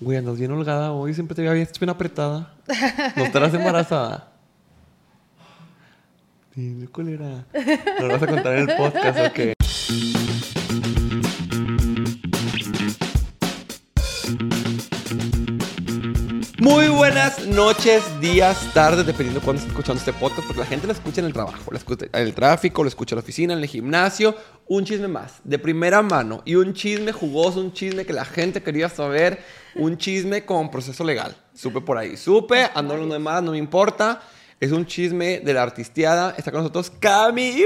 Güey, andas bien holgada hoy, siempre te veía bien, apretada. ¿No estarás embarazada? Dime, colera. ¿No lo vas a contar en el podcast o noches, días, tardes, dependiendo de cuándo esté escuchando este podcast, porque la gente lo escucha en el trabajo, lo escucha en el tráfico, lo escucha en la oficina, en el gimnasio. Un chisme más, de primera mano, y un chisme jugoso, un chisme que la gente quería saber, un chisme con proceso legal. Supe por ahí, supe, ando hablando de más, no me importa. Es un chisme de la artisteada. Está con nosotros Cami.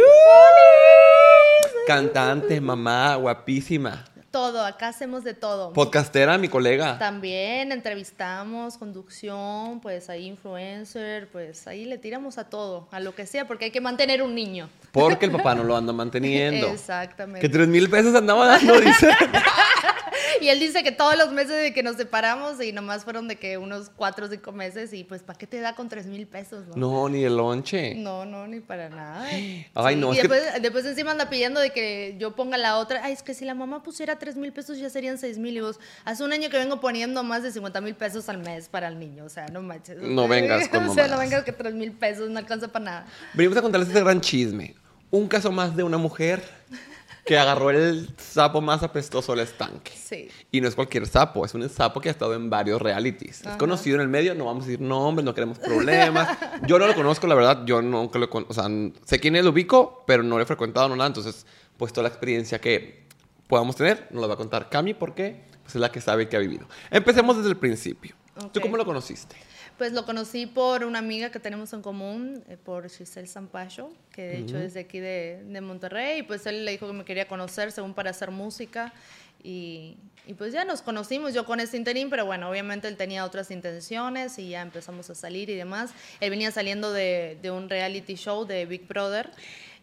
Cantante, mamá, guapísima. Todo, acá hacemos de todo. Podcastera, mi colega. También entrevistamos, conducción, pues ahí influencer, pues ahí le tiramos a todo, a lo que sea, porque hay que mantener un niño. Porque el papá no lo anda manteniendo. Exactamente. Que tres mil pesos andaba dando, dice. y él dice que todos los meses de que nos separamos y nomás fueron de que unos cuatro o cinco meses y pues ¿para qué te da con tres mil pesos? No? no, ni el lonche. No, no, ni para nada. Ay, no. Y después, después encima anda pidiendo de que yo ponga la otra. Ay, es que si la mamá pusiera tres mil pesos ya serían seis mil. Y vos, hace un año que vengo poniendo más de 50 mil pesos al mes para el niño. O sea, no manches. No vengas con O sea, no vengas que tres mil pesos no alcanza para nada. Venimos a contarles este gran chisme. Un caso más de una mujer que agarró el sapo más apestoso del estanque. Sí. Y no es cualquier sapo, es un sapo que ha estado en varios realities. Es conocido en el medio, no vamos a decir nombres, no queremos problemas. Yo no lo conozco, la verdad, yo nunca lo conozco. O sea, sé quién es, lo ubico, pero no lo he frecuentado, no nada. Entonces, pues toda la experiencia que podamos tener nos la va a contar Cami porque pues, es la que sabe que ha vivido. Empecemos desde el principio. ¿Tú cómo lo conociste? Pues lo conocí por una amiga que tenemos en común, eh, por Giselle Sampaio, que de hecho es de aquí de, de Monterrey. Y pues él le dijo que me quería conocer según para hacer música. Y, y pues ya nos conocimos, yo con este interín, pero bueno, obviamente él tenía otras intenciones y ya empezamos a salir y demás. Él venía saliendo de, de un reality show de Big Brother.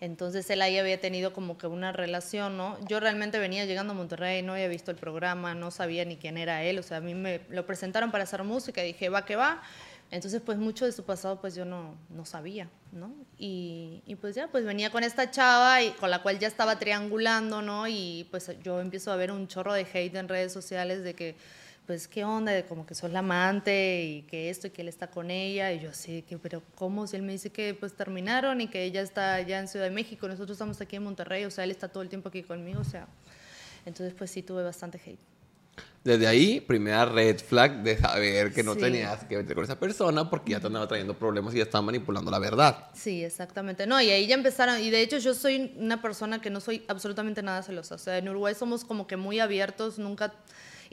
Entonces él ahí había tenido como que una relación, ¿no? Yo realmente venía llegando a Monterrey, no había visto el programa, no sabía ni quién era él, o sea, a mí me lo presentaron para hacer música dije, va que va. Entonces, pues mucho de su pasado, pues yo no, no sabía, ¿no? Y, y pues ya, pues venía con esta chava y con la cual ya estaba triangulando, ¿no? Y pues yo empiezo a ver un chorro de hate en redes sociales de que, pues, ¿qué onda? De como que sos la amante y que esto y que él está con ella. Y yo así, que, pero ¿cómo? Si él me dice que pues terminaron y que ella está ya en Ciudad de México, nosotros estamos aquí en Monterrey, o sea, él está todo el tiempo aquí conmigo, o sea. Entonces, pues sí tuve bastante hate. Desde ahí, primera red flag de saber que no Sí. tenías que verte con esa persona porque ya te andaba trayendo problemas y ya estaba manipulando la verdad. Sí, exactamente. No, y ahí ya empezaron. Y de hecho, yo soy una persona que no soy absolutamente nada celosa. O sea, en Uruguay somos como que muy abiertos, nunca.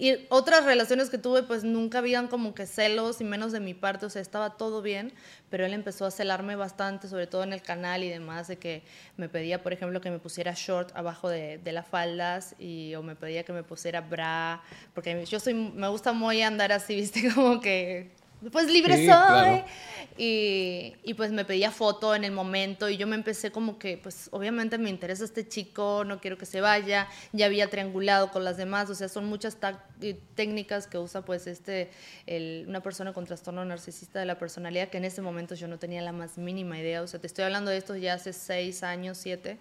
Y otras relaciones que tuve, pues nunca habían como que celos, y menos de mi parte. O sea, estaba todo bien, pero él empezó a celarme bastante, sobre todo en el canal y demás, de que me pedía, por ejemplo, que me pusiera short abajo de, de las faldas, y, o me pedía que me pusiera bra, porque yo soy, me gusta muy andar así, viste, como que. Pues libre Sí, soy. claro. Y, y pues me pedía foto en el momento y yo me empecé como que, pues obviamente me interesa este chico, no quiero que se vaya, ya había triangulado con las demás, o sea, son muchas eh, técnicas que usa pues este, el- una persona con trastorno narcisista de la personalidad que en ese momento yo no tenía la más mínima idea, o sea, te estoy hablando de esto ya hace seis años, siete,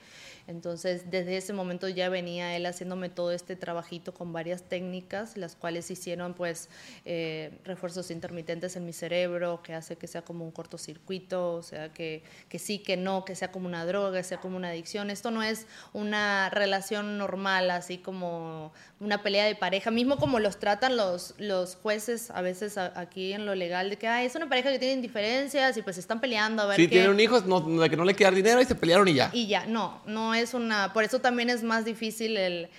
entonces desde ese momento ya venía él haciéndome todo este trabajito con varias técnicas, las cuales hicieron pues eh, refuerzos intermitentes en mi cerebro, que hace que sea como un cortocircuito, o sea, que, que sí, que no, que sea como una droga, que sea como una adicción. Esto no es una relación normal, así como una pelea de pareja, mismo como los tratan los, los jueces a veces a- aquí en lo legal, de que "Ay, es una pareja que tienen diferencias y pues están peleando a ver Si qué... tienen un hijo, no, de que no le queda dinero y se pelearon y ya. Y ya, no, no es una, por eso también es más difícil el,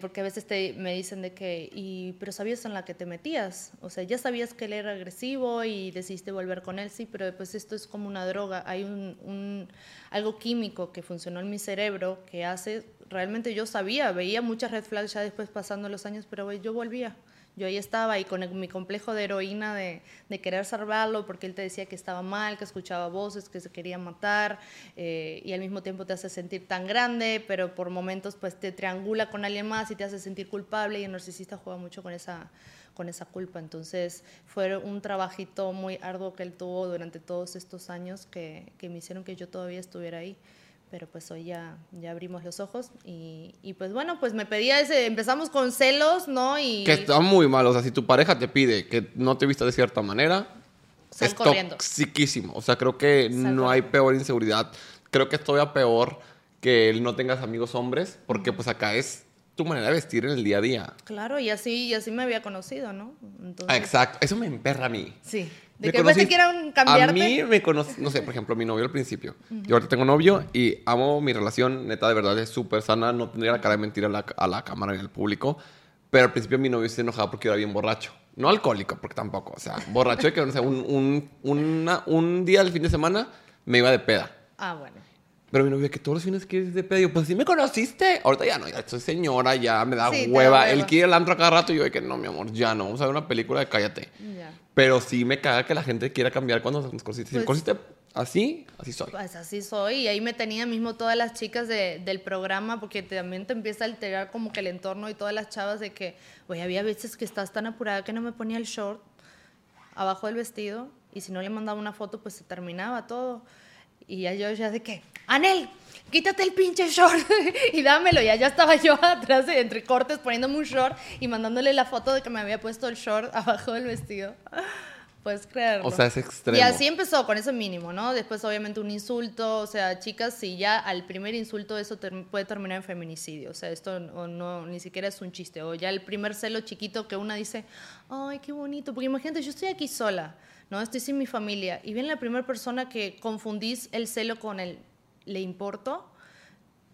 porque a veces te, me dicen de que, y, pero sabías en la que te metías, o sea, ya sabías que él era agresivo y decidiste volver con él, sí, pero pues esto es como una droga, hay un, un- algo químico que funcionó en mi cerebro que hace, realmente yo sabía, veía muchas red flags ya después pasando los años, pero yo volvía. Yo ahí estaba y con mi complejo de heroína de, de querer salvarlo porque él te decía que estaba mal, que escuchaba voces, que se quería matar eh, y al mismo tiempo te hace sentir tan grande, pero por momentos pues te triangula con alguien más y te hace sentir culpable y el narcisista juega mucho con esa, con esa culpa. Entonces fue un trabajito muy arduo que él tuvo durante todos estos años que, que me hicieron que yo todavía estuviera ahí. Pero pues hoy ya, ya abrimos los ojos y, y, pues bueno, pues me pedía ese, empezamos con celos, ¿no? Y Que está muy mal, o sea, si tu pareja te pide que no te vistas de cierta manera, Sal es corriendo. toxiquísimo. O sea, creo que Sal no hay peor inseguridad. Creo que es todavía peor que el no tengas amigos hombres, porque pues acá es tu manera de vestir en el día a día. claro, y así, y así me había conocido, ¿no? Entonces, Ah, exacto, eso me emperra a mí. Sí, Me de que después te quieran cambiarte. A mí me conocí, no sé, por ejemplo, mi novio al principio. Yo ahorita tengo novio y amo mi relación, neta, de verdad, es súper sana. No tendría la cara de mentir a la, a la cámara y al público. Pero al principio mi novio se enojaba porque yo era bien borracho. No alcohólico, porque tampoco. O sea, borracho de que, no sé, un, un, una- un día del fin de semana me iba de peda. Ah, bueno. Pero mi novio, que todos los fines quieres ir de yo, pues sí me conociste. Ahorita ya no, ya soy señora, ya me da Sí, hueva. Él quiere al antro a cada rato y yo, de que no, mi amor, ya no. Vamos a ver una película de cállate. Ya. Pero sí me caga que la gente quiera cambiar cuando nos conociste. Si me Pues- conociste así, así soy. Pues así soy. Y ahí me tenía mismo todas las chicas de- del programa, porque también te empieza a alterar como que el entorno y todas las chavas de que, oye, había veces que estás tan apurada que no me ponía el short abajo del vestido y si no le mandaba una foto, pues se terminaba todo. Y ya yo ya de que, Anel, quítate el pinche short y dámelo. Ya ya estaba yo atrás de- entre cortes poniéndome un short y mandándole la foto de que me había puesto el short abajo del vestido. Puedes creerlo. O sea, es extremo. Y así empezó con ese mínimo, ¿no? Después obviamente un insulto, o sea, chicas, si ya al primer insulto eso ter- puede terminar en feminicidio, o sea, esto no, no- ni siquiera es un chiste, o ya el primer celo chiquito que una dice, ay, qué bonito, porque imagínate, yo estoy aquí sola, ¿no? Estoy sin mi familia, y viene la primera persona que confundís el celo con el le importo,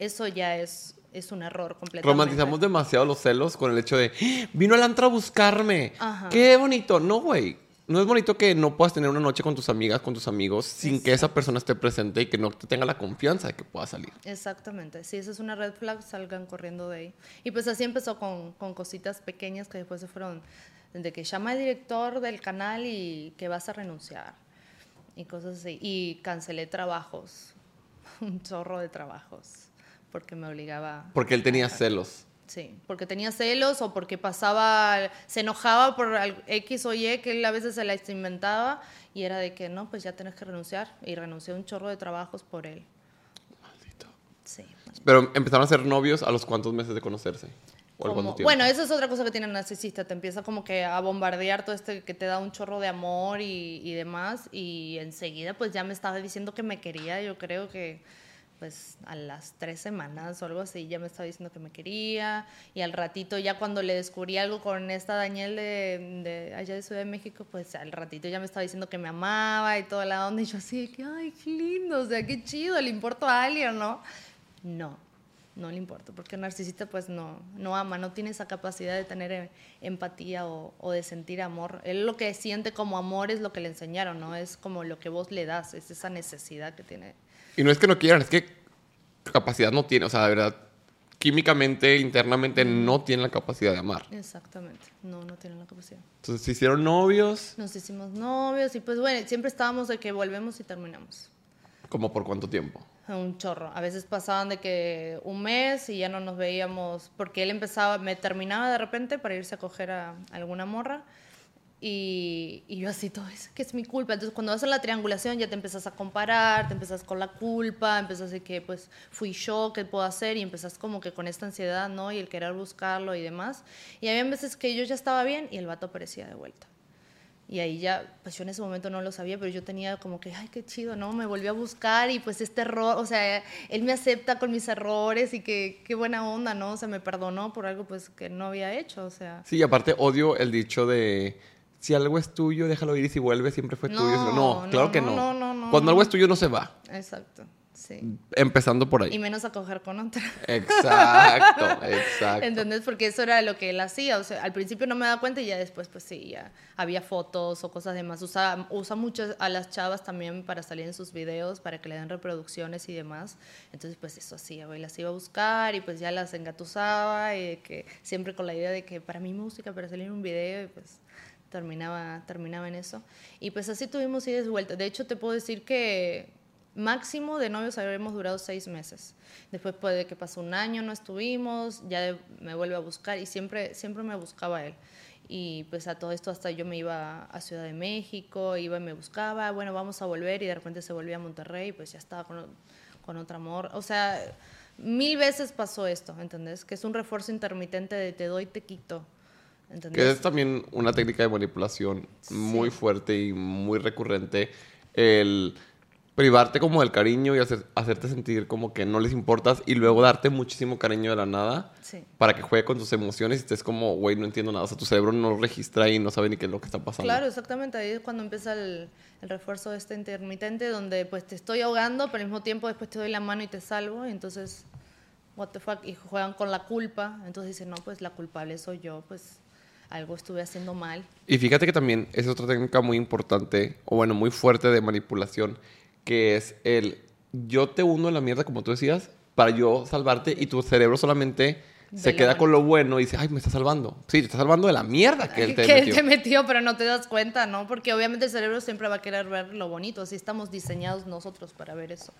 eso ya es, es un error completamente. Romantizamos demasiado los celos con el hecho de "¡Ah! vino al antro a buscarme. Ajá. Qué bonito. No, güey. No es bonito que no puedas tener una noche con tus amigas, con tus amigos, sin que esa persona esté presente y que no te tenga la confianza de que pueda salir. Exactamente, si esa es una red flag, salgan corriendo de ahí. Y pues así empezó con, con cositas pequeñas que después se fueron, de que llama al director del canal y que vas a renunciar y cosas así. Y cancelé trabajos, un chorro de trabajos, porque me obligaba, Porque él tenía celos. sí, porque tenía celos o porque pasaba, se enojaba por X o Y que él a veces se la inventaba y era de que no, pues ya tenés que renunciar. Y renuncié a un chorro de trabajos por él. Maldito. Sí. Pero empezaron a ser novios a los cuantos meses de conocerse. Bueno, eso es otra cosa que tiene el narcisista. Te empieza como que a bombardear todo este que te da un chorro de amor y, y demás. Y enseguida pues ya me estaba diciendo que me quería. Yo creo que pues a las tres semanas o algo así ya me estaba diciendo que me quería. Y al ratito ya cuando le descubrí algo con esta Daniel de, de allá de Ciudad de México, pues al ratito ya me estaba diciendo que me amaba y toda la onda. Y yo así de que, ay, qué lindo, o sea, qué chido, le importo a alguien, ¿no? No no le importa, porque el narcisista pues no, no ama, no tiene esa capacidad de tener eh, empatía o, o de sentir amor. Él lo que siente como amor es lo que le enseñaron, ¿no? Es como lo que vos le das, es esa necesidad que tiene. Y no es que no quieran, es que capacidad no tiene. O sea, de verdad, químicamente, internamente, no tiene la capacidad de amar. Exactamente, no, no tiene la capacidad. Entonces se hicieron novios. Nos hicimos novios y pues bueno, siempre estábamos de que volvemos y terminamos. ¿Como por cuánto tiempo? Un chorro. A veces pasaban de que un mes y ya no nos veíamos, porque él empezaba, me terminaba de repente para irse a coger a alguna morra. Y, yo así, todo es que es mi culpa. Entonces, cuando vas a la triangulación, ya te empiezas a comparar, te empiezas con la culpa, empiezas de que, pues, fui yo, ¿qué puedo hacer? Y empezás como que con esta ansiedad, ¿no? Y el querer buscarlo y demás. Y había veces que yo ya estaba bien y el vato aparecía de vuelta. Y ahí ya, pues yo en ese momento no lo sabía, pero yo tenía como que, ay, qué chido, ¿no? Me volvió a buscar y pues este error, o sea, él me acepta con mis errores y que qué buena onda, ¿no? O sea, me perdonó por algo pues que no había hecho, o sea. Sí, y aparte odio el dicho de si algo es tuyo, déjalo ir y si vuelve siempre fue tuyo. No, No, no, claro que no. no, no, no, Cuando no. algo es tuyo no se va. Exacto, sí. Empezando por ahí. Y menos a coger con otra. Exacto, exacto. ¿Entendés? Porque eso era lo que él hacía. O sea, al principio no me daba cuenta y ya después, pues sí, ya había fotos o cosas demás. Usa, usa mucho a las chavas también para salir en sus videos, para que le den reproducciones y demás. Entonces, pues eso hacía, güey. Las iba a buscar y pues ya las engatusaba y de que siempre con la idea de que para mi música, para salir en un video y pues terminaba, terminaba en eso. Y pues así tuvimos idas y vueltas. De hecho, te puedo decir que máximo de novios habremos durado seis meses. Después puede que pasó un año, no estuvimos, ya de- me vuelve a buscar y siempre, siempre me buscaba él. Y pues a todo esto hasta yo me iba a Ciudad de México, iba y me buscaba, bueno, vamos a volver y de repente se volvía a Monterrey, pues ya estaba con, con otro amor. O sea, mil veces pasó esto, ¿entendés? Que es un refuerzo intermitente de te doy, te quito. ¿entendés? Que es también una técnica de manipulación muy fuerte y muy recurrente. El privarte como del cariño y hacer, hacerte sentir como que no les importas y luego darte muchísimo cariño de la nada Sí. para que juegue con tus emociones y estés como, güey, no entiendo nada. O sea, tu cerebro no registra y no sabe ni qué es lo que está pasando. Claro, exactamente. Ahí es cuando empieza el, el refuerzo este intermitente, donde pues te estoy ahogando, pero al mismo tiempo después te doy la mano y te salvo. Y entonces, what the fuck, y juegan con la culpa. Entonces dicen, no, pues la culpable soy yo, pues algo estuve haciendo mal. Y fíjate que también es otra técnica muy importante, o bueno, muy fuerte de manipulación, que es el yo te hundo en la mierda, como tú decías, para yo salvarte y tu cerebro solamente se queda con lo bueno y dice, ay, me está salvando. Sí, te está salvando de la mierda que él te que metió. él te metió, pero no te das cuenta, ¿no? Porque obviamente el cerebro siempre va a querer ver lo bonito, así estamos diseñados nosotros para ver eso.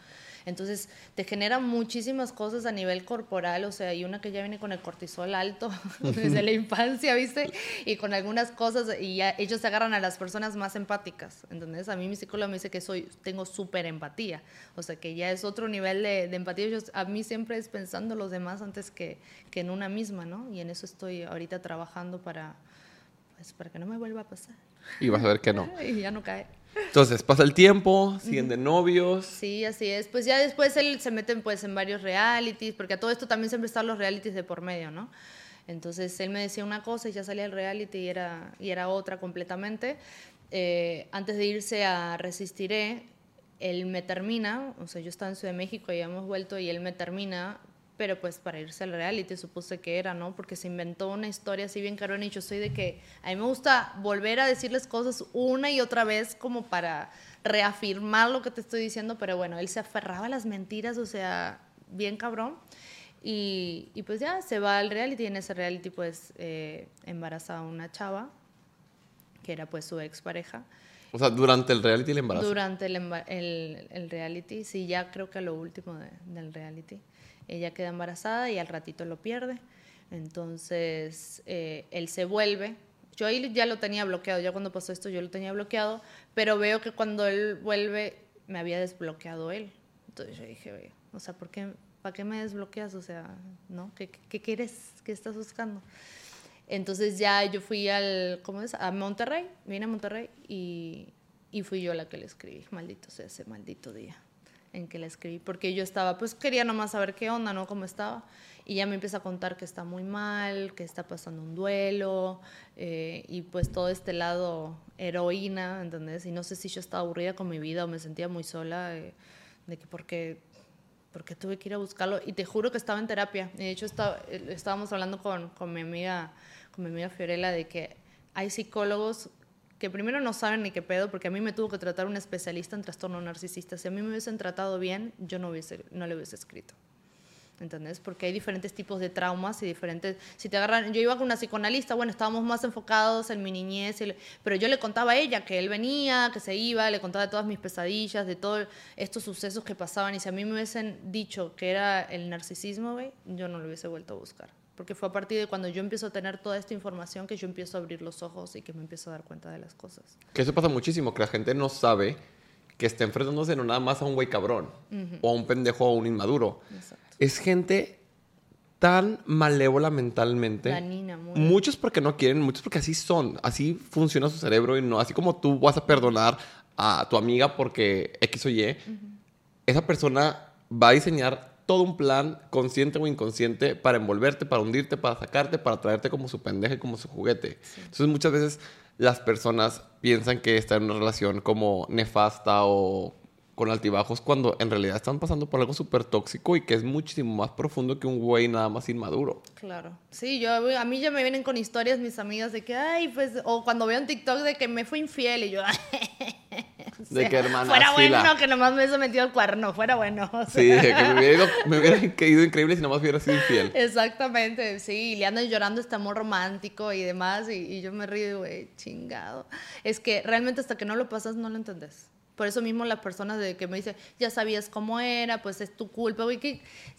Entonces, te genera muchísimas cosas a nivel corporal, o sea, hay una que ya viene con el cortisol alto desde la infancia, ¿viste? Y con algunas cosas, y ya ellos se agarran a las personas más empáticas, ¿entendés? A mí mi psicólogo me dice que soy, tengo súper empatía, o sea, que ya es otro nivel de, de empatía. Yo, a mí siempre es pensando en los demás antes que, que en una misma, ¿no? Y en eso estoy ahorita trabajando para, pues, para que no me vuelva a pasar. Y vas a ver que no. Y ya no cae. Entonces, pasa el tiempo, siguen de novios. Sí, así es. Pues ya después él se mete pues, en varios realities, porque a todo esto también siempre están los realities de por medio, ¿no? Entonces él me decía una cosa y ya salía el reality y era, y era otra completamente. Eh, antes de irse a Resistiré, él me termina, o sea, yo estaba en Ciudad de México y hemos vuelto y él me termina, pero pues para irse al reality supuse que era, ¿no? Porque se inventó una historia así bien cabrona y yo soy de que a mí me gusta volver a decirles cosas una y otra vez como para reafirmar lo que te estoy diciendo, pero bueno, él se aferraba a las mentiras, o sea, bien cabrón. Y, y pues ya se va al reality y en ese reality pues eh, embaraza a una chava que era pues su expareja. O sea, durante el reality el embarazo. Durante el, el, el reality, sí, ya creo que a lo último de- del reality. Ella queda embarazada y al ratito lo pierde. Entonces, eh, él se vuelve. Yo ahí ya lo tenía bloqueado, ya cuando pasó esto yo lo tenía bloqueado, pero veo que cuando él vuelve me había desbloqueado él. Entonces yo dije, "Oye, o sea, ¿por qué, ¿para qué me desbloqueas? O sea, ¿no? ¿Qué, qué quieres? ¿Qué estás buscando? Entonces ya yo fui al, ¿cómo es? A Monterrey, vine a Monterrey y, y fui yo la que le escribí. Maldito sea ese maldito día en que le escribí, porque yo estaba, pues quería nomás saber qué onda, ¿no? Cómo estaba. Y ya me empieza a contar que está muy mal, que está pasando un duelo, eh, y pues todo este lado heroína, ¿entendés? Y no sé si yo estaba aburrida con mi vida o me sentía muy sola, eh, de que porque porque tuve que ir a buscarlo y te juro que estaba en terapia. Y de hecho estaba, eh, estábamos hablando con, con mi amiga con mi amiga Fiorella de que hay psicólogos que primero no saben ni qué pedo, porque a mí me tuvo que tratar un especialista en trastorno narcisista. Si a mí me hubiesen tratado bien, yo no, hubiese, no le hubiese escrito. ¿Entendés? Porque hay diferentes tipos de traumas y diferentes... Si te agarran... Yo iba con una psicoanalista, bueno, estábamos más enfocados en mi niñez, pero yo le contaba a ella que él venía, que se iba, le contaba de todas mis pesadillas, de todos estos sucesos que pasaban. Y si a mí me hubiesen dicho que era el narcisismo, güey, yo no lo hubiese vuelto a buscar. Porque fue a partir de cuando yo empiezo a tener toda esta información que yo empiezo a abrir los ojos y que me empiezo a dar cuenta de las cosas. Que eso pasa muchísimo, que la gente no sabe que está enfrentándose no nada más a un güey cabrón, o a un pendejo o a un inmaduro. Exacto. Es gente tan malévola mentalmente. Danina, muy. Muchos porque no quieren, muchos porque así son, así funciona su cerebro y no, así como tú vas a perdonar a tu amiga porque X o Y, esa persona va a diseñar todo un plan, consciente o inconsciente, para envolverte, para hundirte, para sacarte, para traerte como su pendeja y como su juguete. Entonces muchas veces las personas piensan que está en una relación como nefasta o con altibajos cuando en realidad están pasando por algo súper tóxico y que es muchísimo más profundo que un güey nada más inmaduro. Claro. Sí, yo a mí ya me vienen con historias mis amigas de que, ay, pues, o cuando veo un TikTok de que me fue infiel y yo, o De que, hermana, fuera fila. bueno que nomás me hubiese metido el cuerno, fuera bueno. o Sí, sea. que me hubiera, ido, me hubiera ido increíble si nada más hubiera sido infiel. Exactamente, sí, y le andan llorando este amor romántico y demás, y, y yo me río, güey, chingado. Es que realmente hasta que no lo pasas no lo entendés. Por eso mismo las personas de que me dicen, ya sabías cómo era, pues es tu culpa,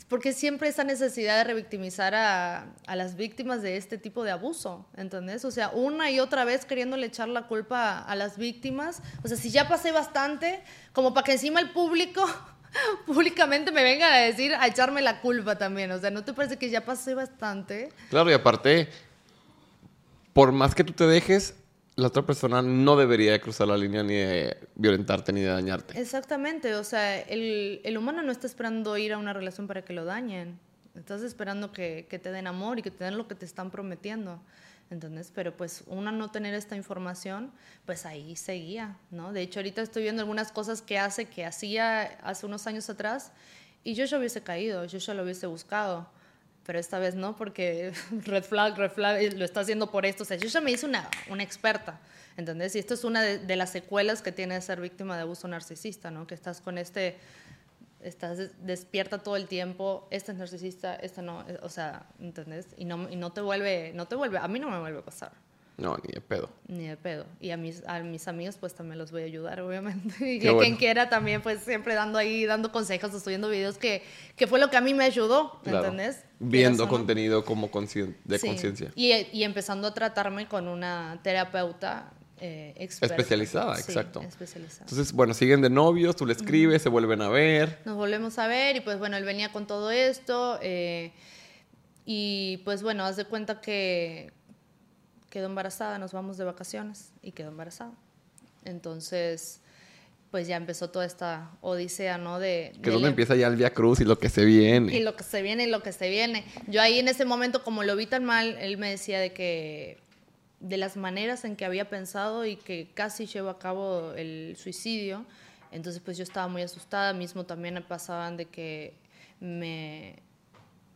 porque siempre esa necesidad de revictimizar a, a las víctimas de este tipo de abuso, ¿entendés? O sea, una y otra vez queriéndole echar la culpa a, a las víctimas. O sea, si ya pasé bastante, como para que encima el público públicamente me vengan a decir, a echarme la culpa también. O sea, ¿no te parece que ya pasé bastante? Claro, y aparte, por más que tú te dejes, la otra persona no debería de cruzar la línea ni de violentarte ni de dañarte. Exactamente, o sea, el, el humano no está esperando ir a una relación para que lo dañen. Estás esperando que, que te den amor y que te den lo que te están prometiendo. ¿entendés? Pero pues uno no tener esta información, pues ahí seguía, ¿no? De hecho, ahorita estoy viendo algunas cosas que hace, que hacía hace unos años atrás, y yo ya hubiese caído, yo ya lo hubiese buscado, pero esta vez no, porque red flag, red flag, lo está haciendo por esto, o sea, yo ya me hice una, una experta, ¿entendés? Y esto es una de, de las secuelas que tiene ser víctima de abuso narcisista, ¿no? Que estás con este estás despierta todo el tiempo, este es narcisista, este no, eh, o sea, ¿entendés? Y no, y no te vuelve, no te vuelve, a mí no me vuelve a pasar. No, ni de pedo. Ni de pedo. Y a mis, a mis amigos pues también los voy a ayudar, obviamente. Y a quien quiera también pues siempre dando ahí, dando consejos, subiendo videos que, que fue lo que a mí me ayudó, ¿entendés? Viendo contenido como de conciencia. Y, y empezando a tratarme con una terapeuta eh, especializada, exacto. Entonces, bueno, siguen de novios, tú le escribes, se vuelven a ver. Nos volvemos a ver y pues bueno, él venía con todo esto eh, y pues bueno, haz de cuenta que quedó embarazada, nos vamos de vacaciones y quedó embarazada. Entonces, pues ya empezó toda esta odisea, ¿no? De, que es donde empieza ya el Via Cruz y lo que se viene. Y lo que se viene y lo que se viene. Yo ahí en ese momento, como lo vi tan mal, él me decía de que de las maneras en que había pensado y que casi llevó a cabo el suicidio. Entonces, pues yo estaba muy asustada. Mismo también me pasaban de que me,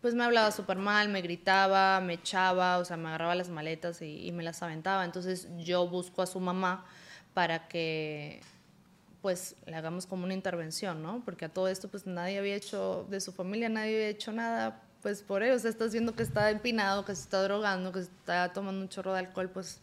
pues me hablaba súper mal, me gritaba, me echaba, o sea, me agarraba las maletas y, y, me las aventaba. Entonces, yo busco a su mamá para que, pues, le hagamos como una intervención, ¿no? Porque a todo esto, pues, nadie había hecho, de su familia nadie había hecho nada pues por eso, o sea, estás viendo que está empinado, que se está drogando, que está tomando un chorro de alcohol, pues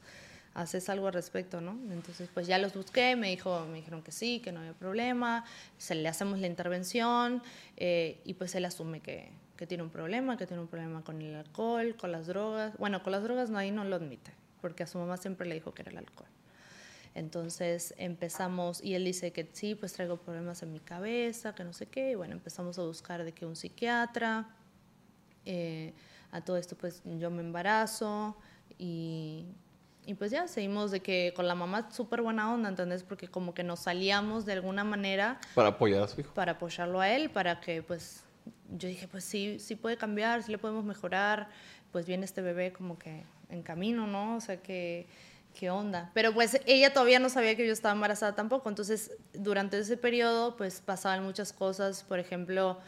haces algo al respecto, ¿no? Entonces, pues ya los busqué, me, dijo, me dijeron que sí, que no había problema, se le hacemos la intervención eh, y pues él asume que, que, tiene un problema, que tiene un problema con el alcohol, con las drogas. Bueno, con las drogas no, ahí no lo admite, porque a su mamá siempre le dijo que era el alcohol. Entonces empezamos, y él dice que sí, pues traigo problemas en mi cabeza, que no sé qué, y bueno, empezamos a buscar de que un psiquiatra, eh, a todo esto pues yo me embarazo y, y, pues ya seguimos de que con la mamá súper buena onda, ¿entendés? Porque como que nos salíamos de alguna manera. Para apoyar a su hijo. Para apoyarlo a él, para que pues yo dije pues sí, sí puede cambiar, sí le podemos mejorar, pues viene este bebé como que en camino, ¿no? O sea que... ¿Qué onda? Pero pues ella todavía no sabía que yo estaba embarazada tampoco, entonces durante ese periodo pues pasaban muchas cosas, por ejemplo,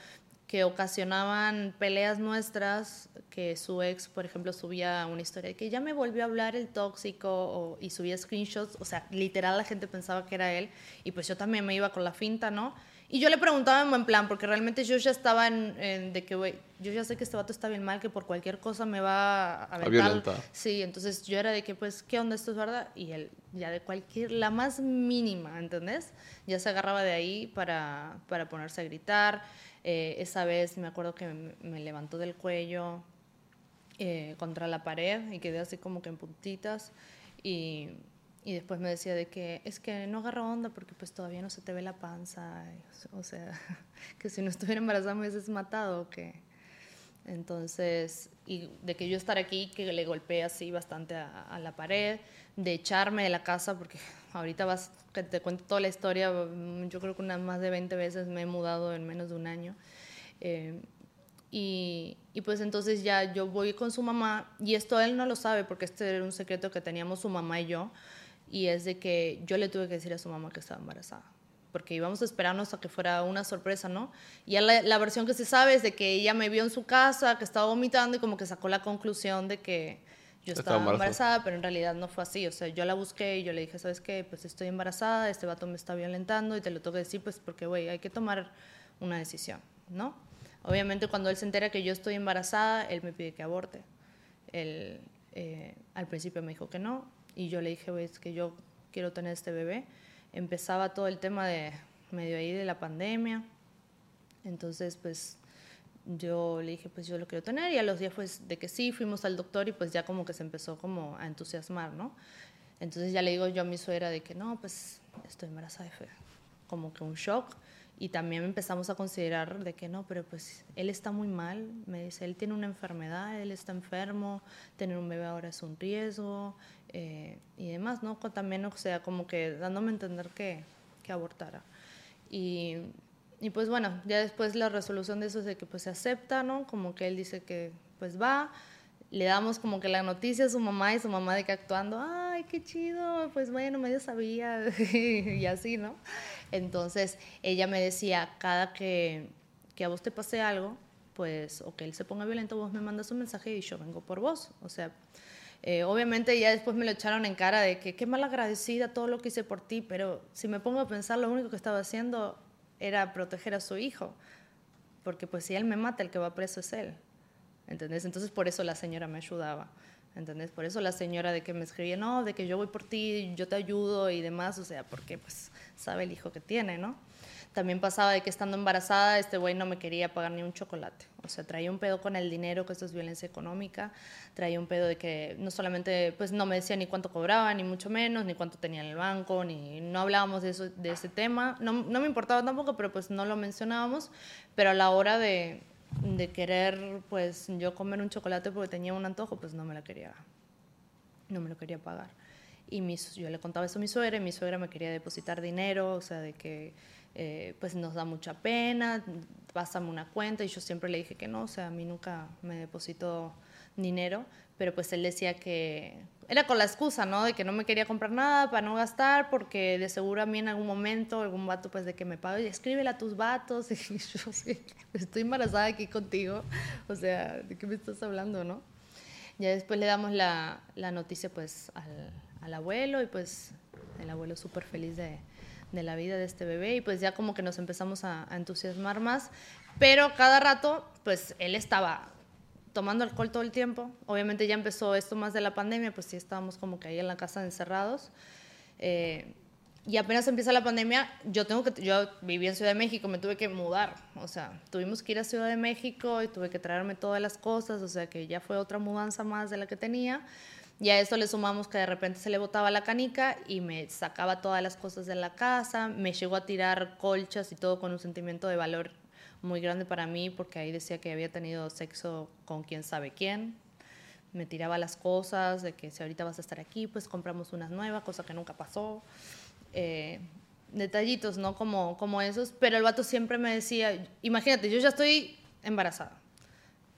que ocasionaban peleas nuestras, que su ex, por ejemplo, subía una historia de que ya me volvió a hablar el tóxico y subía screenshots, o sea, literal la gente pensaba que era él, y pues yo también me iba con la finta, ¿no? Y yo le preguntaba en buen plan, porque realmente yo ya estaba en, de que, güey, yo ya sé que este vato está bien mal, que por cualquier cosa me va a violentar. Sí, entonces yo era de que, pues, ¿qué onda esto es verdad? Y él, ya de cualquier, la más mínima, ¿entendés? Ya se agarraba de ahí para, para ponerse a gritar. Eh, esa vez me acuerdo que me, levantó del cuello eh, contra la pared y quedé así como que en puntitas y, y, después me decía de que es que no agarro onda porque pues todavía no se te ve la panza, o sea, que si no estuviera embarazada me hubieses matado que... Entonces, y de que yo estar aquí, que le golpeé así bastante a, a la pared, de echarme de la casa porque ahorita vas, que te cuento toda la historia, mm, yo creo que unas más de 20 veces me he mudado en menos de un año. Eh, y, y, pues entonces ya yo voy con su mamá, y esto él no lo sabe porque este era un secreto que teníamos su mamá y yo, y es de que yo le tuve que decir a su mamá que estaba embarazada, porque íbamos a esperarnos a que fuera una sorpresa, ¿no? Y la, la versión que se sabe es de que ella me vio en su casa, que estaba vomitando y como que sacó la conclusión de que yo estaba, embarazada. pero en realidad no fue así. O sea, yo la busqué y yo le dije, ¿sabes qué? Pues estoy embarazada, este vato me está violentando y te lo tengo que decir, pues porque, güey, hay que tomar una decisión, ¿no? Obviamente cuando él se entera que yo estoy embarazada, él me pide que aborte. Él eh, al principio me dijo que no y yo le dije, es que yo quiero tener este bebé. Empezaba todo el tema de medio ahí de la pandemia. Entonces, pues yo le dije, pues yo lo quiero tener y a los días pues de que sí, fuimos al doctor y pues ya como que se empezó como a entusiasmar, ¿no? Entonces ya le digo yo a mi suegra de que no, pues estoy embarazada, fue como que un shock y también empezamos a considerar de que no, pero pues él está muy mal, me dice, él tiene una enfermedad, él está enfermo, tener un bebé ahora es un riesgo eh, y demás, ¿no? También, o sea, como que dándome a entender que, que abortara. Y, y, pues bueno, ya después la resolución de eso es de que pues se acepta, ¿no? Como que él dice que pues va, le damos como que la noticia a su mamá y su mamá de que actuando, ay, qué chido, pues bueno, medio sabía y así, ¿no? Entonces ella me decía, cada que, que a vos te pase algo, pues, o que él se ponga violento, vos me mandas un mensaje y yo vengo por vos. O sea, eh, obviamente ya después me lo echaron en cara de que qué mal agradecida todo lo que hice por ti, pero si me pongo a pensar, lo único que estaba haciendo era proteger a su hijo, porque pues si él me mata, el que va preso es él. ¿entendés? Entonces por eso la señora me ayudaba, ¿entendés? Por eso la señora de que me escribía, no, de que yo voy por ti, yo te ayudo y demás, o sea, porque pues sabe el hijo que tiene, ¿no? También pasaba de que estando embarazada, este güey no me quería pagar ni un chocolate. O sea, traía un pedo con el dinero, que esto es violencia económica. Traía un pedo de que no solamente, pues no me decía ni cuánto cobraba, ni mucho menos, ni cuánto tenía en el banco, ni no hablábamos de, eso, de ese tema. No, no me importaba tampoco, pero pues no lo mencionábamos. Pero a la hora de, de querer, pues yo comer un chocolate porque tenía un antojo, pues no me la quería, no me lo quería pagar. Y yo le contaba eso a mi suegra y mi suegra me quería depositar dinero, o sea, de que eh, pues nos da mucha pena, pásame una cuenta y yo siempre le dije que no, o sea, a mí nunca me depositó dinero, pero pues él decía que era con la excusa, ¿no? De que no me quería comprar nada para no gastar, porque de seguro a mí en algún momento algún vato pues de que me pague, escríbele a tus vatos, y yo sí, estoy embarazada aquí contigo, o sea, ¿de qué me estás hablando, no? Ya después le damos la, la noticia pues al, al, abuelo y pues el abuelo súper feliz de, de, la vida de este bebé y pues ya como que nos empezamos a, a entusiasmar más, pero cada rato pues él estaba tomando alcohol todo el tiempo. Obviamente ya empezó esto más de la pandemia, pues sí estábamos como que ahí en la casa encerrados. Eh, y apenas empieza la pandemia, yo tengo que, yo viví en Ciudad de México, me tuve que mudar, o sea, tuvimos que ir a Ciudad de México y tuve que traerme todas las cosas, o sea, que ya fue otra mudanza más de la que tenía. Y a eso le sumamos que de repente se le botaba la canica y me sacaba todas las cosas de la casa, me llegó a tirar colchas y todo con un sentimiento de valor muy grande para mí porque ahí decía que había tenido sexo con quién sabe quién. Me tiraba las cosas de que si ahorita vas a estar aquí, pues compramos unas nuevas, cosa que nunca pasó. Eh, detallitos, ¿no? Como, como esos. Pero el vato siempre me decía, imagínate, yo ya estoy embarazada,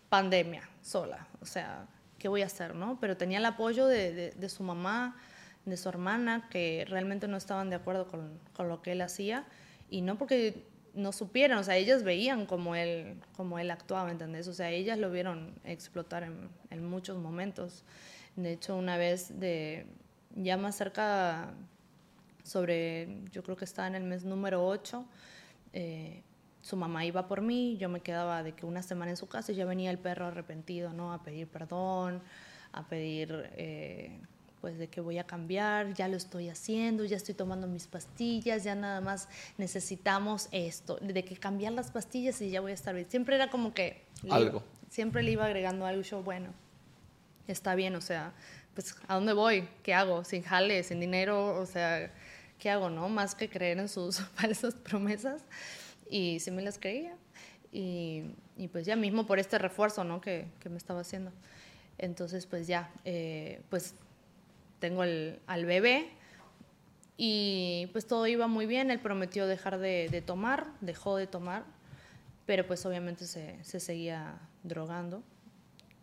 pandemia, sola. O sea, ¿qué voy a hacer, no? Pero tenía el apoyo de, de, su mamá, de su hermana, que realmente no estaban de acuerdo con, con lo que él hacía. Y no porque no supieron, o sea, ellas veían cómo él, cómo él actuaba, ¿entendés? O sea, ellas lo vieron explotar en, en, muchos momentos. De hecho, una vez de ya más cerca sobre, yo creo que estaba en el mes número 8, eh, su mamá iba por mí, yo me quedaba de que una semana en su casa y ya venía el perro arrepentido, ¿no? A pedir perdón, a pedir... Eh, pues de que voy a cambiar, ya lo estoy haciendo, ya estoy tomando mis pastillas, ya nada más necesitamos esto, de que cambiar las pastillas y ya voy a estar bien. Siempre era como que... Algo. siempre le iba agregando algo, yo, bueno, está bien, o sea, pues ¿a dónde voy? ¿Qué hago? Sin jale, sin dinero, o sea, ¿qué hago, no? Más que creer en sus falsas promesas. Y sí me las creía. Y, y pues ya mismo por este refuerzo, ¿no? Que, que me estaba haciendo. Entonces, pues ya, eh, pues tengo al bebé y pues todo iba muy bien, él prometió dejar de, tomar, dejó de tomar, pero pues obviamente se, se, seguía drogando.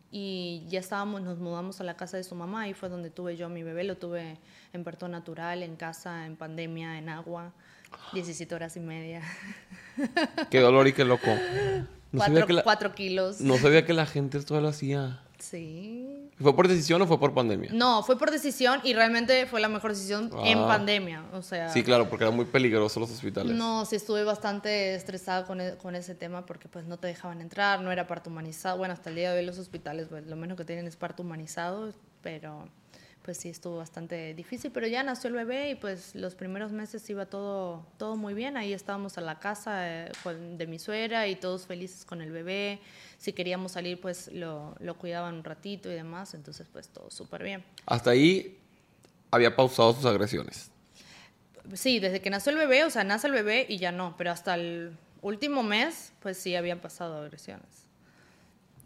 Y ya estábamos, nos mudamos a la casa de su mamá y fue donde tuve yo a mi bebé, lo tuve en parto natural, en casa, en pandemia, en agua, 17 horas y media. Qué dolor y qué loco. No cuatro, kilos. No sabía que la gente esto lo hacía. Sí. ¿Fue por decisión o fue por pandemia? No, fue por decisión y realmente fue la mejor decisión en ah. pandemia. O sea. Sí, claro, porque era muy peligroso los hospitales. No, sí estuve bastante estresada con, e, con, ese tema porque pues no te dejaban entrar, no era parto humanizado. Bueno, hasta el día de hoy los hospitales, pues, lo menos que tienen es parto humanizado, pero pues sí estuvo bastante difícil, pero ya nació el bebé y pues los primeros meses iba todo, todo muy bien. Ahí estábamos a la casa eh, de mi suegra y todos felices con el bebé. Si queríamos salir, pues lo, lo cuidaban un ratito y demás, entonces pues todo súper bien. Hasta ahí había pausado sus agresiones. sí, desde que nació el bebé, o sea, nace el bebé y ya no, pero hasta el último mes, pues sí habían pasado agresiones.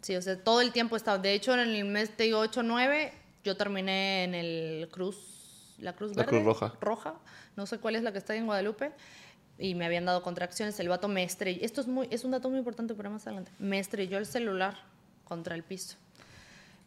Sí, o sea, todo el tiempo estaba. De hecho, en el mes de 8 9, yo terminé en el Cruz, la Cruz La Verde. Cruz Roja. Roja, no sé cuál es la que está ahí en Guadalupe. Y me habían dado contracciones. El vato me estrelló. Esto es, muy, es un dato muy importante para más adelante. Me estrelló el celular contra el piso.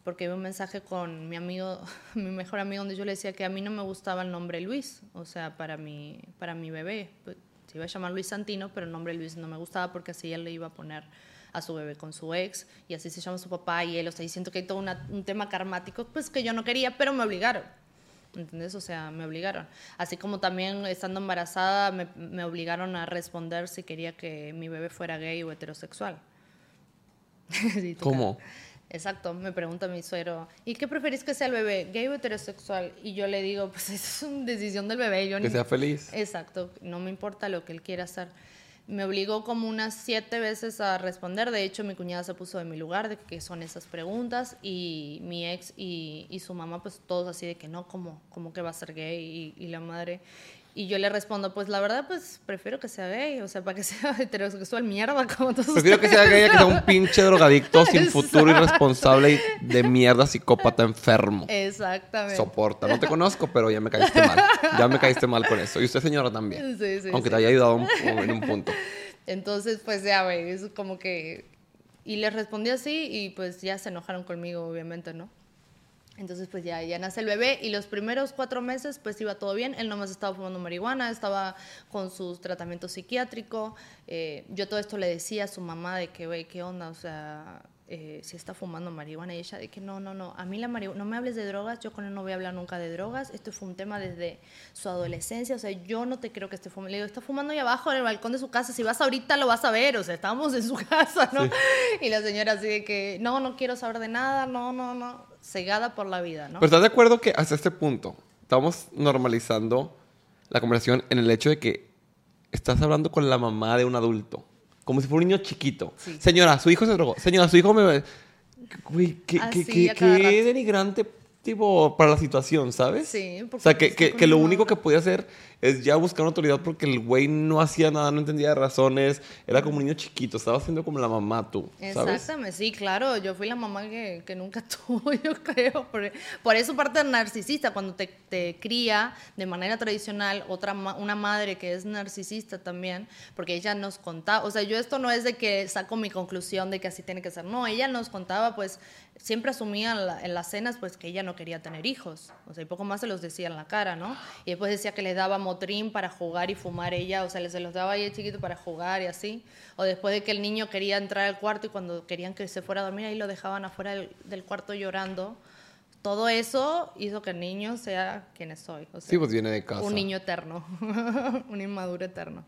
Porque vi un mensaje con mi amigo, mi mejor amigo, donde yo le decía que a mí no me gustaba el nombre Luis. O sea, para mi, para mi bebé. Pues, Se iba a llamar Luis Santino, pero el nombre Luis no me gustaba porque así él le iba a poner a su bebé con su ex y así se llama su papá y él, o sea, y siento que hay todo una- un tema karmático, pues que yo no quería, pero me obligaron. ¿Entendés? O sea, me obligaron. Así como también estando embarazada me, me obligaron a responder si quería que mi bebé fuera gay o heterosexual. Sí, ¿Cómo? Exacto, me pregunta mi suegro, ¿y qué preferís que sea el bebé, gay o heterosexual? Y yo le digo, pues eso es una decisión del bebé. Yo Que ni- sea feliz. Exacto, no me importa lo que él quiera hacer. Me obligó como unas siete veces a responder. De hecho, mi cuñada se puso de mi lugar de qué son esas preguntas y mi ex y, su mamá, pues todos así de que no, ¿cómo, cómo que va a ser gay? Y, y la madre. Y yo le respondo, pues la verdad, pues prefiero que sea gay, o sea, para que sea heterosexual, mierda, como todos Prefiero que sea gay que sea un pinche drogadicto sin futuro, irresponsable y de mierda, psicópata, enfermo. Exactamente. Soporta. No te conozco, pero ya me caíste mal. Ya me caíste mal con eso. Y usted, señora, también. Sí, sí, Aunque sí. te haya ayudado un- en un punto. Entonces, pues ya, güey, es como que... Y les respondí así y pues ya se enojaron conmigo, obviamente, ¿no? Entonces, pues ya, ya nace el bebé y los primeros cuatro meses, pues iba todo bien. Él nomás estaba fumando marihuana, estaba con su tratamiento psiquiátrico. Eh, yo todo esto le decía a su mamá de que, güey, ¿qué onda? O sea, eh, si está fumando marihuana. Y ella de que no, no, no, a mí la marihuana, no me hables de drogas, yo con él no voy a hablar nunca de drogas. Esto fue un tema desde su adolescencia, o sea, yo no te creo que esté fumando. Le digo, está fumando ahí abajo en el balcón de su casa, si vas ahorita lo vas a ver, o sea, estábamos en su casa, ¿no? Y la señora así de que, no, no quiero saber de nada, no, no, no, cegada por la vida, ¿no? Pero estás de acuerdo que hasta este punto estamos normalizando la conversación en el hecho de que estás hablando con la mamá de un adulto. Como si fuera un niño chiquito. Sí. Señora, su hijo se drogó. Señora, su hijo me... Güey, qué, Así, qué, qué- qué denigrante, tipo, para la situación, ¿sabes? Sí, O porque sea, que, que, que lo único que podía hacer es ya buscar una autoridad porque el güey no hacía nada, no entendía razones. Era como un niño chiquito. Estaba haciendo como la mamá tú, ¿sabes? Exactamente, sí, claro. Yo fui la mamá que, que nunca tuvo, yo creo. Por, por eso parte del narcisista, cuando te, te cría de manera tradicional otra una madre que es narcisista también, porque ella nos contaba, o sea, yo esto no es de que saco mi conclusión de que así tiene que ser, no, ella nos contaba, pues siempre asumía en, la- en las cenas pues que ella no quería tener hijos, o sea, y poco más se los decía en la cara, ¿no? Y después decía que les para jugar y fumar ella, o sea, se los daba ahí de chiquito para jugar y así, o después de que el niño quería entrar al cuarto y cuando querían que se fuera a dormir ahí lo dejaban afuera del, del cuarto llorando. Todo eso hizo que el niño sea quien es hoy. o sea, Sí, pues viene de casa. un niño eterno, un inmaduro eterno.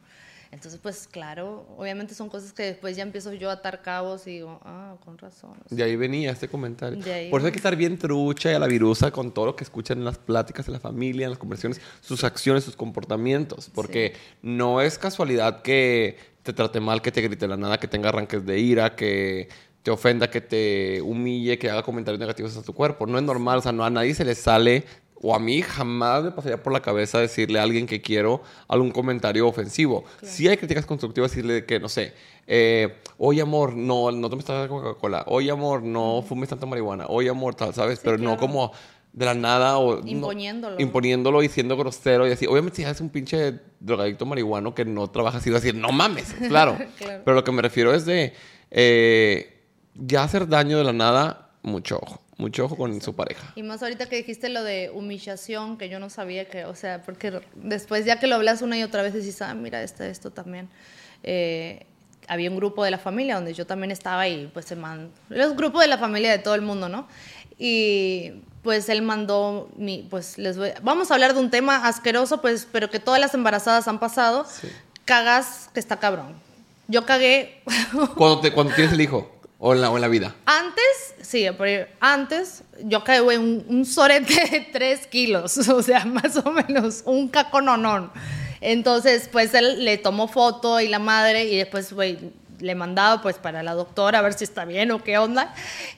Entonces, pues claro, obviamente son cosas que después ya empiezo yo a atar cabos y digo, ah, con razón. o sea, De ahí venía este comentario. Ahí Por eso hay que estar bien trucha y a la virusa con todo lo que escuchan en las pláticas, en la familia, en las conversaciones, sus acciones, sus comportamientos. Porque no es casualidad que te trate mal, que te grite la nada, que tenga arranques de ira, que te ofenda, que te humille, que haga comentarios negativos a tu cuerpo. No es normal, o sea, no a nadie se le sale, o a mí jamás me pasaría por la cabeza decirle a alguien que quiero algún comentario ofensivo. Sí hay críticas constructivas, decirle que, no sé, eh, oye amor, no, no tomes tanta Coca-Cola, oye amor, no fumes tanta marihuana, oye amor, tal, ¿sabes? Pero no como de la nada o... no- Imponiéndolo. imponiéndolo y siendo grosero y así. Obviamente si eres un pinche drogadicto marihuano que no trabaja así, decir, no mames, claro. Claro. Pero lo que me refiero es de eh, ya hacer daño de la nada, mucho ojo. Mucho ojo con su pareja. Y más ahorita que dijiste lo de humillación, que yo no sabía que, o sea, porque después ya que lo hablas una y otra vez decís, ah, mira, esto, esto también. Eh, había un grupo de la familia donde yo también estaba y pues se mandó, los grupos de la familia de todo el mundo, ¿no? Y pues él mandó, mi, pues les voy, vamos a hablar de un tema asqueroso, pues, pero que todas las embarazadas han pasado. Cagas que está cabrón. Yo cagué Cuando, te, cuando tienes el hijo o en la, o en la vida. Antes, sí, pero antes yo caí un, un sorete de 3 kilos, o sea, más o menos, un cacononón. Entonces, pues él le tomó foto y la madre, y después, güey, le mandaba pues para la doctora a ver si está bien o qué onda.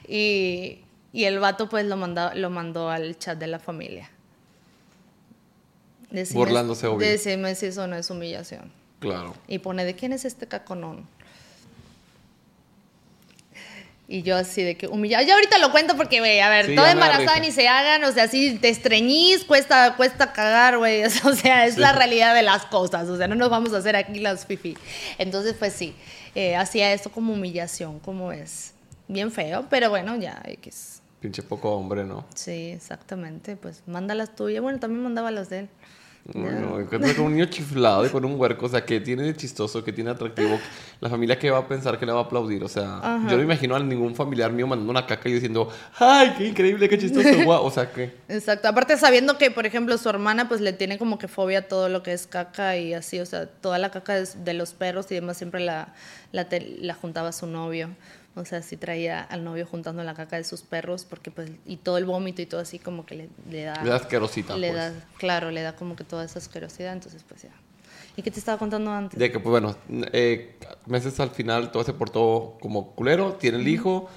Y, y el vato pues lo, mandó lo mandó al chat de la familia. Decime- Burlándose, obvio. Decime si eso no es humillación. Claro. Y pone, ¿de quién es este caconón? Y yo así de que humillada. Ya ahorita lo cuento porque, güey, a ver, Sí, toda embarazada ni se hagan, o sea, si te estreñís, cuesta, cuesta cagar, güey. O sea, es la realidad de las cosas, o sea, no nos vamos a hacer aquí las fifi. Entonces, pues sí, eh, hacía esto como humillación, como es. Bien feo, pero bueno, ya, X. Pinche poco hombre, ¿no? Sí, exactamente, pues manda las tuyas. Bueno, también mandaba las de él. No, encuentro con un niño chiflado y con un huerco, o sea, que tiene de chistoso, que tiene atractivo. La familia que va a pensar que le va a aplaudir, o sea, Ajá. yo no imagino a ningún familiar mío mandando una caca y diciendo, ¡ay, qué increíble, qué chistoso! guau". O sea, que Exacto. Aparte sabiendo que, por ejemplo, su hermana pues le tiene como que fobia a todo lo que es caca y así, o sea, toda la caca de, de los perros y demás siempre la, la, te- la juntaba su novio. O sea, sí traía al novio juntando la caca de sus perros porque pues, y todo el vómito y todo así como que le, le da... le da asquerosita, le pues. da, claro, le da como que toda esa asquerosidad, entonces pues ya. ¿Y qué te estaba contando antes? De que, pues bueno, eh, meses al final todo se portó como culero, tiene el hijo,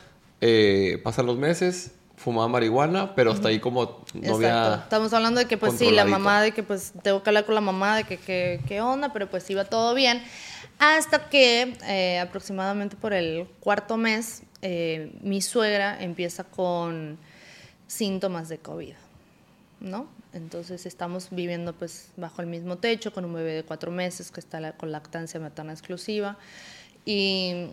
eh, pasan los meses, fumaba marihuana, pero hasta ahí como no Exacto. había... Estamos hablando de que pues sí, la mamá de que pues tengo que hablar con la mamá de que- qué onda, pero pues iba todo bien. Hasta que eh, aproximadamente por el cuarto mes eh, mi suegra empieza con síntomas de COVID, ¿no? Entonces estamos viviendo pues bajo el mismo techo con un bebé de cuatro meses que está con lactancia materna exclusiva y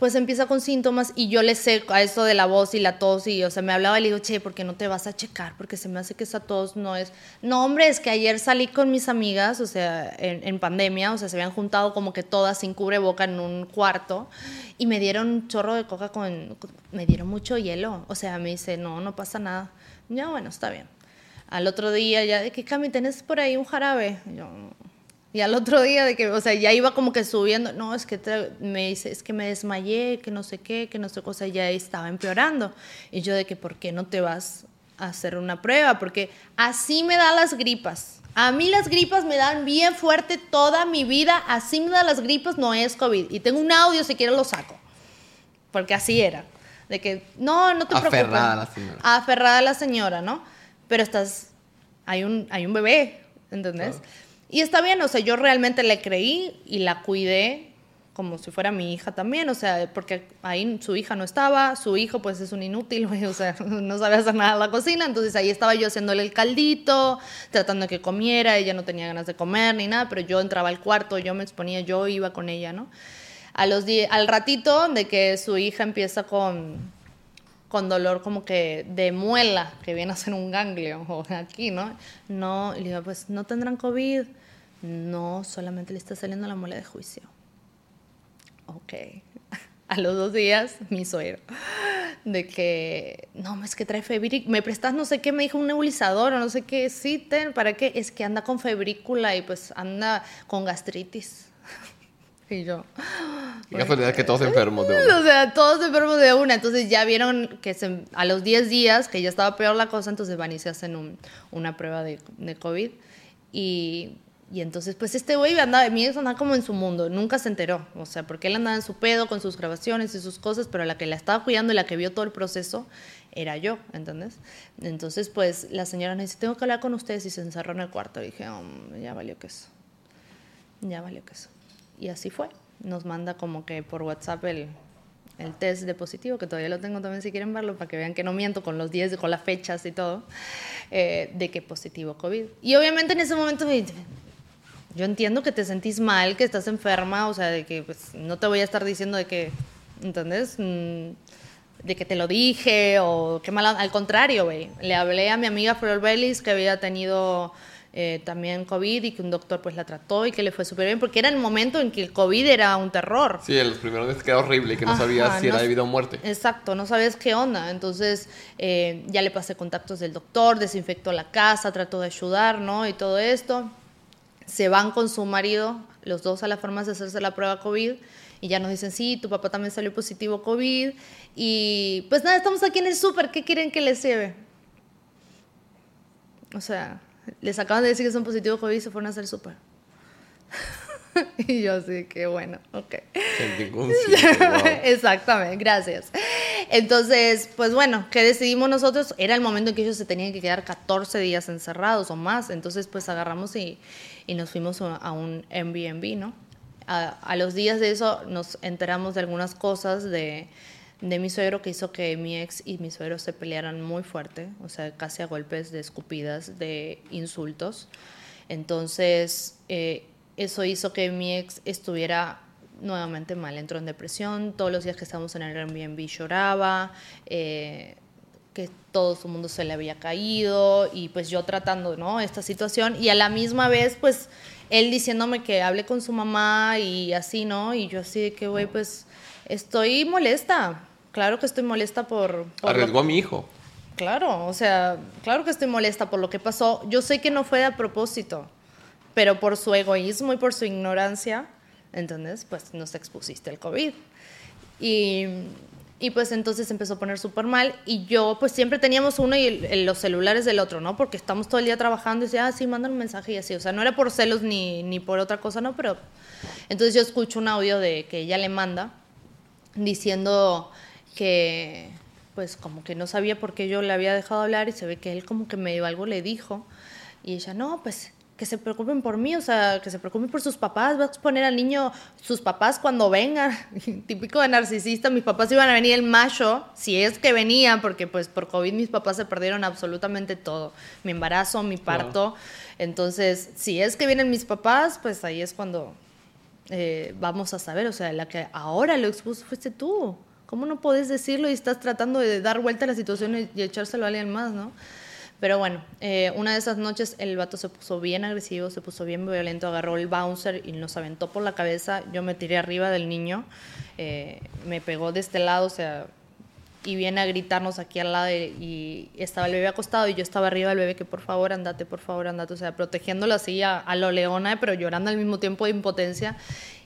pues empieza con síntomas y yo le sé a eso de la voz y la tos y, o sea, me hablaba y le digo, che, ¿por qué no te vas a checar? Porque se me hace que esa tos no es... No, hombre, es que ayer salí con mis amigas, o sea, en, en pandemia, o sea, se habían juntado como que todas sin cubreboca en un cuarto y me dieron un chorro de coca con... Me dieron mucho hielo, o sea, me dice, no, no pasa nada. Ya, bueno, está bien. Al otro día ya, de que, Cami, ¿tenés por ahí un jarabe? Yo, y al otro día de que, o sea, ya iba como que subiendo, no, es que tra- me dice, es que me desmayé, que no sé qué, que no sé cosa, ya estaba empeorando. Y yo de que, ¿por qué no te vas a hacer una prueba? Porque así me dan las gripas. A mí las gripas me dan bien fuerte toda mi vida, así me dan las gripas, no es COVID. Y tengo un audio, si quieres lo saco. Porque así era. De que, no, no te preocupes. Aferrada la señora. Aferrada la señora, ¿no? Pero estás, hay un, hay un bebé, ¿entendés? Claro. Y está bien, o sea, yo realmente le creí y la cuidé como si fuera mi hija también, o sea, porque ahí su hija no estaba, su hijo pues es un inútil, o sea, no sabe hacer nada en la cocina, entonces ahí estaba yo haciéndole el caldito, tratando de que comiera, ella no tenía ganas de comer ni nada, pero yo entraba al cuarto, yo me exponía, yo iba con ella, ¿no? A los al ratito de que su hija empieza con, con dolor como que de muela, que viene a ser un ganglio, o aquí, ¿no? No, y le digo, pues no tendrán COVID. No, solamente le está saliendo la muela de juicio. Ok. A los dos días, mi suegro, de que, no, es que trae febrícula, me prestas no sé qué, me dijo un nebulizador o no sé qué, sí, ten, ¿para qué? Es que anda con febrícula y pues anda con gastritis. Y yo, Qué casualidad que todos enfermos de uno. o sea, todos enfermos de una. Entonces ya vieron que se- a los 10 días, que ya estaba peor la cosa, entonces van y se hacen un- una prueba de, de COVID. Y, y entonces, pues este güey andaba, mi ex andaba como en su mundo, nunca se enteró. O sea, porque él andaba en su pedo con sus grabaciones y sus cosas, pero la que la estaba cuidando y la que vio todo el proceso era yo, ¿entendés? Entonces, pues la señora me dice, tengo que hablar con ustedes y se encerró en el cuarto. Y dije, "Oh, ya valió que eso. Ya valió que eso. Y así fue. Nos manda como que por WhatsApp el, el test de positivo, que todavía lo tengo también si quieren verlo, para que vean que no miento con los 10, con las fechas y todo, eh, de que positivo COVID. Y obviamente en ese momento me- yo entiendo que te sentís mal, que estás enferma, o sea, de que pues, no te voy a estar diciendo de que, ¿entendés? Mm, de que te lo dije o qué mala... Al contrario, güey. Le hablé a mi amiga Flor Bellis que había tenido eh, también COVID y que un doctor pues la trató y que le fue súper bien porque era el momento en que el COVID era un terror. Sí, en los primeros meses que era horrible y que no Ajá, sabías si no era de vida o muerte. Exacto, no sabes qué onda. Entonces eh, ya le pasé contactos del doctor, desinfectó la casa, trató de ayudar, ¿no? Y todo esto. Se van con su marido, los dos a la farmacia a hacerse la prueba COVID. Y ya nos dicen, sí, tu papá también salió positivo COVID. Y pues nada, estamos aquí en el súper, ¿qué quieren que les lleve? O sea, les acaban de decir que son positivos COVID y se fueron a hacer súper. y yo así, que bueno, ok. Exactamente, gracias. Entonces, pues bueno, ¿qué decidimos nosotros? Era el momento en que ellos se tenían que quedar 14 días encerrados o más. Entonces, pues agarramos y, y nos fuimos a un Airbnb, ¿no? A, a, los días de eso nos enteramos de algunas cosas de, de mi suegro que hizo que mi ex y mi suegro se pelearan muy fuerte, o sea, casi a golpes de escupidas, de insultos. Entonces, eh, eso hizo que mi ex estuviera nuevamente mal, entró en depresión, todos los días que estábamos en el Airbnb lloraba, eh, que todo su mundo se le había caído y pues yo tratando, ¿no? Esta situación y a la misma vez pues él diciéndome que hable con su mamá y así, ¿no? Y yo así de que, güey, pues estoy molesta, claro que estoy molesta por... por Arriesgó a mi hijo. Claro, o sea, claro que estoy molesta por lo que pasó. Yo sé que no fue a propósito, pero por su egoísmo y por su ignorancia, entonces, pues nos expusiste al COVID. Y, y pues entonces empezó a poner súper mal y yo pues siempre teníamos uno y el, los celulares del otro, ¿no? Porque estamos todo el día trabajando y decía, ah, sí, mandan un mensaje y así. O sea, no era por celos ni, ni por otra cosa, ¿no? Pero entonces yo escucho un audio de que ella le manda diciendo que pues como que no sabía por qué yo le había dejado hablar y se ve que él como que medio algo le dijo. Y ella, no, pues que se preocupen por mí, o sea, que se preocupen por sus papás, va a exponer al niño sus papás cuando vengan, típico de narcisista, mis papás iban a venir el mayo, si es que venían, porque pues por COVID mis papás se perdieron absolutamente todo, mi embarazo, mi parto, entonces si es que vienen mis papás, pues ahí es cuando eh, vamos a saber, o sea, la que ahora lo expuso fuiste tú, ¿cómo no puedes decirlo y estás tratando de dar vuelta a la situación y, y echárselo a alguien más, no? Pero bueno, eh, una de esas noches el vato se puso bien agresivo, se puso bien violento, agarró el bouncer y nos aventó por la cabeza. Yo me tiré arriba del niño, eh, me pegó de este lado, o sea, y viene a gritarnos aquí al lado y estaba el bebé acostado y yo estaba arriba del bebé que por favor andate, por favor andate, o sea, protegiéndolo así a, a lo leona, pero llorando al mismo tiempo de impotencia.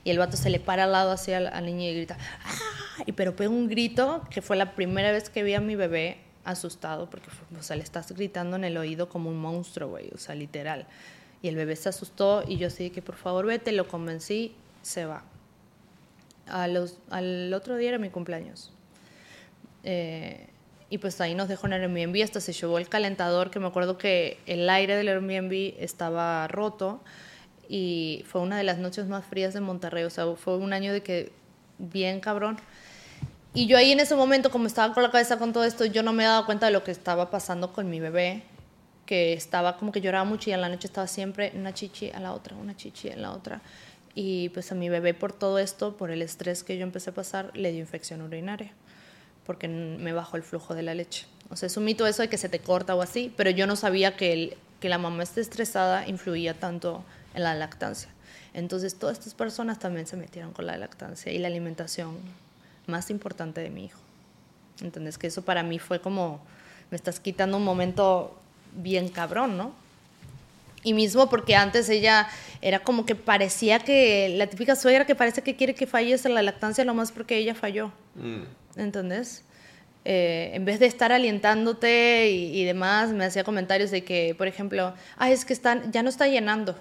Y el vato se le para al lado así al, al niño y grita, ¡ah! Y pero pega un grito que fue la primera vez que vi a mi bebé asustado porque, o sea, le estás gritando en el oído como un monstruo, güey, o sea, literal. Y el bebé se asustó y yo sí que por favor vete, lo convencí, se va. A los, al otro día era mi cumpleaños. Eh, y pues ahí nos dejó en el Airbnb, hasta se llevó el calentador, que me acuerdo que el aire del Airbnb estaba roto y fue una de las noches más frías de Monterrey, o sea, fue un año de que bien cabrón. Y yo ahí en ese momento, como estaba con la cabeza con todo esto, yo no me he dado cuenta de lo que estaba pasando con mi bebé, que estaba como que lloraba mucho y en la noche estaba siempre una chichi a la otra, una chichi a la otra. Y pues a mi bebé por todo esto, por el estrés que yo empecé a pasar, le dio infección urinaria, porque me bajó el flujo de la leche. O sea, es un mito eso de que se te corta o así, pero yo no sabía que, el, que la mamá esté estresada influía tanto en la lactancia. Entonces todas estas personas también se metieron con la lactancia y la alimentación más importante de mi hijo. ¿Entendés? Que eso para mí fue como, me estás quitando un momento bien cabrón, ¿no? Y mismo porque antes ella era como que parecía que, la típica suegra que parece que quiere que fallece la lactancia, más porque ella falló. Mm. ¿Entendés? Eh, en vez de estar alientándote y, y, demás, me hacía comentarios de que, por ejemplo, ah, es que están, ya no está llenando.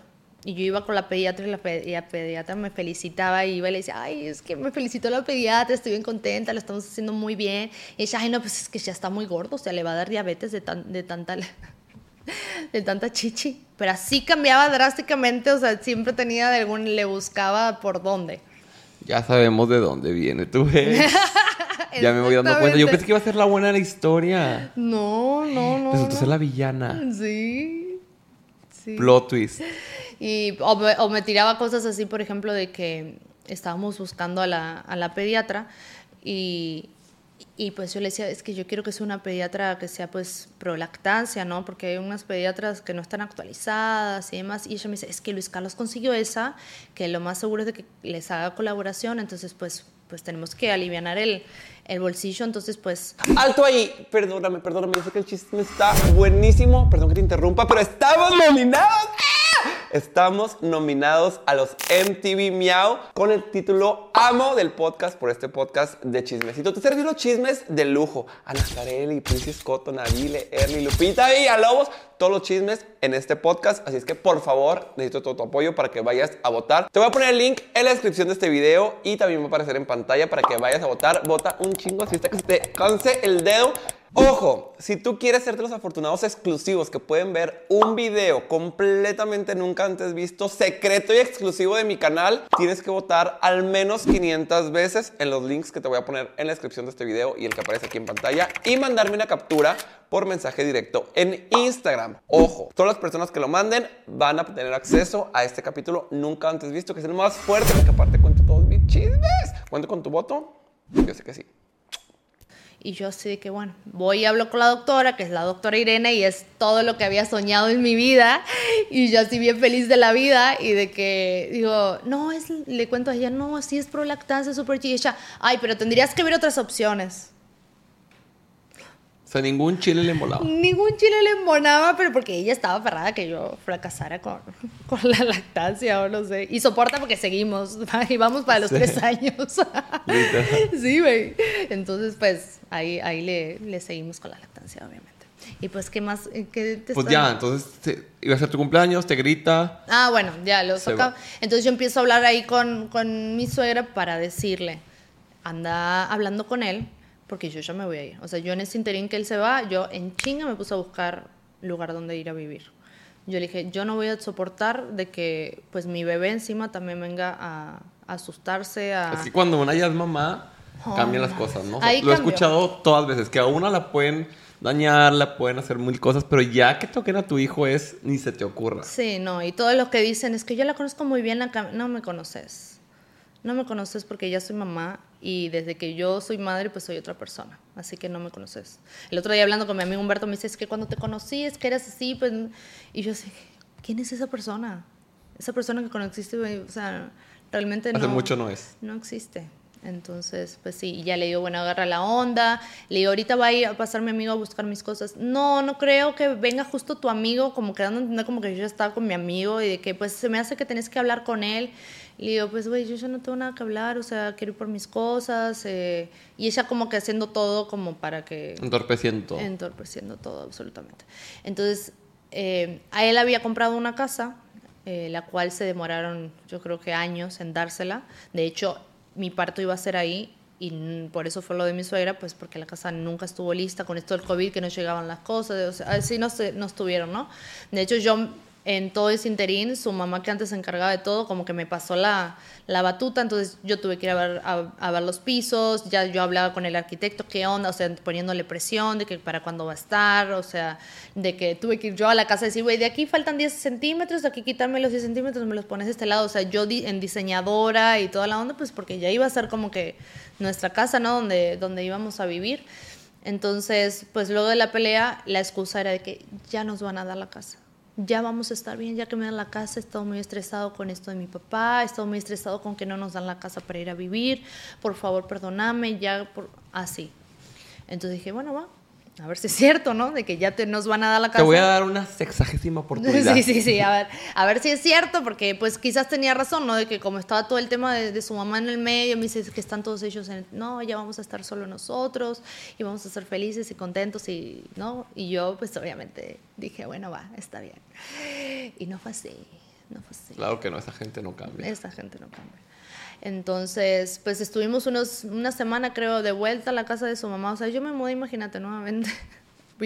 Y yo iba con la pediatra y la, pediatra me felicitaba y iba y le decía, ay, es que me felicitó la pediatra, estoy bien contenta, lo estamos haciendo muy bien. Y ella, ay, no, pues es que ya está muy gordo, o sea, le va a dar diabetes de, de, tanta, de tanta chichi. Pero así cambiaba drásticamente, o sea, siempre tenía de algún, le buscaba por dónde. Ya sabemos de dónde viene, tú ves. ya me voy dando cuenta. Yo pensé que iba a ser la buena de la historia. No, no, no. Resultó ser la villana. Sí. sí. Plot twist. Y, o, me, o, me, tiraba cosas así, por ejemplo, de que estábamos buscando a la, a la pediatra y, y, pues yo le decía, es que yo quiero que sea una pediatra que sea pues pro lactancia, ¿no? Porque hay unas pediatras que no están actualizadas y demás. Y ella me dice, es que Luis Carlos consiguió esa, que lo más seguro es de que les haga colaboración, entonces pues, pues tenemos que aliviar el, el bolsillo, entonces pues... Alto ahí, perdóname, perdóname, yo sé que el chiste está buenísimo, perdón que te interrumpa, pero estamos nominados. Estamos nominados a los MTV Miau con el título Amo del podcast por este podcast de chismecito. Te serví los chismes de lujo. Ana Carelli, Princess Scotto, Nabile, Erly, Lupita y a Lobos. Todos los chismes en este podcast. Así es que por favor, necesito todo tu apoyo para que vayas a votar. Te voy a poner el link en la descripción de este video y también va a aparecer en pantalla para que vayas a votar. Vota un chingo así hasta que se te canse el dedo. Ojo, si tú quieres ser de los afortunados exclusivos que pueden ver un video completamente nunca antes visto, secreto y exclusivo de mi canal, tienes que votar al menos 500 veces en los links que te voy a poner en la descripción de este video y el que aparece aquí en pantalla y mandarme una captura por mensaje directo en Instagram. Ojo, todas las personas que lo manden van a tener acceso a este capítulo nunca antes visto, que es el más fuerte, porque aparte cuento todos mis chismes. ¿Cuento con tu voto? Yo sé que sí. Y yo así de que, bueno, voy y hablo con la doctora, que es la doctora Irene, y es todo lo que había soñado en mi vida. Y yo así bien feliz de la vida y de que digo, no, es, le cuento a ella, no, sí es prolactancia, súper chiquilla. Ay, pero tendrías que ver otras opciones sea, ningún chile le embolaba. Ningún chile le embonaba, pero porque ella estaba aferrada que yo fracasara con, con, la lactancia o no sé. Y soporta porque seguimos. Y vamos para los tres años. sí, güey. Entonces, pues ahí, ahí le, le, seguimos con la lactancia, obviamente. Y pues, ¿qué más? ¿Qué te pues ya, entonces iba a ser tu cumpleaños, te grita. Ah, bueno, ya lo saca. Entonces yo empiezo a hablar ahí con, con mi suegra para decirle, anda hablando con él porque yo ya me voy a ir. O sea, yo en ese interín que él se va, yo en chinga me puse a buscar lugar donde ir a vivir. Yo le dije, yo no voy a soportar de que pues mi bebé encima también venga a, asustarse. A... Que cuando una ya es mamá, cambian las cosas, ¿no? lo he escuchado todas veces, que a una la pueden dañar, la pueden hacer mil cosas, pero ya que toquen a tu hijo es, ni se te ocurra. Sí, no, y todo lo que dicen es que yo la conozco muy bien, la no me conoces. No me conoces porque ya soy mamá y desde que yo soy madre, pues soy otra persona, así que no me conoces. El otro día hablando con mi amigo Humberto me dice, es que cuando te conocí es que eras así, pues, y yo así, ¿quién es esa persona? Esa persona que conociste, o sea, realmente no. Hace mucho no es. No existe. Entonces, pues sí, ya le digo, bueno, agarra la onda. Le digo, ahorita va a ir a pasar mi amigo a buscar mis cosas. No, no creo que venga justo tu amigo, como quedando entender como que yo ya estaba con mi amigo y de que pues se me hace que tenés que hablar con él. Le digo, pues, güey, yo ya no tengo nada que hablar, o sea, quiero ir por mis cosas. Eh, y ella como que haciendo todo como para que... Entorpeciendo. Entorpeciendo todo, absolutamente. Entonces, eh, a él había comprado una casa, eh, la cual se demoraron, yo creo que años en dársela. De hecho, mi parto iba a ser ahí y por eso fue lo de mi suegra, pues porque la casa nunca estuvo lista con esto del COVID, que no llegaban las cosas, o sea, así no, se, no estuvieron, ¿no? De hecho, yo en todo ese interín, su mamá que antes se encargaba de todo, como que me pasó la, la batuta, entonces yo tuve que ir a ver, a, ver, los pisos, ya yo hablaba con el arquitecto, qué onda, o sea, poniéndole presión de que para cuándo va a estar, o sea, de que tuve que ir yo a la casa y decir, güey, de aquí faltan 10 centímetros, de aquí quitarme los 10 centímetros, me los pones de este lado, o sea, yo en diseñadora y toda la onda, pues porque ya iba a ser como que nuestra casa, ¿no? Donde, donde íbamos a vivir. Entonces, pues luego de la pelea, la excusa era de que ya nos van a dar la casa ya vamos a estar bien, ya que me dan la casa, he estado muy estresado con esto de mi papá, he estado muy estresado con que no nos dan la casa para ir a vivir, por favor perdóname, ya, por... así. Entonces dije, bueno, va, a ver si es cierto, ¿no? De que ya te, nos van a dar la casa. Te voy a dar una sexagésima oportunidad. Sí, sí, sí, a ver, a ver si es cierto, porque pues quizás tenía razón, ¿no? De que como estaba todo el tema de, su mamá en el medio, me dice que están todos ellos en, no, ya vamos a estar solo nosotros y vamos a ser felices y contentos y, ¿no? Y yo pues obviamente dije, bueno, va, está bien. Y no fue así, no fue así. Claro que no, esa gente no cambia. Esa gente no cambia. Entonces, pues estuvimos unos, una semana, creo, de vuelta a la casa de su mamá. O sea, yo me mudé, imagínate, nuevamente.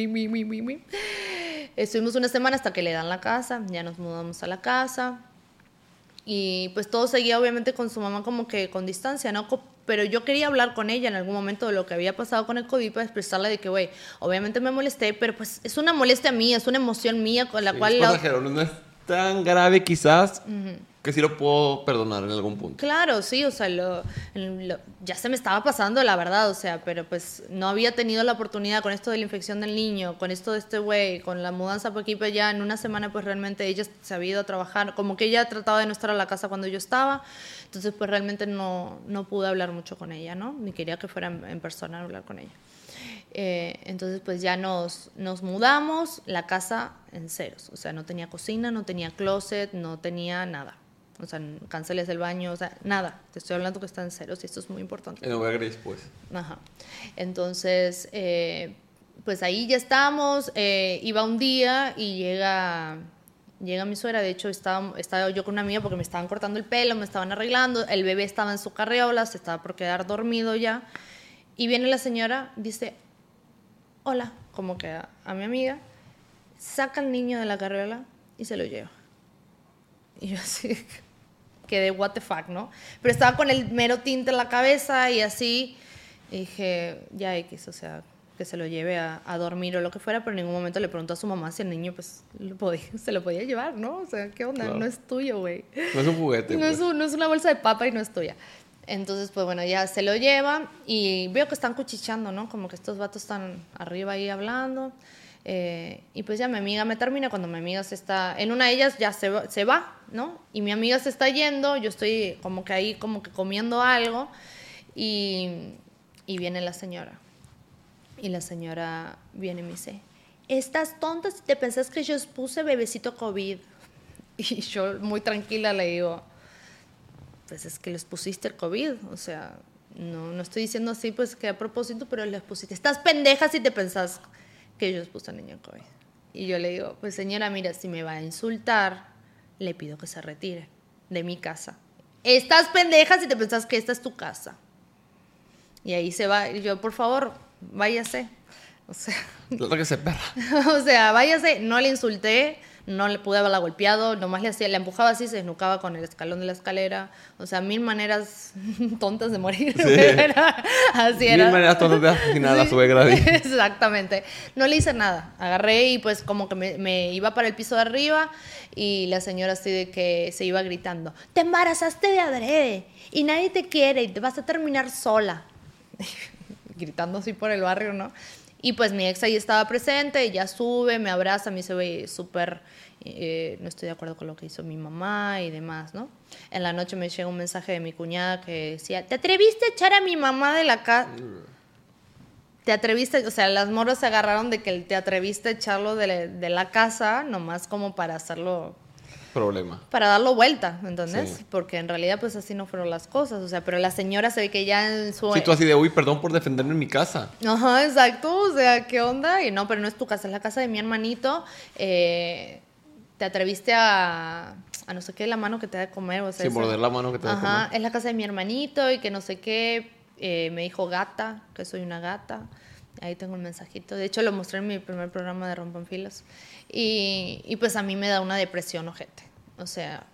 estuvimos una semana hasta que le dan la casa, ya nos mudamos a la casa. Y pues todo seguía obviamente con su mamá como que con distancia, ¿no? Pero yo quería hablar con ella en algún momento de lo que había pasado con el COVID para expresarle de que, güey, obviamente me molesté, pero pues es una molestia mía, es una emoción mía con la cual... Es no es tan grave quizás, que sí lo puedo perdonar en algún punto. Claro, sí, o sea, lo, ya se me estaba pasando, la verdad, o sea, pero pues no había tenido la oportunidad con esto de la infección del niño, con esto de este güey, con la mudanza por aquí para allá, en una semana pues realmente ella se había ido a trabajar, como que ella trataba de no estar a la casa cuando yo estaba, entonces pues realmente no, no pude hablar mucho con ella, ¿no? Ni quería que fuera en, persona a hablar con ella. Eh, entonces pues ya nos, nos mudamos, la casa en ceros, o sea, no tenía cocina, no tenía closet, no tenía nada. O sea, canceles el baño, o sea, nada. Te estoy hablando que está en ceros y esto es muy importante. En lugar gris, pues. Ajá. Entonces, eh, pues ahí ya estamos. Eh, iba un día y llega, llega mi suegra. De hecho, estaba, estaba yo con una amiga porque me estaban cortando el pelo, me estaban arreglando. El bebé estaba en su carriola, se estaba por quedar dormido ya. Y viene la señora, dice, hola, como que a, a mi amiga, saca al niño de la carriola y se lo lleva. Y yo así, quedé what the fuck, ¿no? Pero estaba con el mero tinte en la cabeza y así, y dije, ya X, o sea, que se lo lleve a, a, dormir o lo que fuera, pero en ningún momento le preguntó a su mamá si el niño pues lo podía, se lo podía llevar, ¿no? O sea, ¿qué onda? Claro. No es tuyo, güey. No es un juguete. No, pues. es, un- no es una bolsa de papa y no es tuya. Entonces, pues bueno, ya se lo lleva y veo que están cuchicheando, ¿no? Como que estos vatos están arriba ahí hablando. Eh, y pues ya mi amiga me termina cuando mi amiga se está, en una de ellas ya se va, se va, ¿no? Y mi amiga se está yendo, yo estoy como que ahí como que comiendo algo y, y viene la señora. Y la señora viene y me dice, estás tonta si te pensás que yo os puse bebecito COVID. Y yo muy tranquila le digo, pues es que les pusiste el COVID, o sea, no, no estoy diciendo así pues que a propósito, pero les pusiste, estás pendeja si te pensás que yo les puse al niño el COVID. Y yo le digo, pues señora, mira, si me va a insultar, le pido que se retire de mi casa. Estás pendeja si te pensás que esta es tu casa. Y ahí se va, y yo, por favor, váyase. O sea, Claro que se perra. o sea, váyase, no le insulté, no le pude haberla golpeado, nomás le hacía, le empujaba así, se desnucaba con el escalón de la escalera. O sea, mil maneras tontas de morir. Sí. Era- así era. Mil maneras tontas de asesinar a la suegra. Exactamente. No le hice nada. Agarré y pues como que me, me iba para el piso de arriba y la señora así de que se iba gritando, te embarazaste de adrede y nadie te quiere y te vas a terminar sola. Gritando así por el barrio, ¿no? Y pues mi ex ahí estaba presente, ella sube, me abraza, me dice, güey, súper, eh, no estoy de acuerdo con lo que hizo mi mamá y demás, ¿no? En la noche me llega un mensaje de mi cuñada que decía, ¿te atreviste a echar a mi mamá de la casa? te atreviste, o sea, las morras se agarraron de que te atreviste a echarlo de, de la casa, nomás como para hacerlo, Problema. para darlo vuelta, ¿entendés? Sí. Porque en realidad pues así no fueron las cosas, o sea, pero la señora se ve que ya en su... Sí, tú así de, uy, perdón por defenderme en mi casa. Ajá, exacto, o sea, ¿qué onda? Y no, pero no es tu casa, es la casa de mi hermanito, eh, te atreviste a, a no sé qué, la mano que te da de comer, o sea... Eso- morder la mano que te da de Ajá, comer. es la casa de mi hermanito y que no sé qué. eh, me dijo gata, que soy una gata. Ahí tengo el mensajito. De hecho, lo mostré en mi primer programa de Rompanfilas. Y, y pues a mí me da una depresión, ojete. O sea,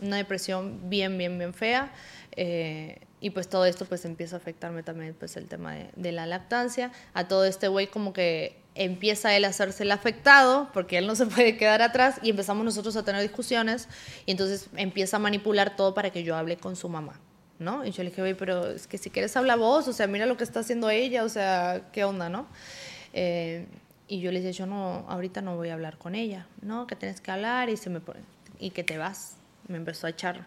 una depresión bien, bien, bien fea. eh, y pues todo esto pues empieza a afectarme también pues el tema de, de la lactancia. A todo este güey como que empieza él a hacerse el afectado porque él no se puede quedar atrás y empezamos nosotros a tener discusiones y entonces empieza a manipular todo para que yo hable con su mamá. ¿No? Y yo le dije, güey, pero es que si quieres habla vos, o sea, mira lo que está haciendo ella, o sea, ¿qué onda, no? Eh, y yo le dije, yo no, ahorita no voy a hablar con ella, ¿no? Que tienes que hablar y se me pone, y que te vas. Me empezó a echar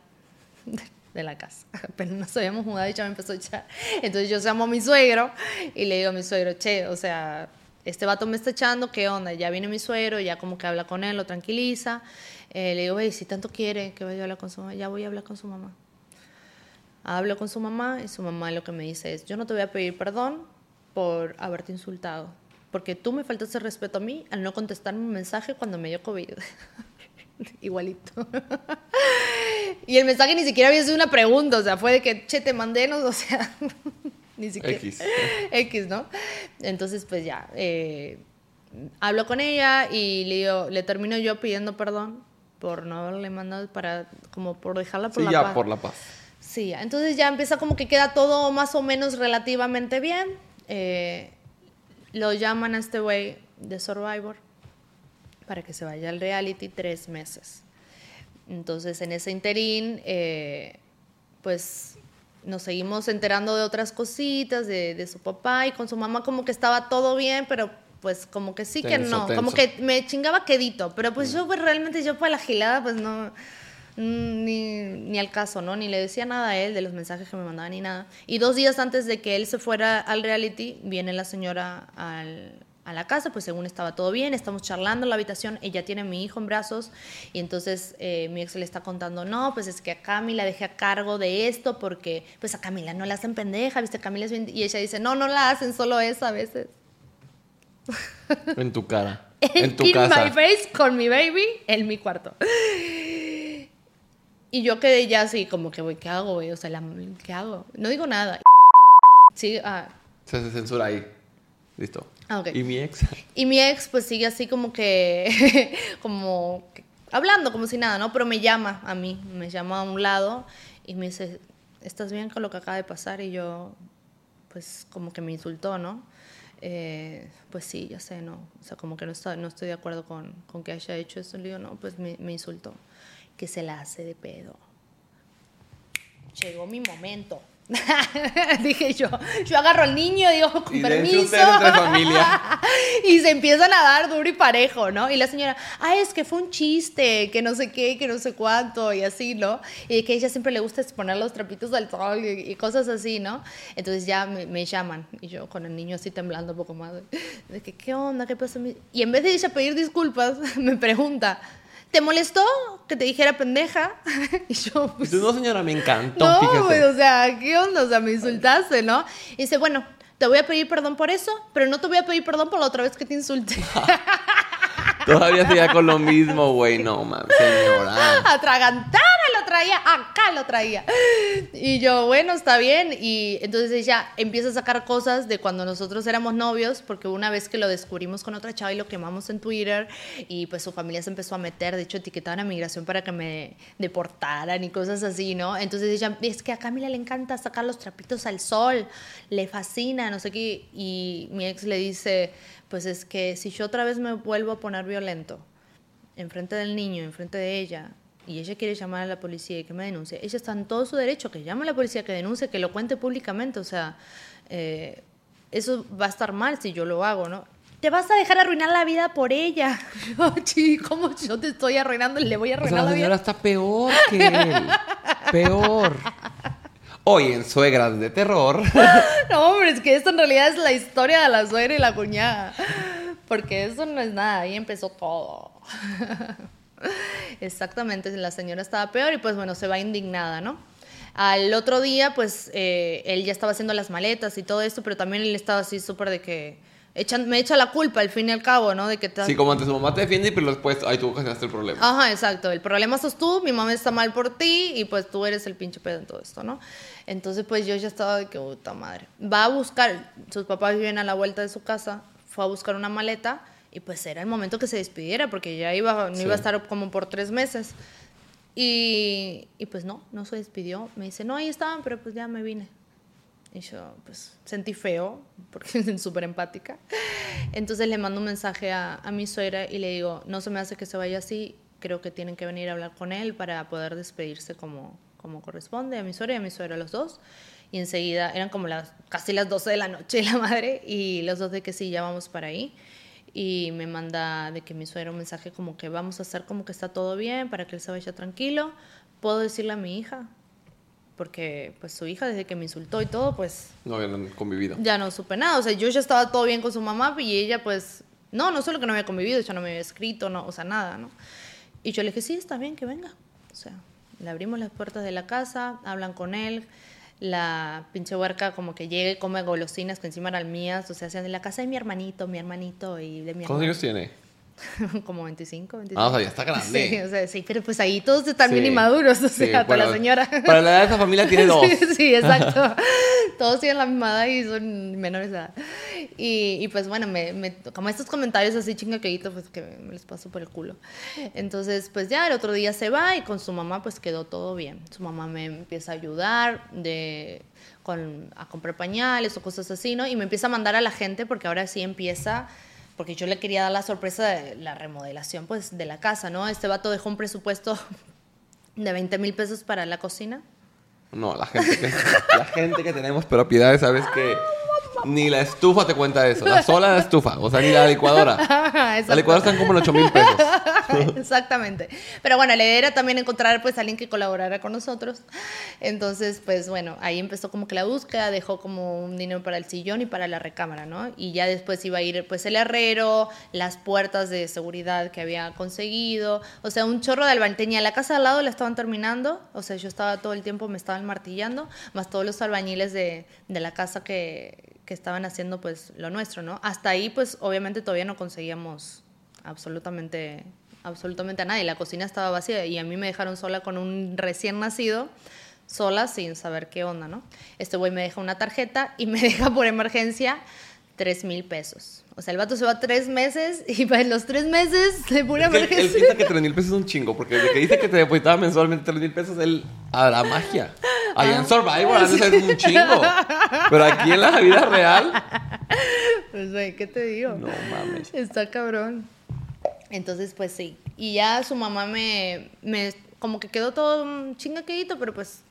de la casa. Apenas nos habíamos mudado y ya me empezó a echar. Entonces yo llamo a mi suegro y le digo a mi suegro, che, o sea, este vato me está echando, ¿qué onda? Ya viene mi suegro, ya como que habla con él, lo tranquiliza. Eh, le digo, güey, si tanto quiere que vaya a hablar con su mamá, ya voy a hablar con su mamá. Hablo con su mamá y su mamá lo que me dice es, yo no te voy a pedir perdón por haberte insultado, porque tú me faltaste respeto a mí al no contestarme un mensaje cuando me dio COVID. Igualito. y el mensaje ni siquiera había sido una pregunta, o sea, fue de que, che, te mandé, no, o sea, ni siquiera. X. X, ¿no? Entonces, pues ya, eh, hablo con ella y le, digo, le termino yo pidiendo perdón por no haberle mandado para, como por dejarla por Sí, la ya, paz. por la paz. Sí, entonces ya empieza como que queda todo más o menos relativamente bien. Eh, lo llaman a este güey de Survivor para que se vaya al reality tres meses. Entonces en ese interín, eh, pues nos seguimos enterando de otras cositas, de, de su papá y con su mamá como que estaba todo bien, pero pues como que sí que Tenso, no, como que me chingaba quedito, pero pues yo pues realmente yo para la gilada pues no, mm, ni, ni al caso, ¿no? Ni le decía nada a él de los mensajes que me mandaba ni nada. Y dos días antes de que él se fuera al reality, viene la señora al, a la casa, pues según estaba todo bien, estamos charlando en la habitación, ella tiene a mi hijo en brazos y entonces eh, mi ex le está contando, no, pues es que a Camila dejé a cargo de esto porque pues a Camila no la hacen pendeja, viste, Camila es bien... Y ella dice, no, no la hacen, solo eso a veces. En tu cara. En tu In casa. my face con mi baby en mi cuarto. Y yo quedé ya así, como que, güey, ¿qué hago, güey? O sea, la- ¿qué hago? No digo nada. Sí, ah, Se hace censura ahí. Listo. Ah, ok. ¿Y mi ex? Y mi ex, pues sigue así como que, como que- hablando, como si nada, ¿no? Pero me llama a mí, me llama a un lado y me dice, ¿estás bien con lo que acaba de pasar? Y yo, pues como que me insultó, ¿no? Eh, pues sí, ya sé, ¿no? O sea, como que no, está, no estoy de acuerdo con, con que haya hecho eso. Le digo, no, pues me, me insultó. Que se la hace de pedo. Llegó mi momento. Dije yo, yo agarro al niño, digo, con Y permiso. familia. y se empiezan a dar duro y parejo, ¿no? Y la señora, ah, es que fue un chiste, que no sé qué, que no sé cuánto, y así, ¿no? Y que a ella siempre le gusta exponer los trapitos al sol y, y cosas así, ¿no? Entonces ya me, me llaman, y yo con el niño así temblando un poco más, de, de que, ¿qué onda? ¿Qué pasó? Y en vez de ella pedir disculpas, me pregunta, ¿te molestó que te dijera pendeja? y yo, pues... no, señora, me encantó, No, pues, o sea, ¿qué onda? O sea, me insultaste, ¿no? Y dice, bueno, te voy a pedir perdón por eso, pero no te voy a pedir perdón por la otra vez que te insulté. Todavía sigue con lo mismo, güey. No, mames, señora. Atragantada lo traía, acá lo traía. Y yo, bueno, está bien. Y entonces ella empieza a sacar cosas de cuando nosotros éramos novios, porque una vez que lo descubrimos con otra chava y lo quemamos en Twitter, y pues su familia se empezó a meter, de hecho etiquetaban a migración para que me deportaran y cosas así, ¿no? Entonces ella, es que a Camila le encanta sacar los trapitos al sol, le fascina, no sé qué. Y mi ex le dice, pues es que si yo otra vez me vuelvo a poner violento, enfrente del niño, enfrente de ella, y ella quiere llamar a la policía y que me denuncie, ella está en todo su derecho, que llame a la policía, que denuncie, que lo cuente públicamente, o sea, eh, eso va a estar mal si yo lo hago, ¿no? Te vas a dejar arruinar la vida por ella. ¿cómo yo te estoy arruinando? Le voy a O sea, arruinar la la señora vida. está peor que él. Peor. Hoy en Suegras de Terror. No, hombre, es que esto en realidad es la historia de la suegra y la cuñada. Porque eso no es nada, ahí empezó todo. Exactamente, la señora estaba peor y pues bueno, se va indignada, ¿no? Al otro día, pues eh, él ya estaba haciendo las maletas y todo esto, pero también él estaba así súper de que echan, me echa la culpa al fin y al cabo, ¿no? De que te- Sí, como antes su mamá te defiende, pero después, ay, tú ocasionaste el problema. Ajá, exacto. El problema sos tú, mi mamá está mal por ti y pues tú eres el pinche pedo en todo esto, ¿no? Entonces pues yo ya estaba de que puta madre. Va a buscar, sus papás viven a la vuelta de su casa, fue a buscar una maleta y pues era el momento que se despidiera porque ya iba, no Sí. iba a estar como por tres meses. Y, y pues no, no se despidió. Me dice, no, ahí estaban, pero pues ya me vine. Y yo, pues, sentí feo, porque es súper empática. Entonces le mando un mensaje a, a mi suegra y le digo, no se me hace que se vaya así, creo que tienen que venir a hablar con él para poder despedirse como, como corresponde a mi suegra y a mi suegra los dos. Y enseguida eran como las, casi las 12 de la noche la madre y los dos de que sí, ya vamos para ahí. Y me manda de que mi suegra un mensaje como que vamos a hacer como que está todo bien para que él se vaya tranquilo. Puedo decirle a mi hija, porque pues su hija desde que me insultó y todo, pues No habían convivido. ya no supe nada. O sea, yo ya estaba todo bien con su mamá y ella pues, no, no solo que no había convivido, ya no me había escrito, no, o sea, nada, ¿no? Y yo le dije, sí, está bien, que venga. O sea, le abrimos las puertas de la casa, hablan con él. La pinche huerca como que llega y come golosinas que encima eran mías. O sea, hacían en la casa de mi hermanito, mi hermanito y de mi ¿Cuántos años tiene? como 25, 26. Ah, o sea, ya está grande. Sí, o sea, sí, pero pues ahí todos están Sí. bien inmaduros, o sea, bueno, la señora. Para la edad de esa familia tiene dos. Sí, sí, exacto. Todos tienen la misma edad y son menores de edad. Y, y pues bueno, me, me- como estos comentarios así chingaqueditos, pues que me les paso por el culo. Entonces, pues ya el otro día se va y con su mamá pues quedó todo bien. Su mamá me empieza a ayudar de, con, a comprar pañales o cosas así, ¿no? Y me empieza a mandar a la gente porque ahora sí empieza porque yo le quería dar la sorpresa de la remodelación pues de la casa, ¿no? Este vato dejó un presupuesto de 20 mil pesos para la cocina. No, la gente que, la gente que tenemos propiedades, sabes que ni la estufa te cuenta eso. La sola la estufa, o sea, ni la licuadora. La licuadora están como en 8 mil pesos. Exactamente. Pero bueno, la idea era también encontrar pues alguien que colaborara con nosotros. Entonces, pues bueno, ahí empezó como que la búsqueda, dejó como un dinero para el sillón y para la recámara, ¿no? Y ya después iba a ir pues el herrero, las puertas de seguridad que había conseguido, o sea, un chorro de albañil. Tenía la casa al lado, la estaban terminando, o sea, yo estaba todo el tiempo, me estaban martillando, más todos los albañiles de, de la casa que, que estaban haciendo pues lo nuestro, ¿no? Hasta ahí pues obviamente todavía no conseguíamos absolutamente absolutamente a nadie. La cocina estaba vacía y a mí me dejaron sola con un recién nacido, sola sin saber qué onda, ¿no? Este güey me deja una tarjeta y me deja por emergencia tres mil pesos. O sea, el vato se va tres meses y para los tres meses pura Es que emergencia. él piensa que tres mil pesos es un chingo, porque desde que dice que te depositaba mensualmente tres mil pesos, él hará magia. Allá Ah. en Survivor antes es un chingo. Pero aquí en la vida real, Pues, güey, ¿qué te digo? no mames. Está cabrón. Entonces, pues sí. Y ya su mamá me, me como que quedó todo un chingaquedito, pero pues,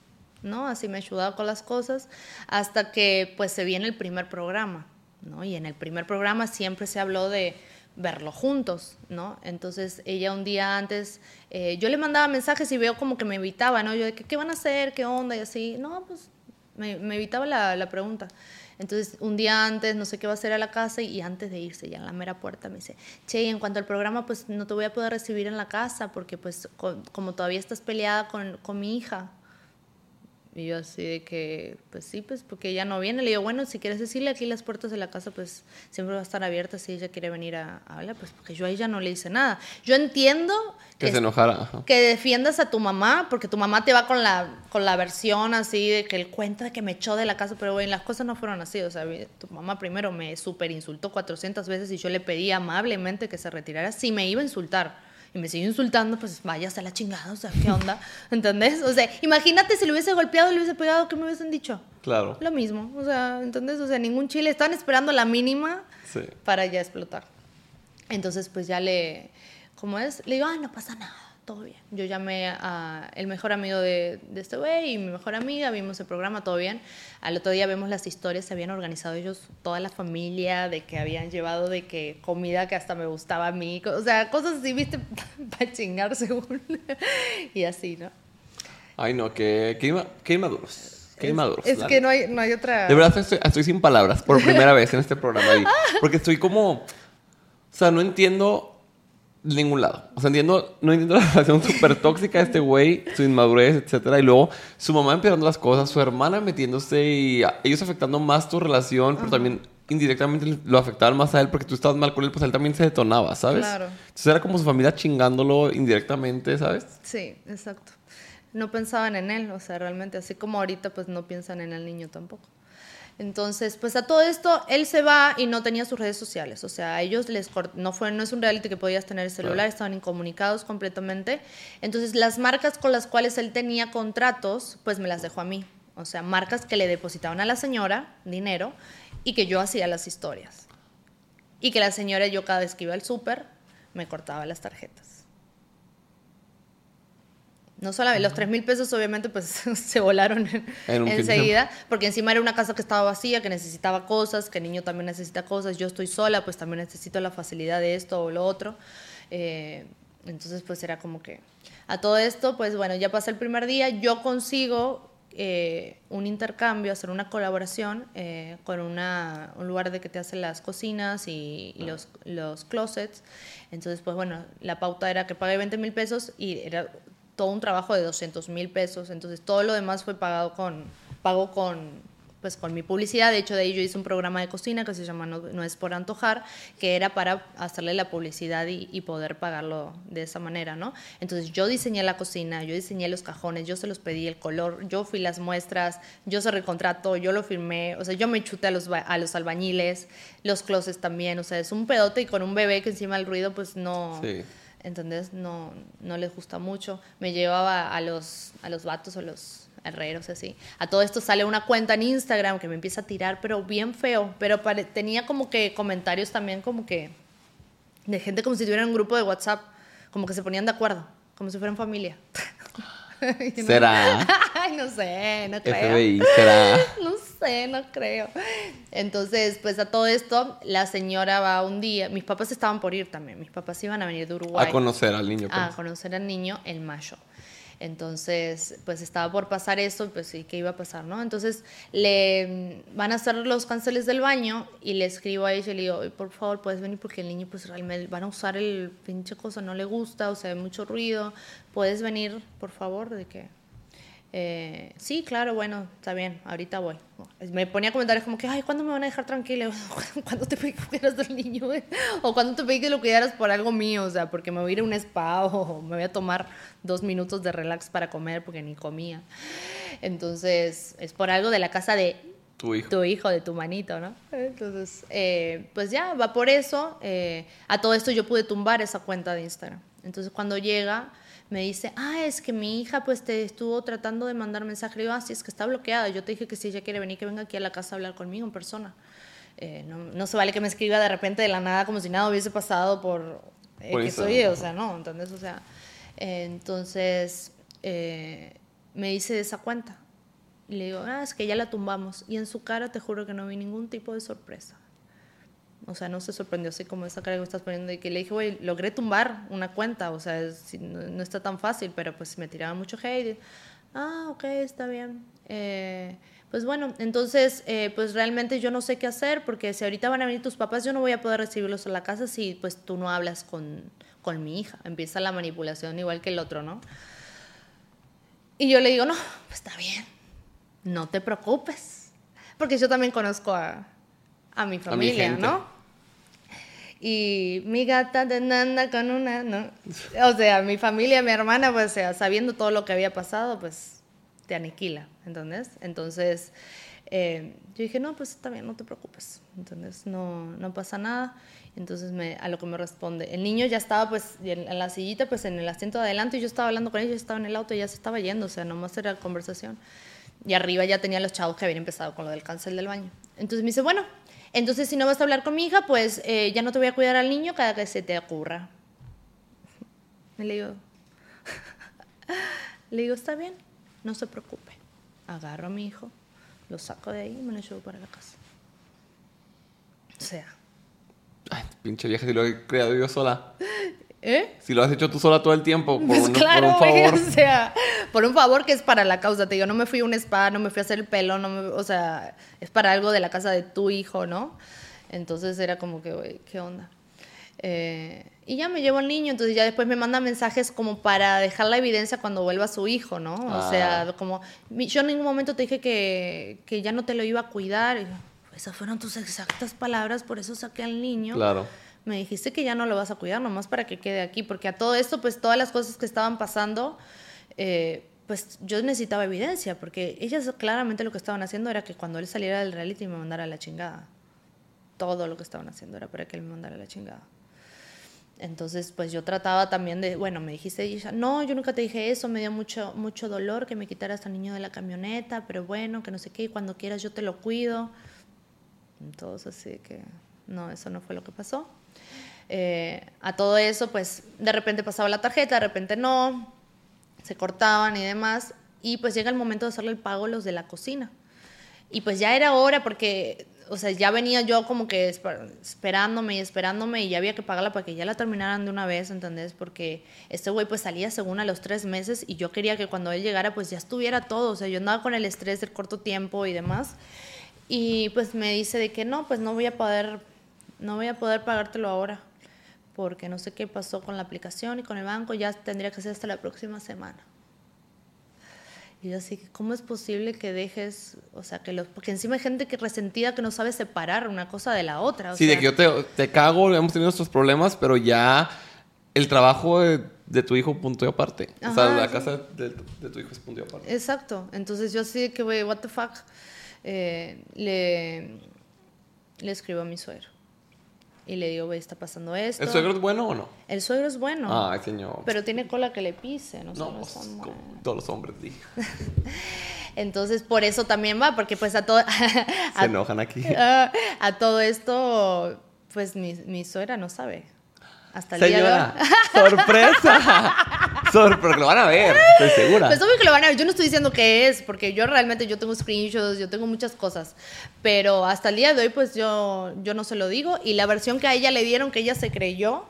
¿no? Así me ayudaba con las cosas. Hasta que, pues, se viene el primer programa, ¿no? Y en el primer programa siempre se habló de verlo juntos, ¿no? Entonces ella un día antes, eh, yo le mandaba mensajes y veo como que me evitaba, ¿no? Yo de ¿qué van a hacer? ¿Qué onda? Y así, no, pues me, evitaba la, pregunta. Entonces, un día antes, no sé qué va a hacer a la casa y antes de irse, ya en la mera puerta, me dice, che, en cuanto al programa, pues no te voy a poder recibir en la casa porque pues co- como todavía estás peleada con, con mi hija. Y yo así de que, pues sí, pues porque ella no viene. Le digo, bueno, si quieres decirle aquí las puertas de la casa, pues siempre va a estar abiertas si ella quiere venir a, a hablar, pues porque yo a ella no le hice nada. Yo entiendo Que se enojara. ajá. que defiendas a tu mamá, porque tu mamá te va con la, con la versión así de que él cuenta de que me echó de la casa, pero bueno, las cosas no fueron así. O sea, tu mamá primero me super insultó 400 veces y yo le pedí amablemente que se retirara si me iba a insultar. Y me sigue insultando, pues váyase a la chingada, o sea, ¿qué onda? ¿Entendés? O sea, imagínate si le hubiese golpeado, le hubiese pegado, ¿qué me hubiesen dicho? Claro. Lo mismo, o sea, ¿entendés? O sea, ningún chile, estaban esperando la mínima Sí. para ya explotar. Entonces, pues ya le, ¿cómo es? Le digo, ah, no pasa nada, todo bien. Yo llamé a el mejor amigo de, de este güey y mi mejor amiga, vimos el programa, todo bien. Al otro día vemos las historias, se habían organizado ellos, toda la familia, de que habían llevado de que comida que hasta me gustaba a mí, o sea, cosas así, viste, para chingar según. y así, ¿no? Ay, no, qué, qué, inma- qué inmaduros. Qué. Es la que no hay, no hay otra... De verdad estoy, estoy sin palabras por primera vez en este programa. y- porque estoy como. O sea, no entiendo de ningún lado. O sea, entiendo, no entiendo la relación súper tóxica de este güey, su inmadurez, etcétera. Y luego su mamá empeorando las cosas, su hermana metiéndose y ellos afectando más tu relación, pero también indirectamente lo afectaban más a él porque tú estabas mal con él, pues él también se detonaba, ¿sabes? Claro. Entonces era como su familia chingándolo indirectamente, ¿sabes? Sí, exacto. No pensaban en él, o sea, realmente, así como ahorita, pues no piensan en el niño tampoco. Entonces, pues a todo esto, él se va y no tenía sus redes sociales. O sea, a ellos les no fue, no es un reality que podías tener el celular, Claro. estaban incomunicados completamente. Entonces, las marcas con las cuales él tenía contratos, pues me las dejó a mí. O sea, marcas que le depositaban a la señora dinero y que yo hacía las historias. Y que la señora, yo cada vez que iba al súper, me cortaba las tarjetas. No solamente, los 3 mil pesos obviamente pues se volaron en- enseguida, porque encima era una casa que estaba vacía, que necesitaba cosas, que el niño también necesita cosas, yo estoy sola, pues también necesito la facilidad de esto o lo otro. Eh, entonces pues era como que a todo esto, pues bueno, ya pasa el primer día, yo consigo eh, un intercambio, hacer una colaboración eh, con una, un lugar de que te hacen las cocinas y, y los, los closets. Entonces, pues bueno, la pauta era que pague 20 mil pesos y era todo un trabajo de 200 mil pesos. Entonces, todo lo demás fue pagado con, pago con, pues, con mi publicidad. De hecho, de ahí yo hice un programa de cocina que se llama No, No es por antojar, que era para hacerle la publicidad y, y poder pagarlo de esa manera, ¿no? Entonces, yo diseñé la cocina, yo diseñé los cajones, yo se los pedí el color, yo fui las muestras, yo se recontrató, yo lo firmé, o sea, yo me chuté a los, a los albañiles, los closets también, o sea, es un pedote y con un bebé que encima el ruido, pues no... Sí. ¿Entendés? No, no les gusta mucho. Me llevaba a los, a los vatos o los herreros, así. A todo esto sale una cuenta en Instagram que me empieza a tirar, pero bien feo. Pero tenía como que comentarios también como que de gente como si tuvieran un grupo de WhatsApp, como que se ponían de acuerdo, como si fueran familia. ¿Será? Ay, no sé, no creo. FBI, ¿será? No sé, no creo. Entonces, pues a todo esto, la señora va un día, mis papás estaban por ir también, mis papás iban a venir de Uruguay. A conocer al niño. A pues. conocer al niño en mayo. Entonces, pues estaba por pasar eso, pues sí, ¿qué iba a pasar, no? Entonces, le van a hacer los canceles del baño y le escribo a ella y le digo, "Oye, por favor, puedes venir porque el niño, pues realmente van a usar el pinche cosa, no le gusta, o sea, hay mucho ruido, puedes venir, por favor, de que... eh, sí, claro, bueno, está bien, ahorita voy. Me ponía comentarios como que, ay, ¿cuándo me van a dejar tranquila? ¿Cuándo te pedí que cuidaras del niño? O ¿cuándo te pedí que lo cuidaras por algo mío? O sea, porque me voy a ir a un spa o me voy a tomar dos minutos de relax para comer porque ni comía. Entonces, es por algo de la casa de Tu hijo. tu hijo, de tu manito, ¿no? Entonces, eh, pues ya, va por eso. eh, a todo esto yo pude tumbar esa cuenta de Instagram. Entonces, cuando llega, me dice, ah, es que mi hija pues te estuvo tratando de mandar mensaje. Le digo, ah, sí, es que está bloqueada. Yo te dije que si ella quiere venir, que venga aquí a la casa a hablar conmigo en persona. Eh, no, no se vale que me escriba de repente de la nada como si nada hubiese pasado por eh, que soy, o sea, no, ¿entendés? O sea, eh, entonces eh, me dice de esa cuenta. Y le digo, ah, es que ya la tumbamos. Y en su cara te juro que no vi ningún tipo de sorpresa. O sea, no se sorprendió así como esa cara que estás poniendo. Y que le dije, güey, logré tumbar una cuenta. O sea, no está tan fácil, pero pues me tiraba mucho hate. Ah, ok, está bien. Eh, pues bueno, entonces, eh, pues realmente yo no sé qué hacer porque si ahorita van a venir tus papás, yo no voy a poder recibirlos a la casa si pues tú no hablas con, con mi hija. Empieza la manipulación igual que el otro, ¿no? Y yo le digo, no, pues está bien, no te preocupes. Porque yo también conozco a, a mi familia. ¿no? Y mi gata de anda con una, ¿no? O sea, mi familia, mi hermana, pues, o sea, sabiendo todo lo que había pasado, pues, te aniquila, ¿entendés? Entonces, eh, yo dije, no, pues está bien, no te preocupes, ¿entendés? No, no pasa nada. Entonces, me, a lo que me responde, el niño ya estaba, pues, en, en la sillita, pues, en el asiento de adelante, y yo estaba hablando con ella, yo estaba en el auto y ya se estaba yendo, o sea, nomás era conversación. Y arriba ya tenía los chavos que habían empezado con lo del cáncer del baño. Entonces me dice, bueno, entonces si no vas a hablar con mi hija, pues eh, ya no te voy a cuidar al niño cada que se te ocurra. Y le digo, le digo, está bien, no se preocupe. Agarro a mi hijo, lo saco de ahí y me lo llevo para la casa. O sea, Ay, pinche vieja, si lo he creado yo sola. ¿eh? Si lo has hecho tú sola todo el tiempo, por, Pues un, claro, por un güey, favor. o sea, por un favor que es para la causa. Te digo, no me fui a un spa, no me fui a hacer el pelo, no me- o sea, es para algo de la casa de tu hijo, ¿no? Entonces era como que, güey, ¿qué onda? Eh, y ya me llevo al niño, entonces ya después me manda mensajes como para dejar la evidencia cuando vuelva su hijo, ¿no? O Ah. sea, como, yo en ningún momento te dije que, que ya no te lo iba a cuidar. Yo, esas fueron tus exactas palabras, por eso saqué al niño Claro. Me dijiste que ya no lo vas a cuidar, nomás para que quede aquí, porque a todo esto, pues todas las cosas que estaban pasando, eh, pues yo necesitaba evidencia, porque ellas claramente lo que estaban haciendo era que cuando él saliera del reality me mandara a la chingada. Todo lo que estaban haciendo era para que él me mandara a la chingada. Entonces, pues yo trataba también de, bueno, me dijiste, no, yo nunca te dije eso, me dio mucho, mucho dolor que me quitaras al niño de la camioneta, pero bueno, que no sé qué, y cuando quieras yo te lo cuido. Entonces, así que no, eso no fue lo que pasó. Eh, a todo eso, pues de repente pasaba la tarjeta, de repente no, se cortaban y demás. Y pues llega el momento de hacerle el pago a los de la cocina. Y pues ya era hora porque, o sea, ya venía yo como que esper- esperándome y esperándome y ya había que pagarla para que ya la terminaran de una vez, ¿entendés? Porque este güey pues salía según a los tres meses y yo quería que cuando él llegara pues ya estuviera todo. O sea, yo andaba con el estrés del corto tiempo y demás. Y pues me dice de que no, pues no voy a poder, no voy a poder pagártelo ahora. Porque no sé qué pasó con la aplicación y con el banco, ya tendría que ser hasta la próxima semana. Y yo así, ¿cómo es posible que dejes, o sea, que los, porque encima hay gente que resentida que no sabe separar una cosa de la otra. o Sí, de que yo te, te cago, hemos tenido nuestros problemas, pero ya el trabajo de, de tu hijo punto y aparte. o sea, la sí. casa de, de tu hijo es punto y aparte. Exacto. Entonces yo así de que, güey, what the fuck, eh, le, le escribo a mi suegro. Y le digo, güey, está pasando esto. ¿El suegro es bueno o no? El suegro es bueno, Ay, señor. pero tiene cola que le pise, no, no, pues, como todos los hombres, dije. Entonces, por eso también va, porque pues a todo... Se enojan aquí. a, a todo esto, pues mi, mi suegra no sabe. Hasta el día de hoy. Sorpresa. Sobre, pero que lo van a ver, estoy segura. Pues obvio que lo van a ver. Yo no estoy diciendo qué es, porque yo realmente yo tengo screenshots, yo tengo muchas cosas. Pero hasta el día de hoy, pues yo, yo no se lo digo. Y la versión que a ella le dieron, que ella se creyó,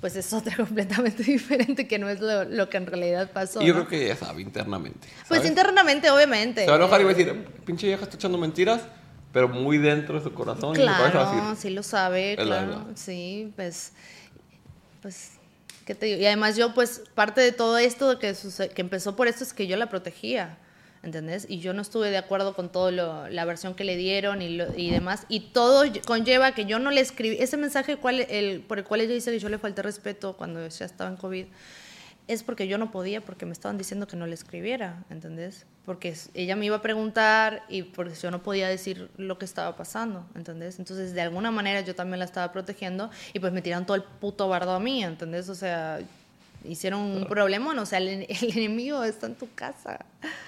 pues es otra completamente diferente, que no es lo, lo que en realidad pasó. Y yo ¿no? creo que ella sabe internamente. Pues ¿sabes? internamente, obviamente. Se va a enojar y va a decir, pinche vieja está echando mentiras, pero muy dentro de su corazón. y en su Claro, decir, sí lo sabe, claro. Sí, pues, pues, Y además yo, pues, parte de todo esto que, que empezó por esto es que yo la protegía, ¿entendés? Y yo no estuve de acuerdo con todo lo, la versión que le dieron y, lo- y demás. Y todo ll- conlleva que yo no le escribí, ese mensaje cual, el, por el cual ella dice que yo le falté respeto cuando ya estaba en COVID, es porque yo no podía, porque me estaban diciendo que no le escribiera, ¿entendés? Porque ella me iba a preguntar y porque yo no podía decir lo que estaba pasando, ¿entendés? Entonces, de alguna manera yo también la estaba protegiendo y pues me tiraron todo el puto bardo a mí, ¿entendés? O sea, hicieron un problema, o sea, el, el enemigo está en tu casa.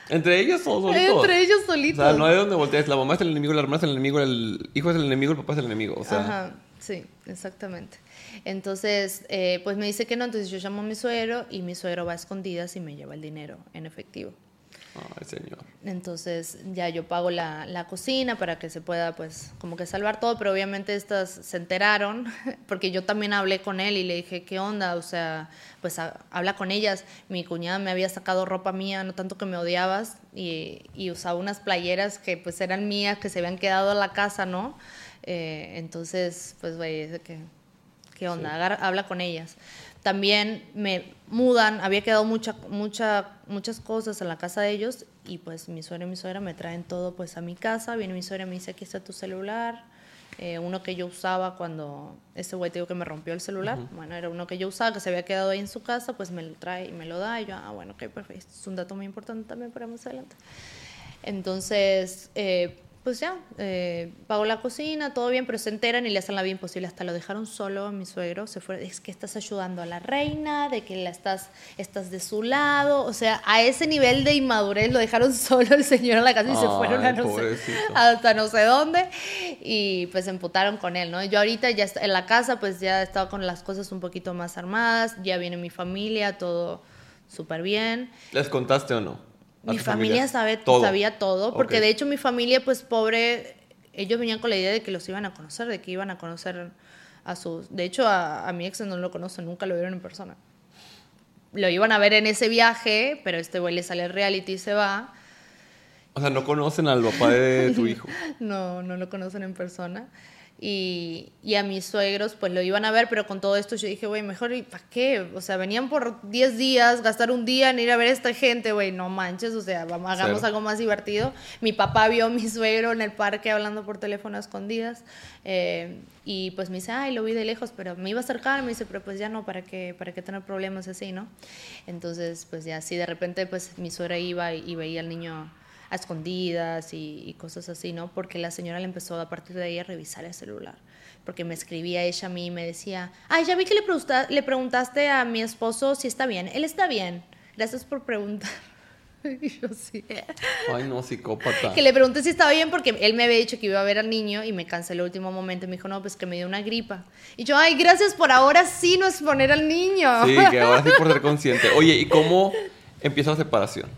entre ellos o solitos. Entre ellos O solitos. sea, no hay donde voltees. La mamá es el enemigo, la hermana es el enemigo, el hijo es el enemigo, el papá es el enemigo. O sea, Ajá, sí, exactamente. Entonces, eh, pues me dice que no, entonces yo llamo a mi suegro y mi suegro va a escondidas y me lleva el dinero en efectivo. ay, señor. Entonces ya yo pago la, la cocina para que se pueda pues como que salvar todo, pero obviamente estas se enteraron porque yo también hablé con él y le dije, ¿qué onda? O sea, pues ha- habla con ellas. Mi cuñada me había sacado ropa mía, no tanto que me odiabas, y, y usaba unas playeras que pues eran mías, que se habían quedado en la casa, ¿no? Eh, entonces, pues güey, que, ¿qué onda? Sí. Agarra- habla con ellas. También me mudan, había quedado mucha, mucha, muchas cosas en la casa de ellos y pues mi suegra y mi suegra me traen todo pues a mi casa. Viene mi suegra y me dice, aquí está tu celular. Eh, uno que yo usaba cuando ese güey te digo que me rompió el celular. Bueno, era uno que yo usaba, que se había quedado ahí en su casa, pues me lo trae y me lo da. Y yo, ah, bueno, ok, perfecto. Es un dato muy importante también para más adelante. Entonces, eh, pues ya, eh, pagó la cocina, todo bien, pero se enteran y le hacen la vida imposible. Hasta lo dejaron solo a mi suegro. Se fue, es que estás ayudando a la reina, de que la estás, estás de su lado. O sea, a ese nivel de inmadurez lo dejaron solo el señor en la casa y se fueron a no sé, hasta no sé dónde. Y pues se emputaron con él, ¿no? Yo ahorita ya en la casa, pues ya he estado con las cosas un poquito más armadas. Ya viene mi familia, todo súper bien. ¿Les contaste o no? ¿A Mi familia sabe, Todo. sabía todo, porque de hecho mi familia, pues pobre, ellos venían con la idea de que los iban a conocer, de que iban a conocer a sus... De hecho, a, a mi ex no lo conocen, nunca lo vieron en persona. Lo iban a ver en ese viaje, pero este güey le sale reality y se va. O sea, no conocen al papá de tu hijo. No, no lo conocen en persona. Y, y a mis suegros, pues lo iban a ver, pero con todo esto yo dije, güey, mejor, ¿y para qué? O sea, venían por 10 días, gastar un día en ir a ver a esta gente, güey, no manches, o sea, vamos, hagamos Cero. algo más divertido. Mi papá vio a mi suegro en el parque hablando por teléfono a escondidas. eh, y pues me dice, ay, lo vi de lejos, pero me iba a acercar, me dice, pero pues ya no, ¿para qué, para qué tener problemas así, no? Entonces, pues ya, sí, de repente, pues mi suegra iba y, y veía al niño a escondidas y, y cosas así, ¿no? Porque la señora le empezó a partir de ahí a revisar el celular. Porque me escribía ella a mí y me decía, ay, ya vi que le, pregunta- le preguntaste a mi esposo si está bien. Él está bien. Gracias por preguntar. Y yo sí. Ay, no, psicópata. Que le pregunté si estaba bien porque él me había dicho que iba a ver al niño y me canceló el último momento. y Me dijo, no, pues que me dio una gripa. Y yo, ay, gracias por ahora sí no exponer al niño. Sí, que ahora sí por ser consciente. Oye, ¿y cómo empieza la separación?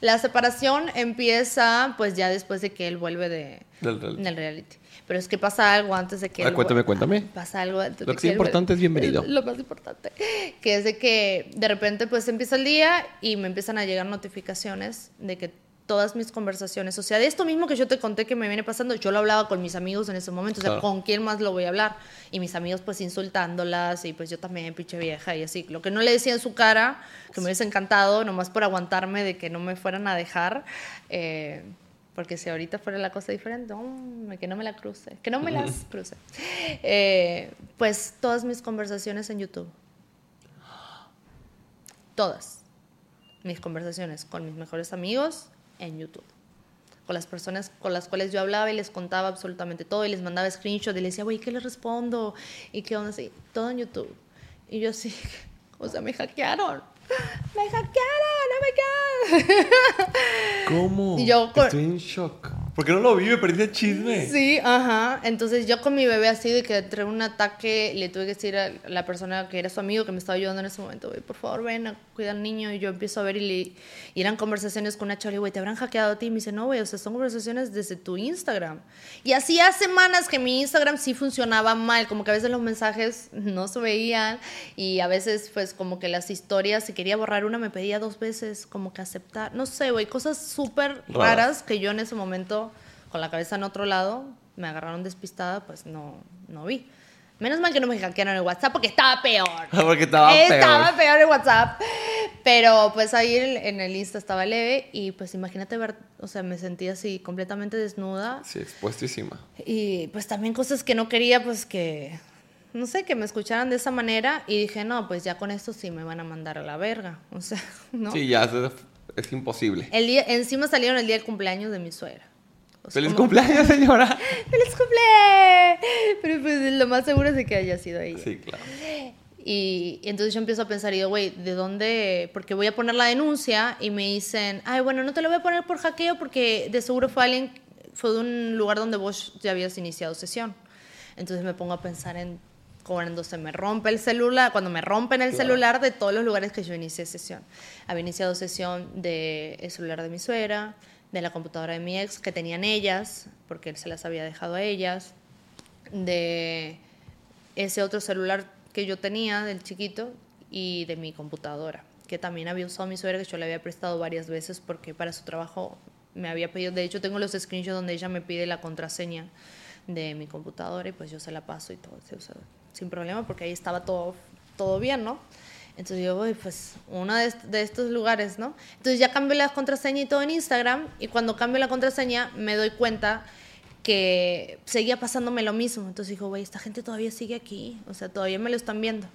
La separación empieza pues ya después de que él vuelve de, Del reality. del reality. Pero es que pasa algo antes de que... Ah, él cuéntame, cuéntame. Pasa algo antes Lo de que es él importante es bienvenido. Lo más importante. Que es de que de repente pues empieza el día y me empiezan a llegar notificaciones de que todas mis conversaciones, o sea, de esto mismo que yo te conté que me viene pasando, yo lo hablaba con mis amigos en ese momento, o sea, Claro. ¿con quién más lo voy a hablar? Y mis amigos pues insultándolas y pues yo también, pinche vieja y así. Lo que no le decía en su cara, que me hubiese encantado, nomás por aguantarme de que no me fueran a dejar, eh, porque si ahorita fuera la cosa diferente, que no me la cruce, que no me las cruce. Eh, pues todas mis conversaciones en YouTube. Todas mis conversaciones con mis mejores amigos en YouTube. Con las personas con las cuales yo hablaba y les contaba absolutamente todo y les mandaba screenshots y les decía, güey, ¿qué les respondo? Y qué onda así. Todo en YouTube. Y yo así, o sea, me hackearon. Me hackearon, oh my God. ¿Cómo? Y yo Estoy en shock. ¿Por qué no lo vi? Me perdí el chisme. Sí, ajá. Entonces yo con mi bebé así de que entre un ataque le tuve que decir a la persona que era su amigo que me estaba ayudando en ese momento, güey, por favor ven a cuidar al niño. Y yo empiezo a ver y, le, y eran conversaciones con una chava, güey, ¿te habrán hackeado a ti? Y me dice, no, güey, o sea, son conversaciones desde tu Instagram. Y hacía semanas que mi Instagram sí funcionaba mal, como que a veces los mensajes no se veían y a veces pues como que las historias, si quería borrar una me pedía dos veces como que aceptar, no sé, güey, cosas súper raras que yo en ese momento con la cabeza en otro lado, me agarraron despistada, pues no, no vi. Menos mal que no me hackearon el WhatsApp porque estaba peor. porque estaba peor. Estaba peor el WhatsApp. Pero pues ahí en el Insta estaba leve y pues imagínate ver, o sea, me sentía así completamente desnuda. Sí, expuestísima. Y pues también cosas que no quería, pues que, no sé, que me escucharan de esa manera y dije, no, pues ya con esto sí me van a mandar a la verga. O sea, ¿no? Sí, ya es, imposible. El día, encima salieron el día del cumpleaños de mi suegra. ¡Feliz cumpleaños, señora! ¡Feliz cumpleaños! Pero pues lo más seguro es de que haya sido ella. Sí, claro. Y, entonces yo empiezo a pensar, y digo, güey, ¿de dónde? Porque voy a poner la denuncia y me dicen, ay, bueno, no te lo voy a poner por hackeo porque de seguro fue alguien, fue de un lugar donde vos ya habías iniciado sesión. Entonces me pongo a pensar en cuando se me rompe el celular, cuando me rompen el celular de todos los lugares que yo inicié sesión. Había iniciado sesión del el celular de mi suegra, de la computadora de mi ex que tenían ellas, porque él se las había dejado a ellas, de ese otro celular que yo tenía del chiquito y de mi computadora, que también había usado mi suegra, que yo le había prestado varias veces porque para su trabajo me había pedido, de hecho tengo los screenshots donde ella me pide la contraseña de mi computadora y pues yo se la paso y todo, sin problema porque ahí estaba todo, todo bien, ¿no? Entonces yo voy, pues, uno de, de, estos lugares, ¿no? Entonces ya cambio la contraseña y todo en Instagram y cuando cambio la contraseña me doy cuenta que seguía pasándome lo mismo. Entonces digo, güey, esta gente todavía sigue aquí, o sea, todavía me lo están viendo.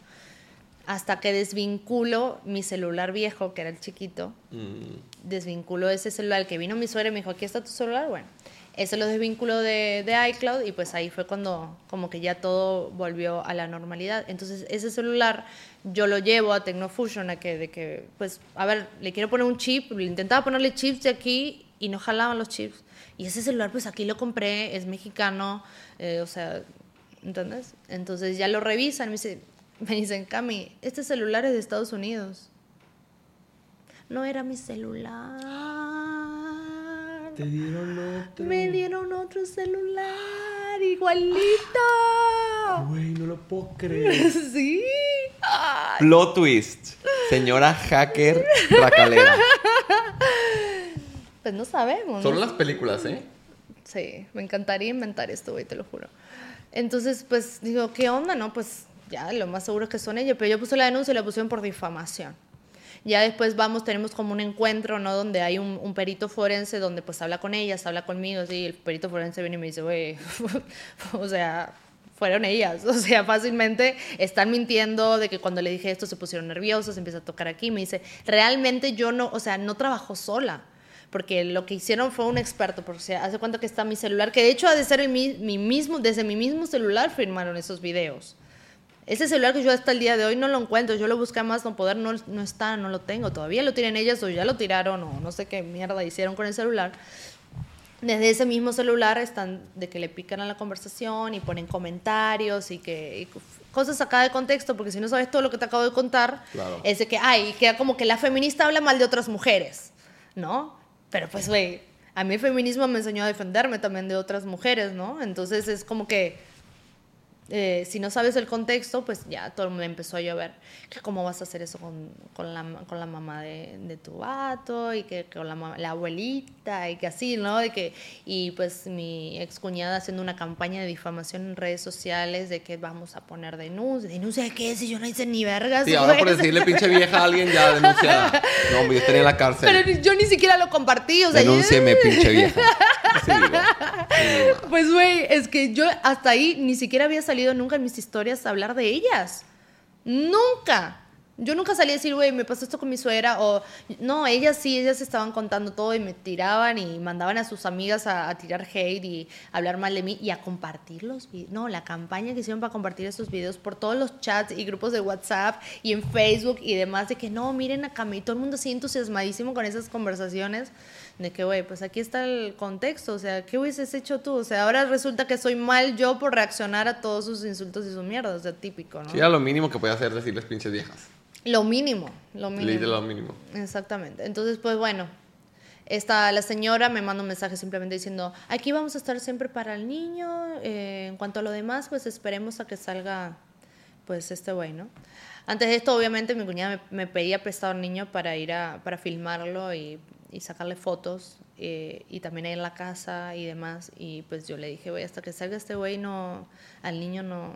Hasta que desvinculo mi celular viejo, que era el chiquito, mm. desvinculo ese celular, que vino mi suegra y me dijo, aquí está tu celular, bueno ese lo desvínculo de, de, iCloud y pues ahí fue cuando como que ya todo volvió a la normalidad. Entonces ese celular yo lo llevo a Tecnofusion a que, de que pues, a ver, le quiero poner un chip, intentaba ponerle chips de aquí y no jalaban los chips. Y ese celular pues aquí lo compré, es mexicano, eh, o sea, ¿entendés? Entonces ya lo revisan, me, dice, me dicen, Cami, este celular es de Estados Unidos. No era mi celular te dieron otro. Me dieron otro celular, igualito. Güey, no lo puedo creer. sí. Plot twist. Señora hacker racalera. Pues no sabemos. Solo las películas, ¿eh? Sí, me encantaría inventar esto, güey, te lo juro. Entonces, pues digo, ¿qué onda? No, pues ya, lo más seguro es que son ellos. Pero yo puse la denuncia y la pusieron por difamación. Ya después vamos, tenemos como un encuentro, ¿no? Donde hay un, perito forense donde pues habla con ellas, habla conmigo, sí, el perito forense viene y me dice, güey, o sea, fueron ellas, o sea, fácilmente están mintiendo de que cuando le dije esto se pusieron nerviosos, empieza a tocar aquí, me dice, realmente yo no, o sea, no trabajo sola porque lo que hicieron fue un experto, porque se hace cuenta que está mi celular, que de hecho ha de ser el, mi mismo, desde mi mismo celular firmaron esos videos. Ese celular que yo hasta el día de hoy no lo encuentro, yo lo busqué más no poder, no, no está, no lo tengo. Todavía lo tienen ellas o ya lo tiraron o no sé qué mierda hicieron con el celular. Desde ese mismo celular están de que le pican a la conversación y ponen comentarios y que cosas sacadas de contexto, porque si no sabes todo lo que te acabo de contar, es de que, ay, queda como que la feminista habla mal de otras mujeres, ¿no? Pero pues, güey, a mí el feminismo me enseñó a defenderme también de otras mujeres, ¿no? Entonces es como que eh, si no sabes el contexto, pues ya todo me empezó a llover. Que cómo vas a hacer eso con, con, la, con la, mamá de, de, tu vato y que con la, la, abuelita y que así, ¿no? De que, y pues mi excuñada haciendo una campaña de difamación en redes sociales de que vamos a poner denuncia. ¿Denuncia de qué? Si yo no hice ni vergas. Sí, ahora por decirle pinche vieja a alguien ya denunciada. No, yo estaría en la cárcel. Pero yo ni siquiera lo compartí, o sea. Denúncieme, pinche vieja. pues, güey, es que yo hasta ahí ni siquiera había salido nunca en mis historias a hablar de ellas. Nunca. Yo nunca salí a decir, güey, me pasó esto con mi suegra, o no, ellas sí, ellas estaban contando todo y me tiraban y mandaban a sus amigas a, tirar hate y hablar mal de mí y a compartir los videos. No, la campaña que hicieron para compartir esos videos por todos los chats y grupos de WhatsApp y en Facebook y demás, de que no, miren a Cami, todo el mundo así entusiasmadísimo con esas conversaciones de que, güey, pues aquí está el contexto, o sea, ¿qué hubieses hecho tú? O sea, ahora resulta que soy mal yo por reaccionar a todos sus insultos y su mierda, o sea, típico, ¿no? Sí, era lo mínimo que podía hacer decirles pinches viejas. Lo mínimo, lo mínimo. lo mínimo. Exactamente. Entonces, pues bueno, esta, la señora me manda un mensaje simplemente diciendo, aquí vamos a estar siempre para el niño, eh, en cuanto a lo demás, pues esperemos a que salga, pues, este güey, ¿no? Antes de esto, obviamente, mi cuñada me, me pedía prestado al niño para ir a, para filmarlo y y sacarle fotos eh, y también ahí en la casa y demás. Y pues yo le dije, güey, hasta que salga este güey, no, al niño no,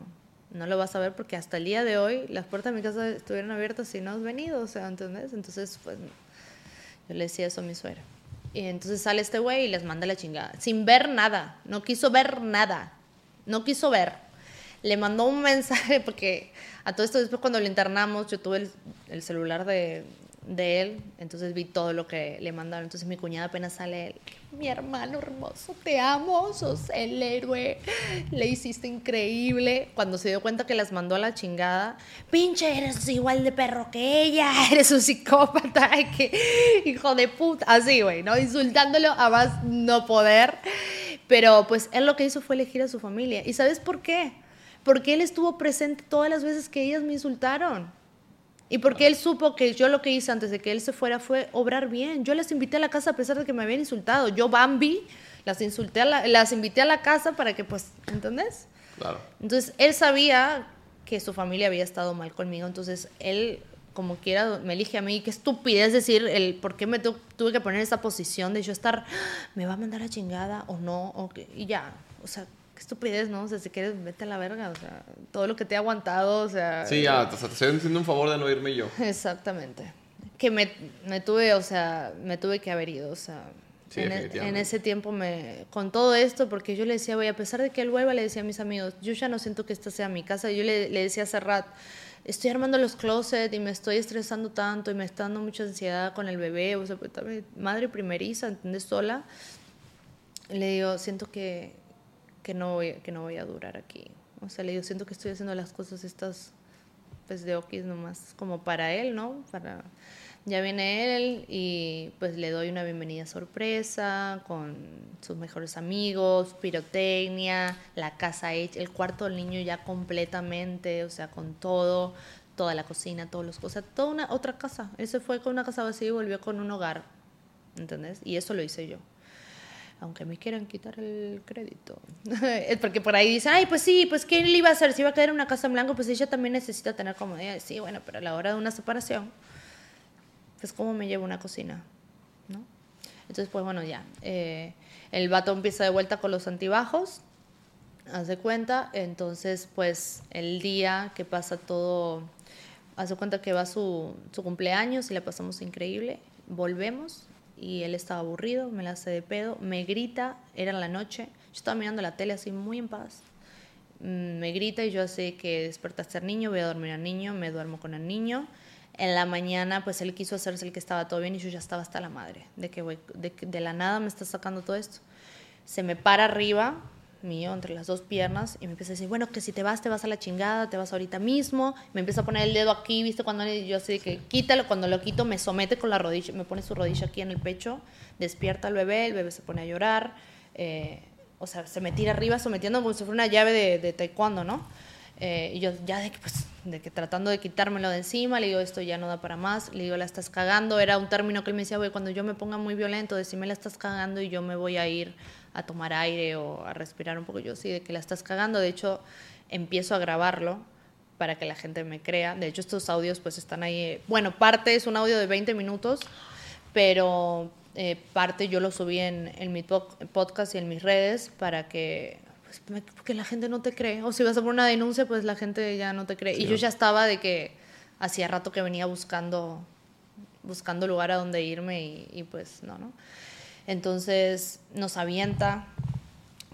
no lo vas a ver porque hasta el día de hoy las puertas de mi casa estuvieron abiertas y no has venido, o sea, ¿entendés? Entonces, pues yo le decía eso a mi suegra. Y entonces sale este güey y les manda la chingada, sin ver nada, no quiso ver nada, no quiso ver. Le mandó un mensaje porque a todo esto después cuando lo internamos, yo tuve el celular de, de él, entonces vi todo lo que le mandaron. Entonces mi cuñada apenas sale, mi hermano hermoso, te amo, sos el héroe, le hiciste increíble. Cuando se dio cuenta que las mandó a la chingada, pinche, eres igual de perro que ella, eres un psicópata, que hijo de puta, así, güey, ¿no? Insultándolo a más no poder. Pero pues él lo que hizo fue elegir a su familia. ¿Y sabes por qué? Porque él estuvo presente todas las veces que ellas me insultaron. Y porque él supo que yo lo que hice antes de que él se fuera fue obrar bien. Yo las invité a la casa a pesar de que me habían insultado. Yo, Bambi, las, insulté las invité a la casa para que, pues, ¿entendés? Claro. Entonces, él sabía que su familia había estado mal conmigo. Entonces, él, como quiera, me elige a mí. Qué estupidez decir el por qué me tuve que poner en esa posición de yo estar, me va a mandar a chingada o no. O y ya, o sea, qué estupidez, ¿no? O sea, si quieres, vete a la verga, o sea, todo lo que te he aguantado, o sea... Sí, ya, o sea, te estoy haciendo un favor de no irme yo. Exactamente. Que me, me tuve, o sea, me tuve que haber ido, o sea... Sí, en, e, en, ese tiempo me con todo esto porque yo le decía voy a pesar de que él vuelva le decía a mis amigos yo ya no siento que esta sea mi casa yo le, le decía a Serrat estoy armando los closets y me estoy estresando tanto y me está dando mucha ansiedad con el bebé o sea pues, madre primeriza ¿entendés? sola le digo siento que que no voy, que no voy a durar aquí. O sea, digo, siento que estoy haciendo las cosas estas, pues de Okis nomás, como para él, ¿no? Para... Ya viene él y pues le doy una bienvenida sorpresa con sus mejores amigos, pirotecnia, la casa hecha, el cuarto del niño ya completamente, o sea, con todo, toda la cocina, todas las cosas, toda una otra casa. Él se fue con una casa vacía y volvió con un hogar, ¿entendés? Y eso lo hice yo aunque me quieran quitar el crédito. porque por ahí dicen, ay, pues sí, pues ¿qué le iba a hacer? Si iba a quedar en una casa en blanco, pues ella también necesita tener comodidad. Sí, bueno, pero a la hora de una separación, pues ¿cómo me llevo una cocina? ¿No? Entonces, pues bueno, ya. Eh, el vato empieza de vuelta con los antibajos, hace cuenta. Entonces, pues el día que pasa todo, hace cuenta que va su, su cumpleaños y la pasamos increíble. Volvemos y él estaba aburrido, me la hace de pedo, me grita, era la noche, yo estaba mirando la tele así muy en paz, mm, me grita y yo sé que despertaste al niño, voy a dormir al niño, me duermo con el niño. En la mañana, pues él quiso hacerse el que estaba todo bien y yo ya estaba hasta la madre, de que de la nada me está sacando todo esto. Se me para arriba, mío entre las dos piernas y me empieza a decir, bueno, que si te vas, te vas a la chingada, te vas ahorita mismo. Me empieza a poner el dedo aquí, ¿viste? Cuando yo así que quítalo, cuando lo quito me somete con la rodilla, me pone su rodilla aquí en el pecho, despierta al bebé, el bebé se pone a llorar, eh, o sea, se me tira arriba sometiendo como si fuera una llave de, de taekwondo, ¿no? Eh, y yo ya de que, pues, de que tratando de quitármelo de encima, le digo, esto ya no da para más, le digo, la estás cagando, era un término que él me decía, güey, cuando yo me ponga muy violento, decime la estás cagando y yo me voy a ir a tomar aire o a respirar un poco, yo sí, de que la estás cagando, de hecho, empiezo a grabarlo para que la gente me crea, de hecho, estos audios pues están ahí, bueno, parte es un audio de 20 minutos, pero eh, parte yo lo subí en, en mi podcast y en mis redes para que pues, porque la gente no te cree. O si vas a poner una denuncia, pues la gente ya no te cree. y yo ya estaba de que hacía rato que venía buscando, buscando lugar a donde irme y, pues no, ¿no? Entonces nos avienta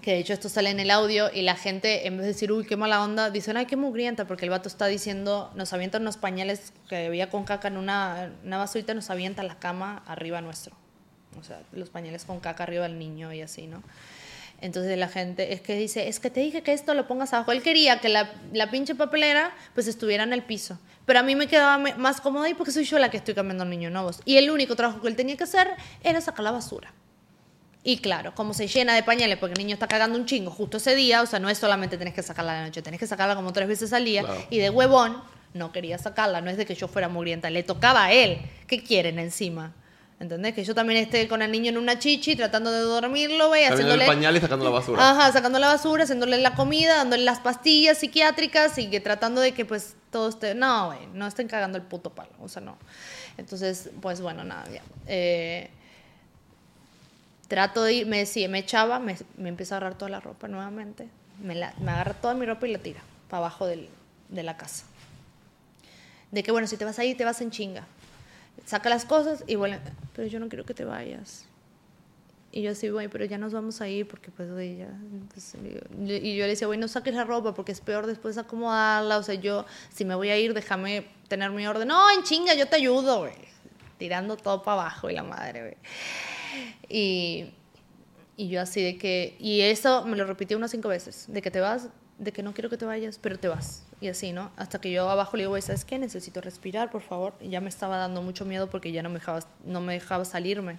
que de hecho esto sale en el audio y la gente en vez de decir, uy, qué mala onda, dicen, ay, qué mugrienta, porque el vato está diciendo, nos avientan unos pañales que había con caca en una, una basurita, nos avienta la cama arriba nuestro. O sea, los pañales con caca arriba del niño y así, ¿no? Entonces la gente es que dice, es que te dije que esto lo pongas abajo. Él quería que la, la pinche papelera pues estuviera en el piso. Pero a mí me quedaba más cómoda ahí porque soy yo la que estoy cambiando al niño. Y el único trabajo que él tenía que hacer era sacar la basura. Y claro, como se llena de pañales porque el niño está cagando un chingo justo ese día, o sea, no es solamente tenés que sacarla a la noche, tenés que sacarla como tres veces al día. Y de huevón, no quería sacarla, no es de que yo fuera mugrienta, le tocaba a él. ¿Qué quieren encima? ¿Entendés? Que yo también esté con el niño en una chichi tratando de dormirlo, güey, haciéndole el pañal y sacando la basura. Ajá, sacando la basura, haciéndole la comida, dándole las pastillas psiquiátricas y que tratando de que pues todo esté, no, güey, no estén cagando el puto palo, o sea, no. Entonces, pues bueno, nada, ya. Eh, trato de ir, me decía, me echaba, me, me empieza a agarrar toda la ropa nuevamente, me, la, me agarra toda mi ropa y la tira para abajo del, de la casa. De que bueno, si te vas ahí, te vas en chinga saca las cosas y vuelve, pero yo no quiero que te vayas. Y yo así, güey, pero ya nos vamos a ir porque pues, güey, ya... Pues, y yo le decía, güey, no saques la ropa porque es peor después acomodarla. O sea, yo, si me voy a ir, déjame tener mi orden. No, en chinga, yo te ayudo, güey. Tirando todo para abajo y la madre, güey. Y, y yo así de que... Y eso me lo repetí unas cinco veces. De que te vas, de que no quiero que te vayas, pero te vas. Y así, ¿no? Hasta que yo abajo le digo, ¿sabes qué? Necesito respirar, por favor. Y ya me estaba dando mucho miedo porque ya no me dejaba, no me dejaba salirme.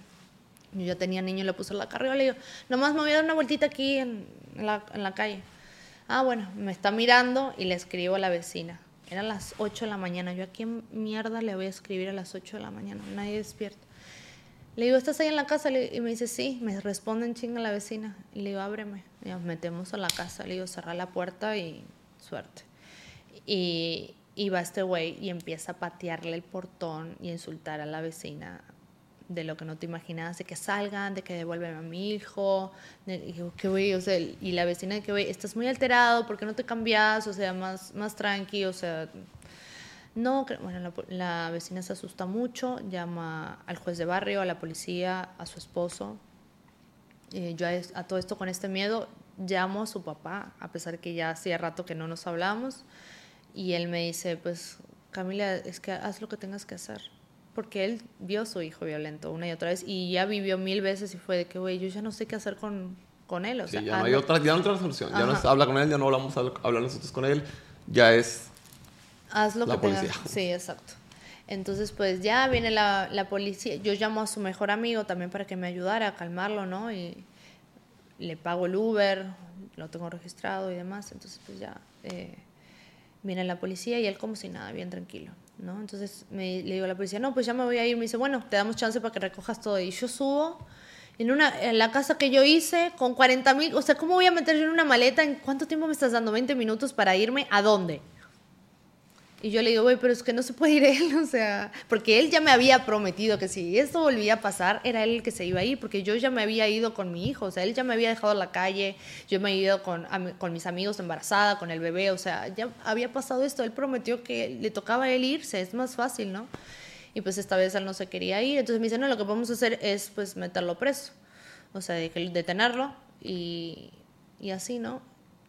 Yo ya tenía niño y le puse la carrera. Le digo, nomás me voy a dar una vueltita aquí en, la, en la calle. Ah, bueno, me está mirando y le escribo a la vecina. Eran las 8 de la mañana. Yo aquí en mierda le voy a escribir a las 8 de la mañana. Nadie despierta. Le digo, ¿estás ahí en la casa? Y me dice, sí. Me responde en chinga la vecina. Le digo, ábreme. Y nos metemos a la casa. Le digo, cerrar la puerta y suerte. Y, y va este güey y empieza a patearle el portón y insultar a la vecina de lo que no te imaginabas, de que salgan, de que devuelven a mi hijo, y, que güey, o sea, y la vecina de que güey, estás muy alterado, ¿por qué no te cambias? O sea, más, más tranqui, o sea, no, bueno, la, vecina se asusta mucho, llama al juez de barrio, a la policía, a su esposo. Eh, yo a, todo esto con este miedo llamo a su papá, a pesar que ya hacía rato que no nos hablamos, y él me dice, pues Camila, es que haz lo que tengas que hacer. Porque él vio a su hijo violento una y otra vez y ya vivió mil veces y fue de que, güey, yo ya no sé qué hacer con, con él. O sea, ya no hay otra, ya no hay otra solución. Ya no habla con él, ya no hablamos, hablar nosotros con él. Ya es haz lo que policía. Sí, exacto. Entonces, pues ya viene la, la, policía. Yo llamo a su mejor amigo también para que me ayudara a calmarlo, ¿no? Y le pago el Uber, lo tengo registrado y demás. Entonces, pues ya eh, viene la policía y él como si nada, bien tranquilo, ¿no? Entonces me, le digo a la policía, no, pues ya me voy a ir. Me dice, bueno, te damos chance para que recojas todo. Y yo subo en, una, en la casa que yo hice con 40 mil. O sea, ¿cómo voy a meter yo en una maleta? ¿En cuánto tiempo me estás dando? ¿20 minutos para irme? ¿A dónde? Y yo le digo, güey, pero es que no se puede ir él, o sea, porque él ya me había prometido que si esto volvía a pasar, era él el que se iba a ir, porque yo ya me había ido con mi hijo, o sea, él ya me había dejado en la calle, yo me había ido con, con mis amigos embarazada, con el bebé, o sea, ya había pasado esto, él prometió que le tocaba a él irse, es más fácil, ¿no? Y pues esta vez él no se quería ir, entonces me dice, no, lo que podemos hacer es pues meterlo preso, o sea, detenerlo y, y así, ¿no?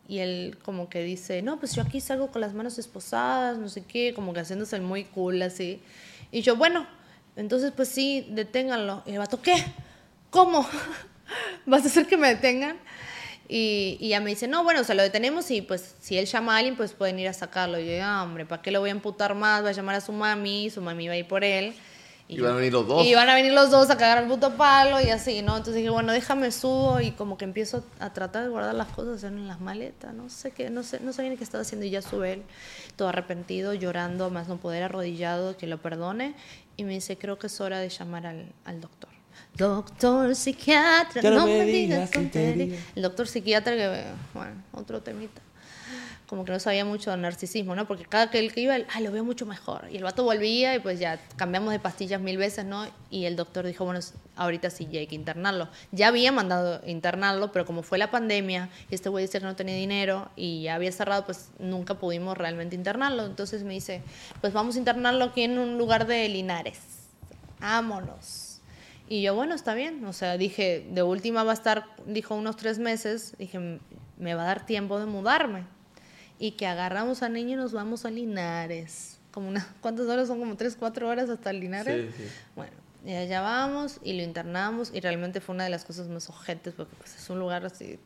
Y él como que dice, no, pues yo aquí salgo con las manos esposadas, no sé qué, como que haciéndose el muy cool así. Y yo, bueno, entonces pues sí, deténganlo. Y el vato, ¿qué? ¿Cómo? ¿Vas a hacer que me detengan? Y, ya me dice, no, bueno, o sea, lo detenemos y pues si él llama a alguien, pues pueden ir a sacarlo. Y yo, ah, hombre, ¿para qué lo voy a emputar más? Va a llamar a su mami, su mami va a ir por él. Y, van a venir los dos. Y van a venir los dos a cagar al puto palo y así, ¿no? Entonces dije, bueno, déjame subo y como que empiezo a tratar de guardar las cosas en las maletas, no sé qué, no sé, no sabía ni qué estaba haciendo y ya sube él, todo arrepentido, llorando, más no poder, arrodillado, que lo perdone. Y me dice, creo que es hora de llamar al, al doctor. Doctor psiquiatra, no, me digas tonterías. El doctor psiquiatra, que, bueno, otro temita como que no sabía mucho de narcisismo, ¿no? Porque cada que él que iba, ah, lo veo mucho mejor. Y el vato volvía y pues ya cambiamos de pastillas mil veces, ¿no? Y el doctor dijo, bueno, ahorita sí ya hay que internarlo. Ya había mandado internarlo, pero como fue la pandemia y este güey dice que no tenía dinero y ya había cerrado, pues nunca pudimos realmente internarlo. Entonces me dice, pues vamos a internarlo aquí en un lugar de Linares. Vámonos. Y yo, bueno, está bien. O sea, dije, de última va a estar, dijo, unos tres meses. Dije, me va a dar tiempo de mudarme. Y que agarramos al niño y nos vamos a Linares. Como una, ¿Cuántas horas son? Como tres, cuatro horas hasta Linares. Sí, sí. Bueno, y allá vamos y lo internamos. Y realmente fue una de las cosas más ojetes porque pues, es un lugar así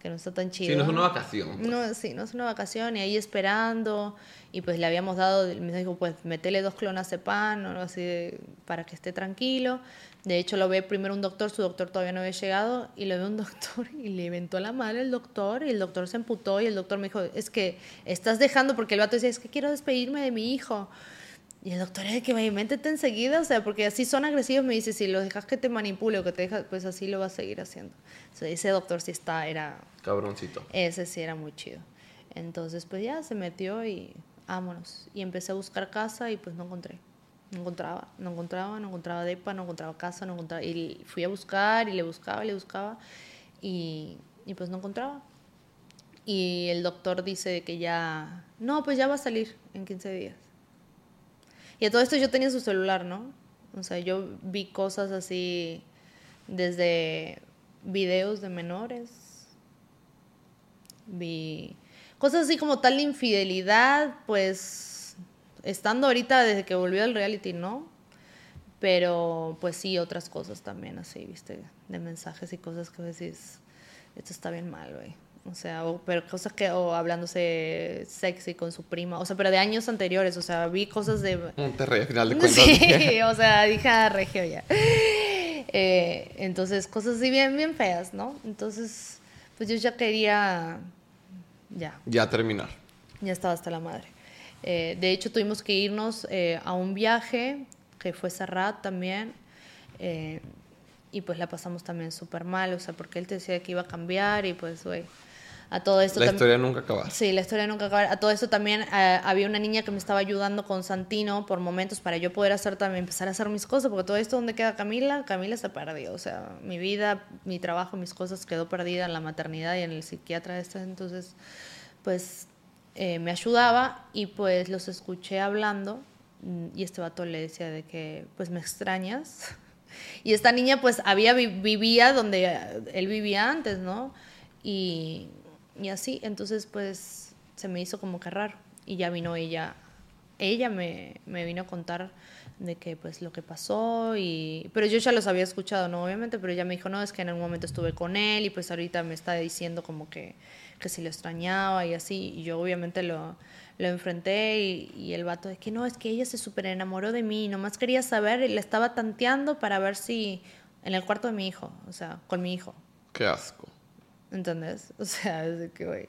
que no está tan chido. Sí, no es una vacación. Pues. No, sí, no es una vacación y ahí esperando y pues le habíamos dado, me dijo, pues metele dos clonas de pan o algo así para que esté tranquilo. De hecho, lo ve primero un doctor, su doctor todavía no había llegado y lo ve un doctor y le inventó la madre el doctor y el doctor se emputó y el doctor me dijo, es que estás dejando, porque el vato decía, es que quiero despedirme de mi hijo. Y el doctor es que vaya, métete enseguida, o sea, porque así son agresivos, me dice, si lo dejas que te manipule o que te dejas, pues así lo va a seguir haciendo. O sea, ese doctor sí está, era... Cabroncito. Ese sí era muy chido. Entonces, pues ya se metió y vámonos. Y empecé a buscar casa y pues no encontré. No encontraba, no encontraba, no encontraba depa, no encontraba casa, no encontraba... Y fui a buscar y le buscaba le buscaba y, y pues no encontraba. Y el doctor dice que ya... No, pues ya va a salir en 15 días. Y a todo esto yo tenía su celular, ¿no? O sea, yo vi cosas así desde videos de menores, vi cosas así como tal de infidelidad, pues estando ahorita desde que volvió al reality, ¿no? Pero pues sí, otras cosas también así, viste, de mensajes y cosas que decís, esto está bien mal, güey. O sea, o, pero cosas que, o hablándose sexy con su prima, o sea, pero de años anteriores, o sea, vi cosas de... Monterrey, al final de cuentas. Sí, o sea, dije a ah, Regio ya. Eh, entonces, cosas así bien, bien feas, ¿no? Entonces, pues yo ya quería, ya. Ya terminar. Ya estaba hasta la madre. Eh, de hecho, tuvimos que irnos eh, a un viaje, que fue Serrat también, y pues la pasamos también súper mal, o sea, porque él te decía que iba a cambiar y pues, güey a todo esto la historia nunca acaba. Sí, la historia nunca acaba. A todo esto también eh, había una niña que me estaba ayudando con Santino por momentos para yo poder hacer también, empezar a hacer mis cosas, porque todo esto donde queda Camila, Camila se perdió. O sea, mi vida, mi trabajo, mis cosas quedó perdida en la maternidad y en el psiquiatra. Este, entonces, pues eh, me ayudaba y pues los escuché hablando mm, y este vato le decía de que pues me extrañas. Y esta niña pues había vivía donde él vivía antes, ¿no? Y y así, entonces pues se me hizo como que raro. Y ya vino ella, ella me, me vino a contar de que pues lo que pasó y pero yo ya los había escuchado no obviamente pero ella me dijo no es que en algún momento estuve con él y pues ahorita me está diciendo como que que si lo extrañaba y así y yo obviamente lo, lo enfrenté y, y, el vato es que no es que ella se súper enamoró de mí nomás quería saber y le estaba tanteando para ver si en el cuarto de mi hijo o sea con mi hijo qué asco ¿entendés? O sea, es de que, güey.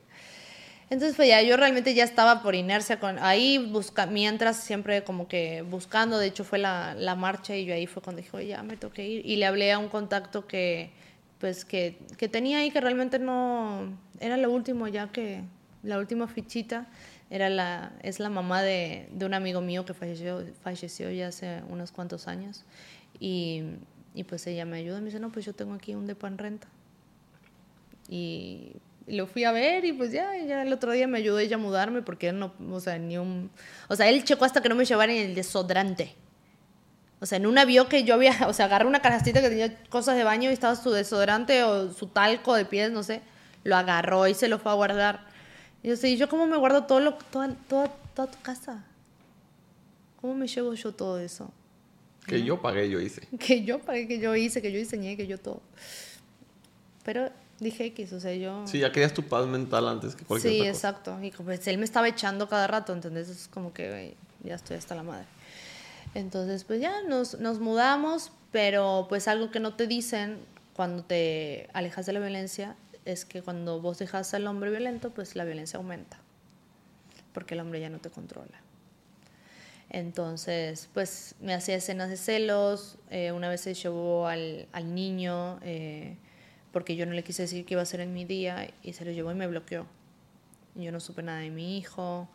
Entonces, pues ya yo realmente ya estaba por inercia con ahí, busca, mientras siempre como que buscando, de hecho fue la, la marcha y yo ahí fue cuando dije, oye, ya me tengo que ir. Y le hablé a un contacto que, pues, que, que tenía ahí que realmente no, era lo último ya que, la última fichita, era la, es la mamá de, de un amigo mío que falleció, falleció ya hace unos cuantos años. Y, y pues ella me ayuda me dice, no, pues yo tengo aquí un depa en renta y lo fui a ver y pues ya, ya el otro día me ayudó ella a mudarme porque él no, o sea, ni un... O sea, él checó hasta que no me llevaran el desodorante. O sea, en una vio que yo había, o sea, agarré una canastita que tenía cosas de baño y estaba su desodorante o su talco de pies, no sé, lo agarró y se lo fue a guardar. Y yo sé, ¿yo cómo me guardo todo lo, toda, toda, toda tu casa? ¿Cómo me llevo yo todo eso? Que yo pagué, yo hice. Que yo pagué, que yo hice, que yo diseñé, que yo todo. Pero dije X, o sea, yo... Sí, ya querías tu paz mental antes que cualquier Sí, cosa. exacto. Y pues él me estaba echando cada rato, ¿entendés? Es como que ya estoy hasta la madre. Entonces, pues ya nos, nos mudamos, pero pues algo que no te dicen cuando te alejas de la violencia es que cuando vos dejas al hombre violento, pues la violencia aumenta, porque el hombre ya no te controla. Entonces, pues me hacía escenas de celos, eh, una vez se llevó al, al niño... Eh, porque yo no le quise decir que iba a ser en mi día y se lo llevó y me bloqueó. Yo no supe nada de mi hijo.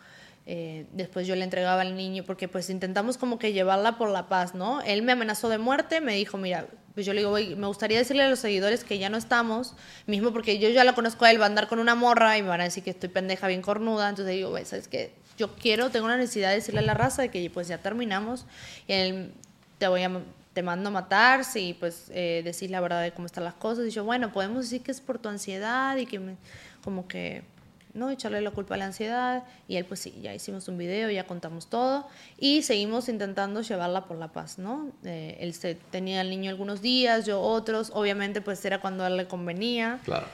Eh, después yo le entregaba al niño porque pues intentamos como que llevarla por la paz, ¿no? Él me amenazó de muerte, me dijo, mira, pues yo le digo, me gustaría decirle a los seguidores que ya no estamos, mismo porque yo ya la conozco a él, va a andar con una morra y me van a decir que estoy pendeja bien cornuda, entonces digo, güey, ¿sabes qué? Yo quiero, tengo una necesidad de decirle a la raza de que pues ya terminamos y él, te voy a te mando a matar si pues eh, decís la verdad de cómo están las cosas. Y yo, bueno, podemos decir que es por tu ansiedad y que me, como que, ¿no? Echarle la culpa a la ansiedad. Y él, pues sí, ya hicimos un video, ya contamos todo. Y seguimos intentando llevarla por la paz, ¿no? Eh, él se, tenía el niño algunos días, yo otros. Obviamente, pues era cuando a él le convenía. Claro.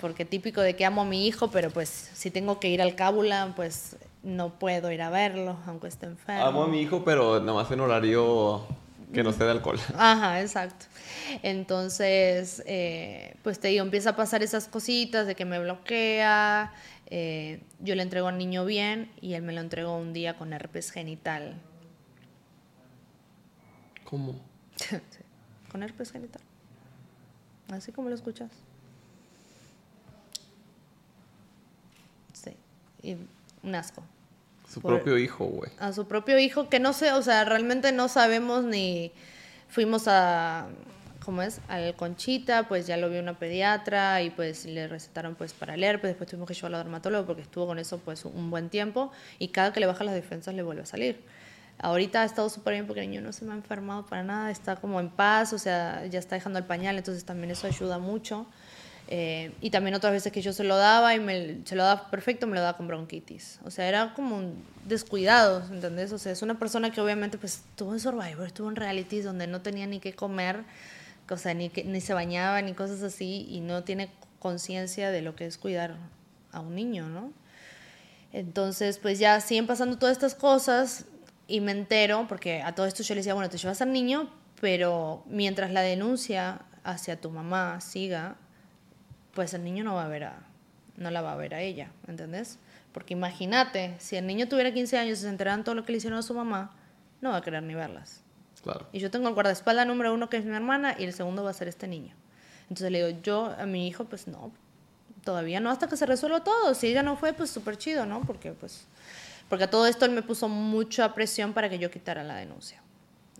Porque típico de que amo a mi hijo, pero pues si tengo que ir al cábula, pues no puedo ir a verlo, aunque esté enfermo. Amo a mi hijo, pero nada más en horario que no esté de alcohol. Ajá, exacto. Entonces, eh, pues te digo, empieza a pasar esas cositas de que me bloquea. eh, yo le entrego al niño bien y él me lo entregó un día con herpes genital. ¿Cómo? Sí, con herpes genital. Así como lo escuchas. Sí. Y un asco. Su Por- propio hijo, güey. a su propio hijo, que no sé, o sea, realmente no sabemos ni fuimos a, ¿cómo es? Al Conchita, pues ya lo vio una pediatra y pues le recetaron pues para el herpes, después tuvimos que llevarlo al dermatólogo porque estuvo con eso pues un buen tiempo y cada que le baja las defensas le vuelve a salir. Ahorita ha estado súper bien porque el niño no se me ha enfermado para nada, está como en paz, o sea, ya está dejando el pañal, entonces también eso ayuda mucho. Eh, y también otras veces que yo se lo daba y me, se lo daba perfecto, me lo daba con bronquitis. O sea, era como un descuidado, ¿entendés? O sea, es una persona que obviamente pues estuvo en Survivor, estuvo en realities donde no tenía ni qué comer, o sea, ni, que, ni se bañaba, ni cosas así, y no tiene conciencia de lo que es cuidar a un niño, ¿no? Entonces, pues ya siguen pasando todas estas cosas y me entero, porque a todo esto yo le decía, bueno, te llevas al niño, pero mientras la denuncia hacia tu mamá siga, pues el niño no va a ver a, no la va a ver a ella, ¿entendés? Porque imagínate, si el niño tuviera 15 años y se enteraran todo lo que le hicieron a su mamá, no va a querer ni verlas. Claro. Y yo tengo el guardaespaldas número uno que es mi hermana y el segundo va a ser este niño. Entonces le digo, yo a mi hijo, pues no, todavía no, hasta que se resuelva todo. Si ella no fue, pues súper chido, ¿no? Porque pues, porque a todo esto él me puso mucha presión para que yo quitara la denuncia.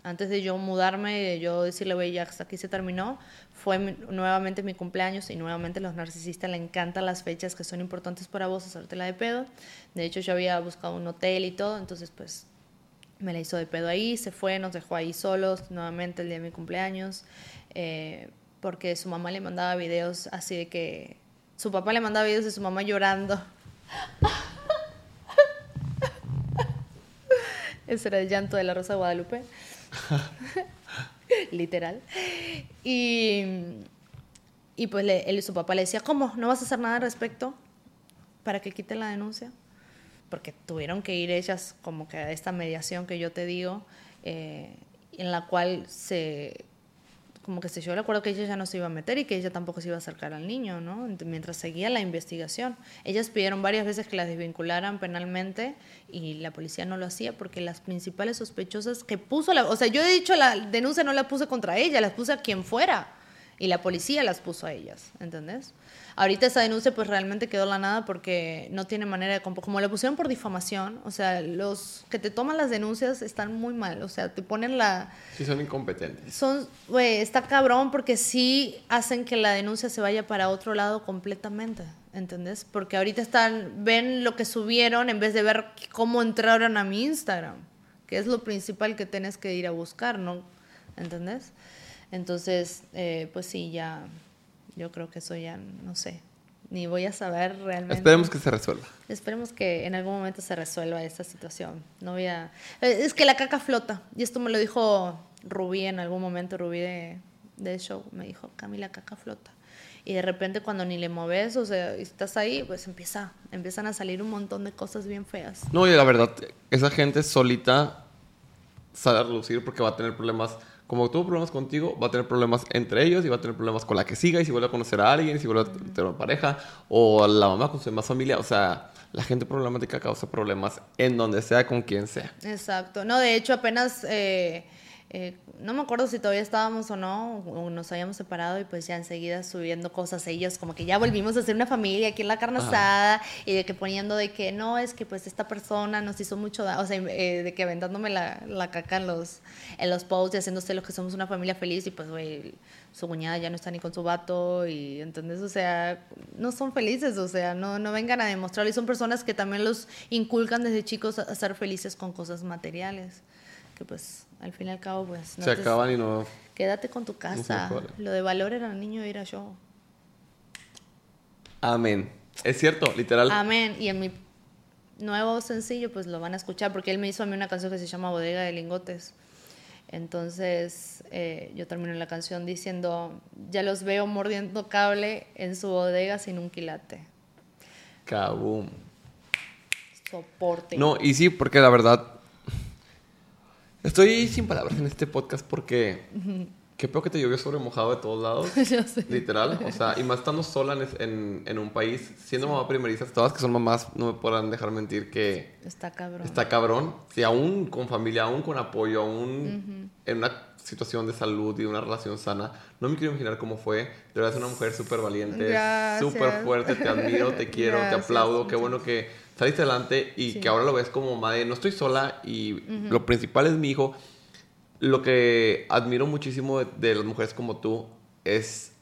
Antes de yo mudarme, de yo decirle, güey, ya hasta aquí se terminó, fue nuevamente mi cumpleaños y nuevamente los narcisistas le encantan las fechas que son importantes para vos, hacértela de pedo. De hecho, yo había buscado un hotel y todo, entonces pues me la hizo de pedo ahí, se fue, nos dejó ahí solos nuevamente el día de mi cumpleaños, eh, porque su mamá le mandaba videos así de que su papá le mandaba videos de su mamá llorando. Ese era el llanto de la Rosa de Guadalupe. Literal. Y, y pues le- él, su papá le decía, ¿cómo? ¿No vas a hacer nada al respecto para que quite la denuncia? porque tuvieron que ir ellas como que a esta mediación que yo te digo, eh, en la cual se como que se llegó al acuerdo que ella ya no se iba a meter y que ella tampoco se iba a acercar al niño, ¿no? Ent- Mientras seguía la investigación. Ellas pidieron varias veces que las desvincularan penalmente y la policía no lo hacía porque las principales sospechosas que puso la... O sea, yo he dicho la denuncia no la puse contra ella, las puse a quien fuera. Y la policía las puso a ellas, ¿entendés? Ahorita esa denuncia pues realmente quedó la nada porque no tiene manera de... Como la pusieron por difamación, o sea, los que te toman las denuncias están muy mal, o sea, te ponen la... Sí, son incompetentes. Son, güey, está cabrón porque sí hacen que la denuncia se vaya para otro lado completamente, ¿entendés? Porque ahorita están, ven lo que subieron en vez de ver cómo entraron a mi Instagram, que es lo principal que tienes que ir a buscar, ¿no? ¿Entendés? Entonces, eh, pues sí, ya, yo creo que eso ya, no sé, ni voy a saber realmente. Esperemos que se resuelva. Esperemos que en algún momento se resuelva esta situación. No voy a... eh, Es que la caca flota. Y esto me lo dijo Rubí en algún momento, Rubí de, de show. Me dijo, Cami, la caca flota. Y de repente cuando ni le moves, o sea, estás ahí, pues empieza, empiezan a salir un montón de cosas bien feas. No, y la verdad, esa gente solita sale a relucir porque va a tener problemas. Como tuvo problemas contigo, va a tener problemas entre ellos y va a tener problemas con la que siga y si vuelve a conocer a alguien, si vuelve a tener una pareja o la mamá con su demás familia. O sea, la gente problemática causa problemas en donde sea, con quien sea. Exacto. No, de hecho, apenas, eh, eh, no me acuerdo si todavía estábamos o no, o nos habíamos separado y pues ya enseguida subiendo cosas ellos, como que ya volvimos a ser una familia aquí en la carne Ajá. asada y de que poniendo de que no, es que pues esta persona nos hizo mucho daño, o sea, eh, de que aventándome la, la caca en los, en los posts y haciéndose los que somos una familia feliz y pues, güey, su cuñada ya no está ni con su vato y entonces, o sea, no son felices, o sea, no, no vengan a demostrarlo y son personas que también los inculcan desde chicos a, a ser felices con cosas materiales, que pues al fin y al cabo, pues... Se acaban y no... Quédate con tu casa. Lo de valor era niño era yo. Amén. Es cierto, literal. Amén. Y en mi nuevo sencillo, pues lo van a escuchar, porque él me hizo a mí una canción que se llama Bodega de Lingotes. Entonces eh, yo termino la canción diciendo, ya los veo mordiendo cable en su bodega sin un quilate. Kaboom. Soporte. No, y sí, porque la verdad, estoy sin palabras en este podcast porque... Qué peor que te llovió sobre mojado de todos lados. Yo sé. Literal. O sea, y más estando sola en, en, un país, siendo mamá primeriza, todas que son mamás no me podrán dejar mentir que... Está cabrón. Está cabrón. Si aún con familia, aún con apoyo, aún en una situación de salud y una relación sana, no me quiero imaginar cómo fue. De verdad es una mujer súper valiente, súper fuerte, te admiro, te quiero, te aplaudo. Qué bueno que saliste adelante y que ahora lo ves como madre. No estoy sola y lo principal es mi hijo lo que admiro muchísimo de, las mujeres como tú es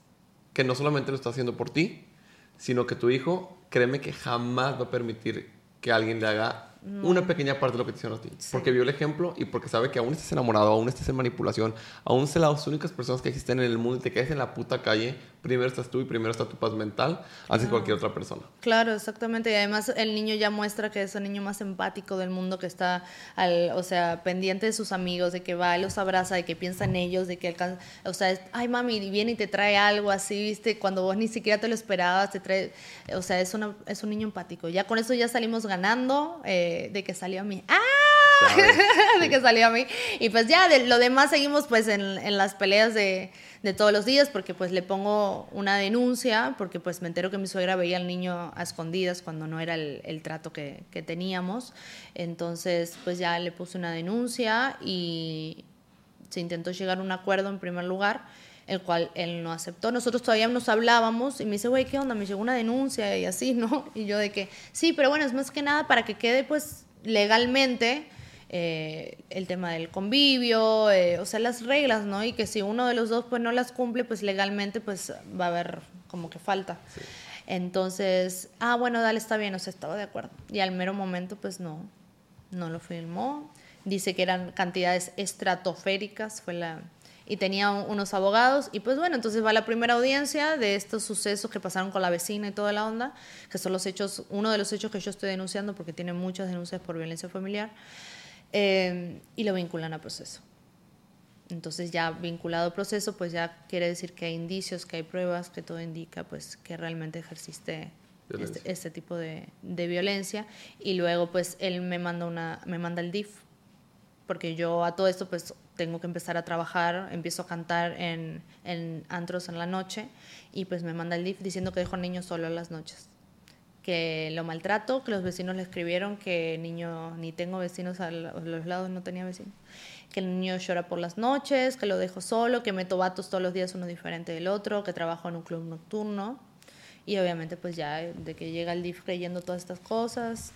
que no solamente lo está haciendo por ti, sino que tu hijo, créeme que jamás va a permitir que alguien le haga una pequeña parte de lo que te hicieron a ti. Porque vio el ejemplo y porque sabe que aún estés enamorado, aún estés en manipulación, aún sean las únicas personas que existen en el mundo y te quedes en la puta calle, primero estás tú y primero está tu paz mental, que cualquier otra persona. Claro, exactamente. Y además el niño ya muestra que es el niño más empático del mundo, que está, al, o sea, pendiente de sus amigos, de que va, los abraza, de que piensa en ellos, de que alcanza, o sea, ay mami, viene y te trae algo así, viste, cuando vos ni siquiera te lo esperabas, te trae, o sea, es, una, es un niño empático. Ya con eso ya salimos ganando. Eh, de, que salió a mí. ¡Ah! de que salió a mí. Y pues ya, de lo demás seguimos pues en, en las peleas de, de, todos los días, porque pues le pongo una denuncia, porque pues me entero que mi suegra veía al niño a escondidas cuando no era el, el trato que, que, teníamos. Entonces pues ya le puse una denuncia y se intentó llegar a un acuerdo en primer lugar el cual él no aceptó. Nosotros todavía nos hablábamos y me dice, güey, ¿qué onda? Me llegó una denuncia y así, ¿no? Y yo de que, sí, pero bueno, es más que nada para que quede pues legalmente eh, el tema del convivio, eh, o sea, las reglas, ¿no? Y que si uno de los dos pues no las cumple, pues legalmente pues va a haber como que falta. Entonces, ah, bueno, dale, está bien, o sea, estaba de acuerdo. Y al mero momento pues no, no lo firmó. Dice que eran cantidades estratosféricas, fue la, y tenía unos abogados. Y pues bueno, entonces va la primera audiencia de estos sucesos que pasaron con la vecina y toda la onda, que son los hechos, uno de los hechos que yo estoy denunciando porque tiene muchas denuncias por violencia familiar eh, y lo vinculan a proceso. Entonces ya vinculado a proceso, pues ya quiere decir que hay indicios, que hay pruebas, que todo indica pues que realmente ejerciste este, este, tipo de, de, violencia. Y luego pues él me manda una me manda el DIF porque yo a todo esto pues tengo que empezar a trabajar, empiezo a cantar en, en antros en la noche y pues me manda el DIF diciendo que dejo al niño solo en las noches, que lo maltrato, que los vecinos le escribieron que niño, ni tengo vecinos a los lados, no tenía vecinos, que el niño llora por las noches, que lo dejo solo, que meto vatos todos los días uno diferente del otro, que trabajo en un club nocturno. Y obviamente pues ya de que llega el DIF creyendo todas estas cosas,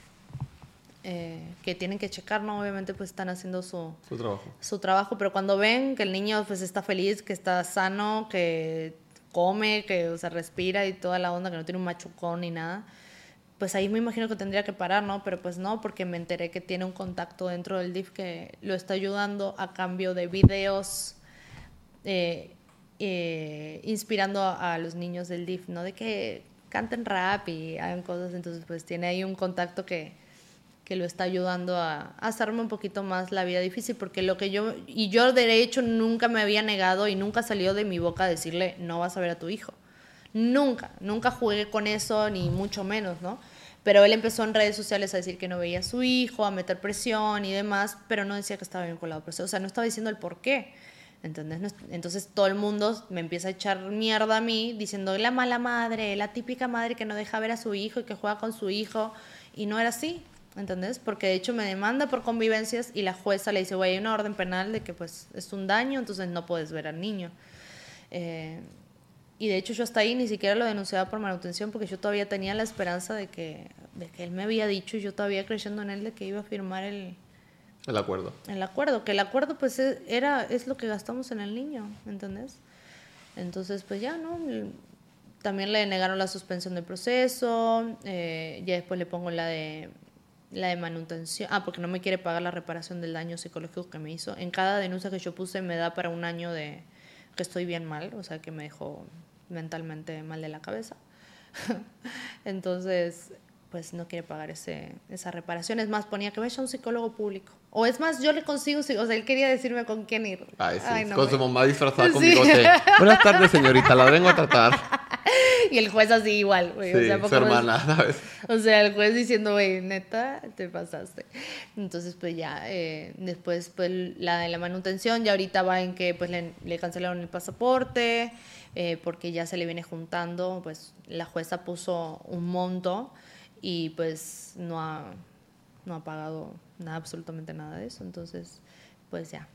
eh, que tienen que checar, ¿no? Obviamente pues están haciendo su, su, trabajo. su trabajo, pero cuando ven que el niño pues está feliz, que está sano, que come, que o sea, respira y toda la onda, que no tiene un machucón ni nada, pues ahí me imagino que tendría que parar, ¿no? Pero pues no, porque me enteré que tiene un contacto dentro del DIF que lo está ayudando a cambio de videos. Eh, eh, inspirando a, a, los niños del DIF, ¿no? De que canten rap y hagan cosas, entonces pues tiene ahí un contacto que, que lo está ayudando a, hacerme un poquito más la vida difícil, porque lo que yo, y yo de hecho nunca me había negado y nunca salió de mi boca decirle, no vas a ver a tu hijo. Nunca, nunca jugué con eso, ni mucho menos, ¿no? Pero él empezó en redes sociales a decir que no veía a su hijo, a meter presión y demás, pero no decía que estaba vinculado a O sea, no estaba diciendo el por qué. ¿Entendés? Entonces todo el mundo me empieza a echar mierda a mí diciendo la mala madre, la típica madre que no deja ver a su hijo y que juega con su hijo. Y no era así. ¿Entendés? Porque de hecho me demanda por convivencias y la jueza le dice, güey, hay una orden penal de que pues es un daño, entonces no puedes ver al niño. Eh, y de hecho yo hasta ahí ni siquiera lo denunciaba por manutención porque yo todavía tenía la esperanza de que, de que él me había dicho y yo todavía creyendo en él de que iba a firmar el... El acuerdo. El acuerdo, que el acuerdo pues es, era, es lo que gastamos en el niño, ¿entendés? Entonces pues ya, ¿no? También le negaron la suspensión del proceso, eh, ya después le pongo la de la de manutención, ah, porque no me quiere pagar la reparación del daño psicológico que me hizo. En cada denuncia que yo puse me da para un año de que estoy bien mal, o sea, que me dejó mentalmente mal de la cabeza. Entonces, pues no quiere pagar ese, esa reparación. Es más, ponía que vaya a un psicólogo público. O es más, yo le consigo, o sea, él quería decirme con quién ir. Ay, sí, con su mamá disfrazada con bigote. Buenas tardes, señorita, la vengo a tratar. y el juez así igual, güey. Sí, o sea, su hermana, ¿sabes? O sea, el juez diciendo, güey, neta, te pasaste. Entonces, pues ya, eh, después, pues la de la manutención, ya ahorita va en que, pues le, le cancelaron el pasaporte, eh, porque ya se le viene juntando, pues la jueza puso un monto y pues no ha, no ha pagado nada, absolutamente nada de eso. Entonces, pues ya,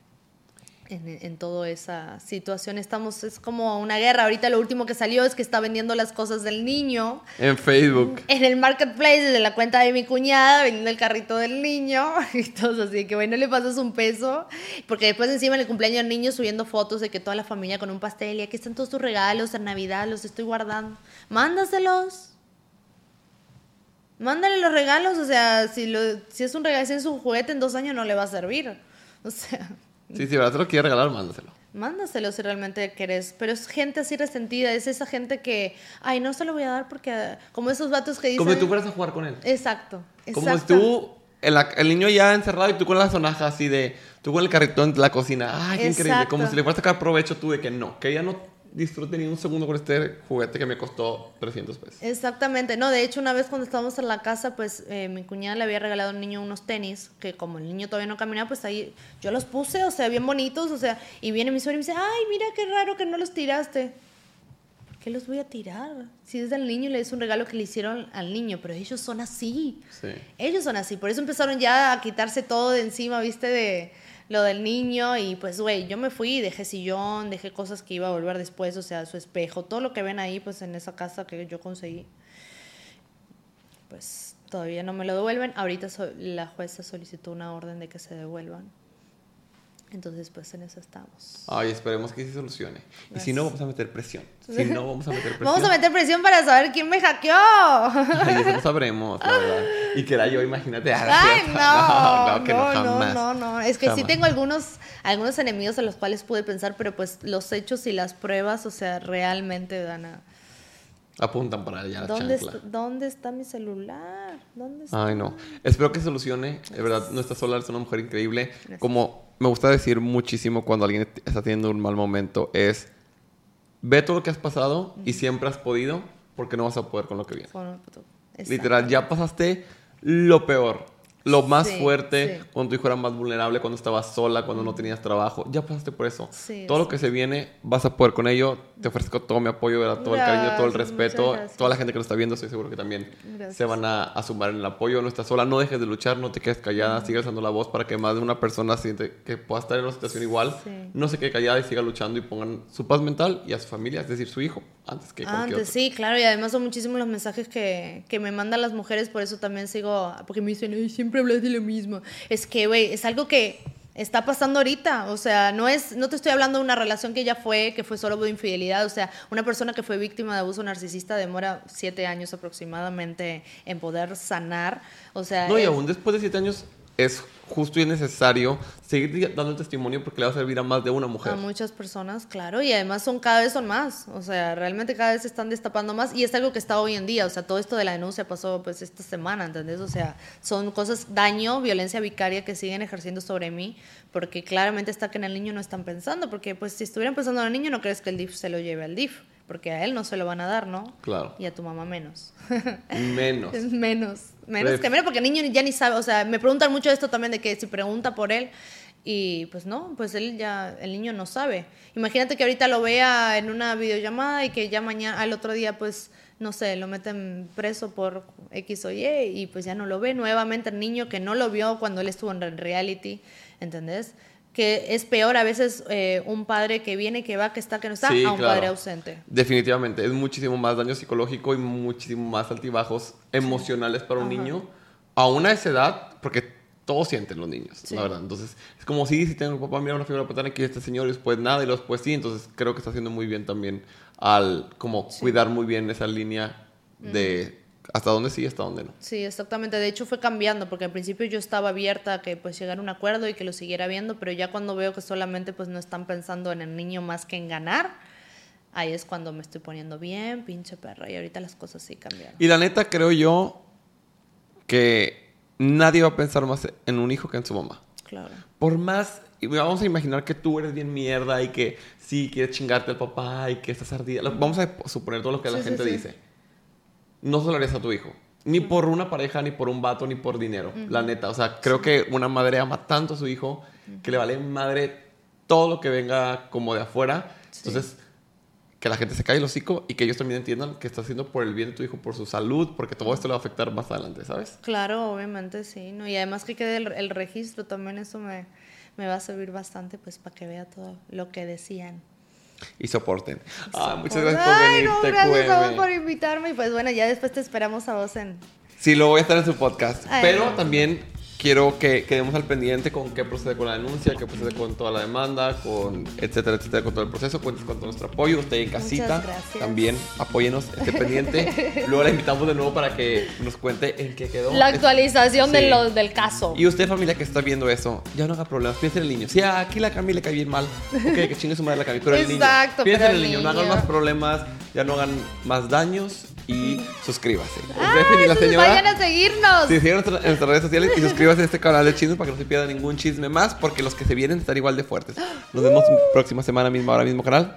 en, en toda esa situación estamos, es como una guerra. Ahorita lo último que salió es que está vendiendo las cosas del niño. En Facebook. En el marketplace, desde la cuenta de mi cuñada, vendiendo el carrito del niño. Y todo así que, bueno, le pasas un peso. Porque después encima en el cumpleaños del niño subiendo fotos de que toda la familia con un pastel y aquí están todos tus regalos en Navidad, los estoy guardando. Mándaselos. Mándale los regalos, o sea, si, lo, si es un regalo, si es un juguete en dos años no le va a servir. O sea... Sí, si verdad te lo quiere regalar, mándaselo. Mándaselo si realmente querés. Pero es gente así resentida, es esa gente que, ay, no se lo voy a dar porque, como esos vatos que dicen... Como si tú fueras a jugar con él. Exacto. Como si tú, el, el, niño ya encerrado y tú con la sonaja así de, tú con el carrito de la cocina, ay, qué increíble. Como si le fueras a sacar provecho tú de que no, que ella no disfrute ni un segundo con este juguete que me costó 300 pesos. Exactamente, no, de hecho una vez cuando estábamos en la casa, pues eh, mi cuñada le había regalado a un niño unos tenis, que como el niño todavía no caminaba, pues ahí yo los puse, o sea, bien bonitos, o sea, y viene mi suegra y me dice, ay, mira qué raro que no los tiraste. ¿Por qué los voy a tirar? Si es del niño, le es un regalo que le hicieron al niño, pero ellos son así. Sí. Ellos son así, por eso empezaron ya a quitarse todo de encima, viste, de lo del niño y pues, güey, yo me fui, dejé sillón, dejé cosas que iba a volver después, o sea, su espejo, todo lo que ven ahí, pues en esa casa que yo conseguí, pues todavía no me lo devuelven. Ahorita la jueza solicitó una orden de que se devuelvan. Entonces, pues en eso estamos. Ay, esperemos que se solucione. Y si no, vamos a meter presión. Si no, vamos a meter presión. Vamos a meter presión para saber quién me hackeó. Ay, eso lo sabremos, la verdad. Y que era yo, imagínate. Ay, no, no, no, que no, jamás. no, no, no. Es que sí tengo algunos, algunos enemigos a los cuales pude pensar, pero pues los hechos y las pruebas, o sea, realmente dan a... Apuntan para allá ¿Dónde, está, ¿Dónde está mi celular? ¿Dónde está? Ay, no. Espero que solucione. De verdad, no está sola, es una mujer increíble. Como me gusta decir muchísimo cuando alguien está teniendo un mal momento es ve todo lo que has pasado y siempre has podido porque no vas a poder con lo que viene. Literal, ya pasaste lo peor lo más fuerte, cuando tu hijo era más vulnerable, cuando estabas sola, cuando no tenías trabajo. Ya pasaste por eso. todo lo que se viene, vas a poder con ello. Te ofrezco todo mi apoyo, todo el cariño, todo el respeto. Toda la gente que lo está viendo, estoy seguro que también se van a, sumar en el apoyo. No estás sola, no dejes de luchar, no te quedes callada, sigue usando la voz para que más de una persona siente que pueda estar en una situación igual, no se quede callada y siga luchando y pongan su paz mental y a su familia, es decir, su hijo, antes que cualquier Antes, sí, claro, y además son muchísimos los mensajes que, que me mandan las mujeres, por eso también sigo, porque me dicen, siempre siempre hablas de lo mismo. Es que, güey, es algo que está pasando ahorita. O sea, no es, no te estoy hablando de una relación que ya fue, que fue solo de infidelidad. O sea, una persona que fue víctima de abuso narcisista demora siete años aproximadamente en poder sanar. O sea. No, y aún después de siete años es justo y necesario seguir dando testimonio porque le va a servir a más de una mujer. A muchas personas, claro, y además son cada vez son más, o sea, realmente cada vez se están destapando más y es algo que está hoy en día, o sea, todo esto de la denuncia pasó pues esta semana, ¿entendés? O sea, son cosas, daño, violencia vicaria que siguen ejerciendo sobre mí porque claramente está que en el niño no están pensando, porque pues si estuvieran pensando en el niño no crees que el DIF se lo lleve al DIF porque a él no se lo van a dar, ¿no? Claro. Y a tu mamá menos. Menos. menos. Menos que menos, porque el niño ya ni sabe, o sea, me preguntan mucho esto también de que si pregunta por él, y pues no, pues él ya, el niño no sabe. Imagínate que ahorita lo vea en una videollamada y que ya mañana, al otro día, pues, no sé, lo meten preso por X o Y y pues ya no lo ve nuevamente el niño que no lo vio cuando él estuvo en reality, ¿entendés? Que es peor a veces eh, un padre que viene, que va, que está, que no está, a un padre ausente. Definitivamente, es muchísimo más daño psicológico y muchísimo más altibajos emocionales para un niño a una esa edad, porque todos sienten los niños, la verdad. Entonces, es como si, si tengo un papá, mira una figura paterna aquí este señor y después nada y después sí, entonces creo que está haciendo muy bien también al como cuidar muy bien esa línea de hasta dónde sí y hasta dónde no. Sí, exactamente. De hecho fue cambiando, porque al principio yo estaba abierta a que pues llegara un acuerdo y que lo siguiera viendo, pero ya cuando veo que solamente pues no están pensando en el niño más que en ganar, ahí es cuando me estoy poniendo bien, pinche perra, y ahorita las cosas sí cambiaron. Y la neta creo yo que nadie va a pensar más en un hijo que en su mamá. Claro. Por más, y vamos a imaginar que tú eres bien mierda y que sí quieres chingarte al papá y que estás ardida. Vamos a suponer todo lo que la sí, gente sí. dice. No se lo harías a tu hijo. Ni por una pareja, ni por un vato, ni por dinero. La neta. O sea, creo que una madre ama tanto a su hijo que le vale madre todo lo que venga como de afuera. Sí. Entonces, que la gente se calle el hocico y que ellos también entiendan que está haciendo por el bien de tu hijo, por su salud, porque todo esto le va a afectar más adelante, ¿sabes? Claro, obviamente sí, ¿no? Y además que quede el, el registro también, eso me, me va a servir bastante pues para que vea todo lo que decían. Y soporten. Ah, muchas Por- gracias por Ay, venir, no, gracias a vos por invitarme y pues bueno, ya después te esperamos a vos en... Sí, lo voy a estar en su podcast. Ay, pero no. también quiero que quedemos al pendiente con qué procede con la denuncia, qué procede con toda la demanda, con etcétera, etcétera, con todo el proceso. Cuentes con todo nuestro apoyo. Usted en casita también apóyenos, esté pendiente. Luego la invitamos de nuevo para que nos cuente en qué quedó. La actualización de lo- del caso. Y usted, familia que está viendo eso, ya no haga problemas. Piensa en el niño. Si aquí la Cami le cae bien mal, ok, que chingue su madre la Cami. Pero el niño. Exacto, Piensa pero en el niño. No hagan niño. más problemas, ya no hagan más daños y suscríbase. Ah, Dejen y la entonces señora. vayan a seguirnos. Sí, síganos en nuestras redes sociales y suscríbase a este canal de chismes para que no se pierda ningún chisme más, porque los que se vienen están igual de fuertes. Nos vemos próxima semana, misma hora, mismo canal.